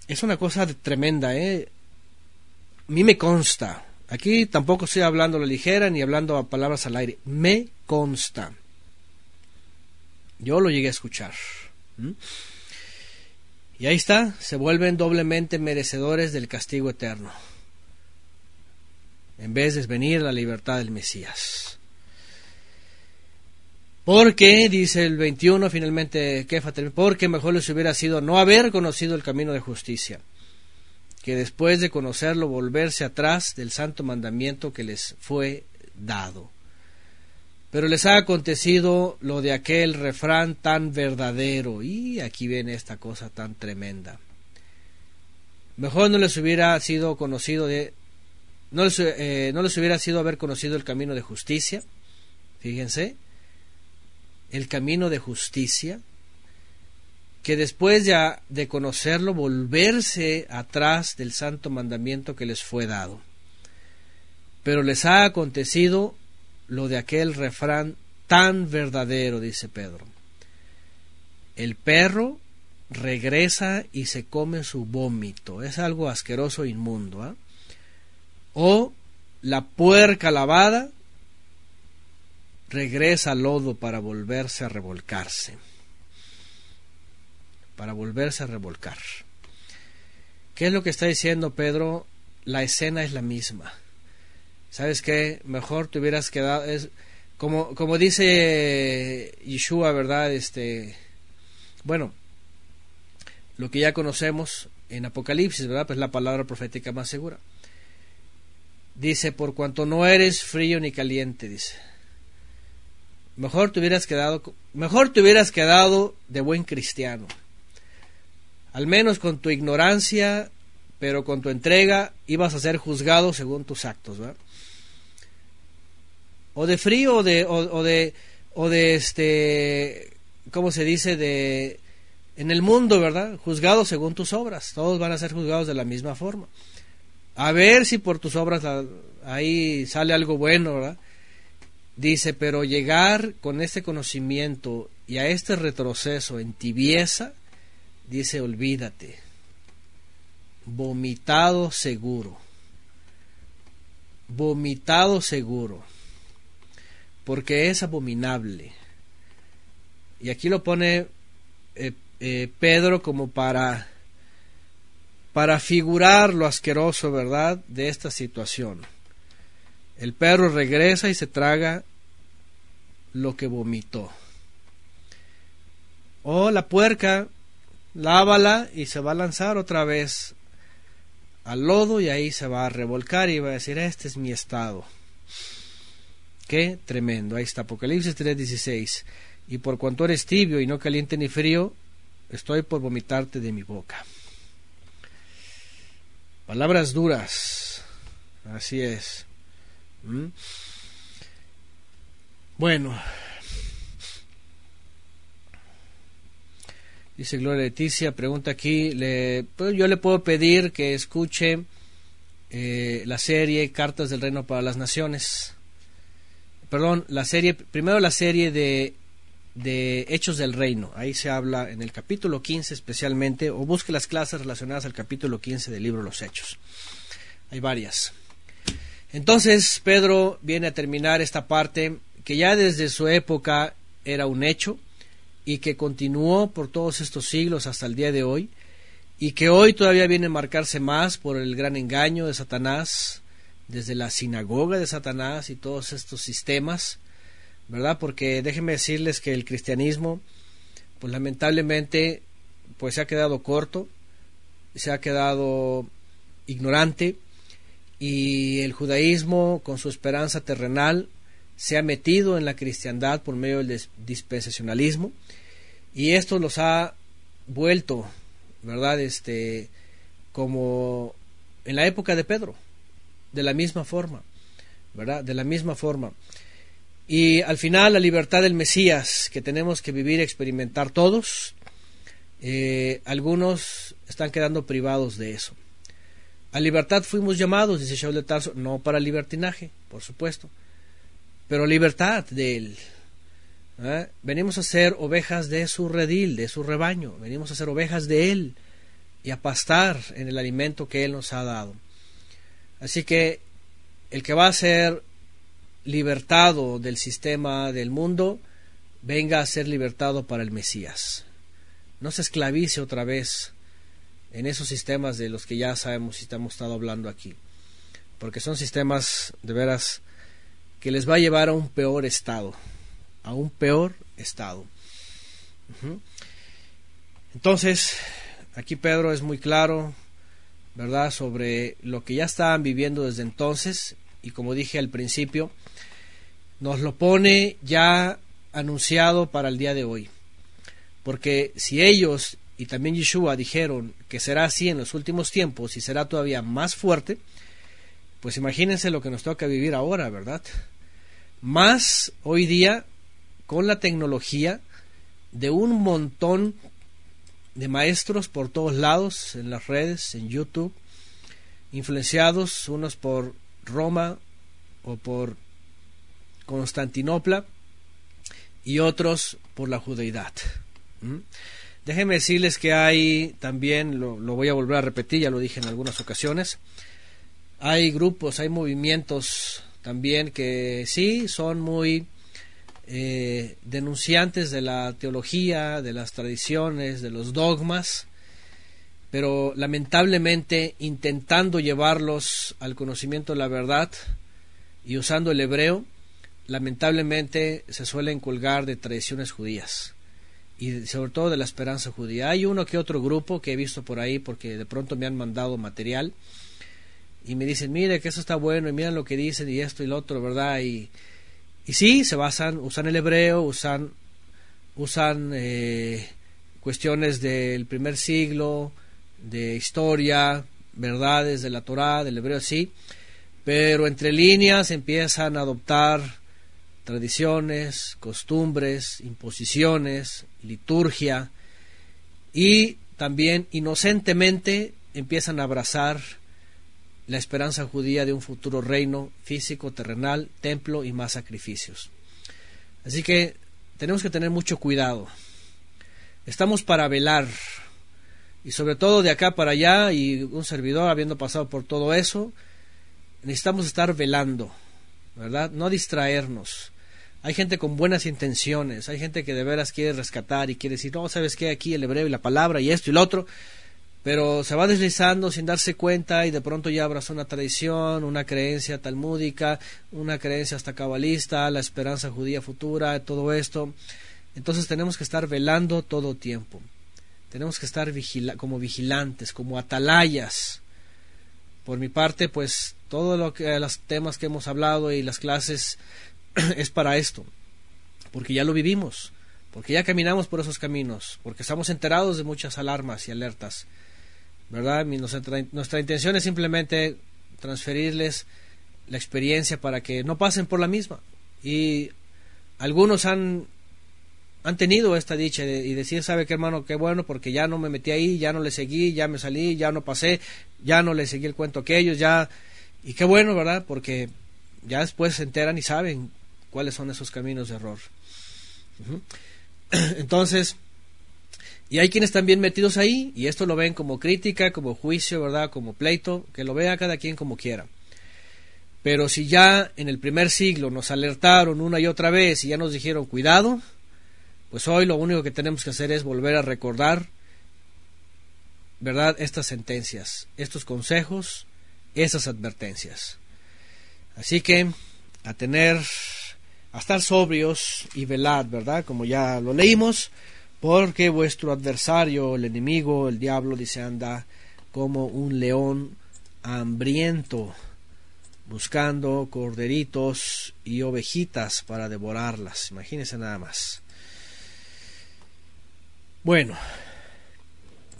Es una cosa tremenda, ¿eh? A mí me consta. Aquí tampoco estoy hablando a la ligera ni hablando a palabras al aire. Me consta. Yo lo llegué a escuchar. Y ahí está, se vuelven doblemente merecedores del castigo eterno, en vez de venir la libertad del Mesías. Porque, dice el 21 finalmente porque mejor les hubiera sido no haber conocido el camino de justicia, que después de conocerlo volverse atrás del santo mandamiento que les fue dado. Pero les ha acontecido lo de aquel refrán tan verdadero. Y aquí viene esta cosa tan tremenda. Mejor no les hubiera sido conocido de. No les, eh, no les hubiera sido haber conocido el camino de justicia. Fíjense. El camino de justicia. Que después ya de conocerlo, volverse atrás del santo mandamiento que les fue dado. Pero les ha acontecido lo de aquel refrán tan verdadero, dice Pedro. El perro regresa y se come su vómito. Es algo asqueroso e inmundo. ¿ah? O la puerca lavada regresa al lodo para volverse a revolcarse. Para volverse a revolcar. ¿Qué es lo que está diciendo Pedro? La escena es la misma. ¿sabes qué? Mejor te hubieras quedado, es como, como dice Yeshua, ¿verdad? Este, bueno, lo que ya conocemos en Apocalipsis, ¿verdad? Pues la palabra profética más segura. Dice, por cuanto no eres frío ni caliente, dice. Mejor te hubieras quedado, mejor te hubieras quedado de buen cristiano. Al menos con tu ignorancia, pero con tu entrega ibas a ser juzgado según tus actos, ¿verdad? o de frío o de, o, de, o de este, ¿cómo se dice? De, en el mundo, ¿verdad? Juzgados según tus obras. Todos van a ser juzgados de la misma forma. A ver si por tus obras ahí sale algo bueno, ¿verdad? Dice, pero llegar con este conocimiento y a este retroceso en tibieza, dice, olvídate. Vomitado seguro. Vomitado seguro porque es abominable. Y aquí lo pone eh, eh, Pedro como para para figurar lo asqueroso, ¿verdad?, de esta situación. El perro regresa y se traga lo que vomitó. O la puerca, lávala y se va a lanzar otra vez al lodo y ahí se va a revolcar y va a decir, este es mi estado. Qué tremendo. Ahí está Apocalipsis 3:16. Y por cuanto eres tibio y no caliente ni frío, estoy por vomitarte de mi boca. Palabras duras. Así es. ¿Mm? Bueno. Dice Gloria Leticia, pregunta aquí, le, pues yo le puedo pedir que escuche eh, la serie Cartas del Reino para las Naciones. Perdón, la serie, primero la serie de, de Hechos del Reino. Ahí se habla en el capítulo 15 especialmente, o busque las clases relacionadas al capítulo 15 del libro Los Hechos. Hay varias. Entonces Pedro viene a terminar esta parte que ya desde su época era un hecho, y que continuó por todos estos siglos hasta el día de hoy y que hoy todavía viene a marcarse más por el gran engaño de Satanás desde la sinagoga de Satanás y todos estos sistemas, ¿verdad? Porque déjenme decirles que el cristianismo, pues lamentablemente, pues se ha quedado corto, se ha quedado ignorante y el judaísmo con su esperanza terrenal se ha metido en la cristiandad por medio del dispensacionalismo y esto los ha vuelto, ¿verdad? Este, como en la época de Pedro, de la misma forma, ¿verdad? De la misma forma. Y al final la libertad del Mesías que tenemos que vivir y experimentar todos, eh, algunos están quedando privados de eso. A libertad fuimos llamados, dice Shaul de Tarso, no para libertinaje, por supuesto, pero libertad de él, ¿eh? Venimos a ser ovejas de su redil, de su rebaño. Venimos a ser ovejas de Él y a pastar en el alimento que Él nos ha dado. Así que el que va a ser libertado del sistema del mundo, venga a ser libertado para el Mesías. No se esclavice otra vez en esos sistemas de los que ya sabemos y estamos estado hablando aquí. Porque son sistemas de veras que les va a llevar a un peor estado a un peor estado. Entonces, aquí Pedro es muy claro, ¿verdad?, sobre lo que ya estaban viviendo desde entonces y como dije al principio, nos lo pone ya anunciado para el día de hoy. Porque si ellos y también Yeshua dijeron que será así en los últimos tiempos y será todavía más fuerte, pues imagínense lo que nos toca vivir ahora, ¿verdad? Más hoy día con la tecnología de un montón de maestros por todos lados, en las redes, en YouTube, influenciados unos por Roma o por Constantinopla y otros por la judeidad. ¿Mm? Déjenme decirles que hay también, lo, lo, voy a volver a repetir, ya lo dije en algunas ocasiones, hay grupos, hay movimientos también que sí son muy eh, denunciantes de la teología, de las tradiciones, de los dogmas, pero lamentablemente intentando llevarlos al conocimiento de la verdad y usando el hebreo, lamentablemente se suelen colgar de tradiciones judías y sobre todo de la esperanza judía. Hay uno que otro grupo que he visto por ahí porque de pronto me han mandado material y me dicen, mire que eso está bueno y miren lo que dicen y esto y lo otro, ¿verdad? Y y sí, se basan, usan el hebreo, usan, usan eh, cuestiones del primer siglo, de historia, verdades de la Torá, del hebreo, sí, pero entre líneas empiezan a adoptar tradiciones, costumbres, imposiciones, liturgia. Y también inocentemente empiezan a abrazar la esperanza judía de un futuro reino físico, terrenal, templo y más sacrificios. Así que tenemos que tener mucho cuidado. Estamos para velar y sobre todo de acá para allá y un servidor habiendo pasado por todo eso, necesitamos estar velando, ¿verdad? No distraernos. Hay gente con buenas intenciones, hay gente que de veras quiere rescatar y quiere decir, no, sabes qué, aquí el hebreo y la palabra y esto y lo otro, pero se va deslizando sin darse cuenta y de pronto ya abrazó una tradición, una creencia talmúdica, una creencia hasta cabalista, la esperanza judía futura, todo esto. Entonces tenemos que estar velando todo tiempo. Tenemos que estar como vigilantes, como atalayas. Por mi parte, pues todo lo los temas que hemos hablado y las clases es para esto, porque ya lo vivimos, porque ya caminamos por esos caminos, porque estamos enterados de muchas alarmas y alertas. ¿Verdad? Nuestra, nuestra intención es simplemente transferirles la experiencia para que no pasen por la misma. Y algunos han, han tenido esta dicha y decir, ¿sabe qué hermano? Qué bueno, porque ya no me metí ahí, ya no le seguí, ya me salí, ya no pasé, ya no le seguí el cuento a aquellos, ya... Y qué bueno, ¿verdad? Porque ya después se enteran y saben cuáles son esos caminos de error. Entonces, y hay quienes están bien metidos ahí y esto lo ven como crítica, como juicio, ¿verdad? Como pleito, que lo vea cada quien como quiera. Pero si ya en el primer siglo nos alertaron una y otra vez y ya nos dijeron cuidado, pues hoy lo único que tenemos que hacer es volver a recordar, ¿verdad? Estas sentencias, estos consejos, esas advertencias. Así que a tener, a estar sobrios y velad, ¿verdad? Como ya lo leímos porque vuestro adversario, el enemigo, el diablo, dice, anda como un león hambriento, buscando corderitos y ovejitas para devorarlas. Imagínense nada más. Bueno,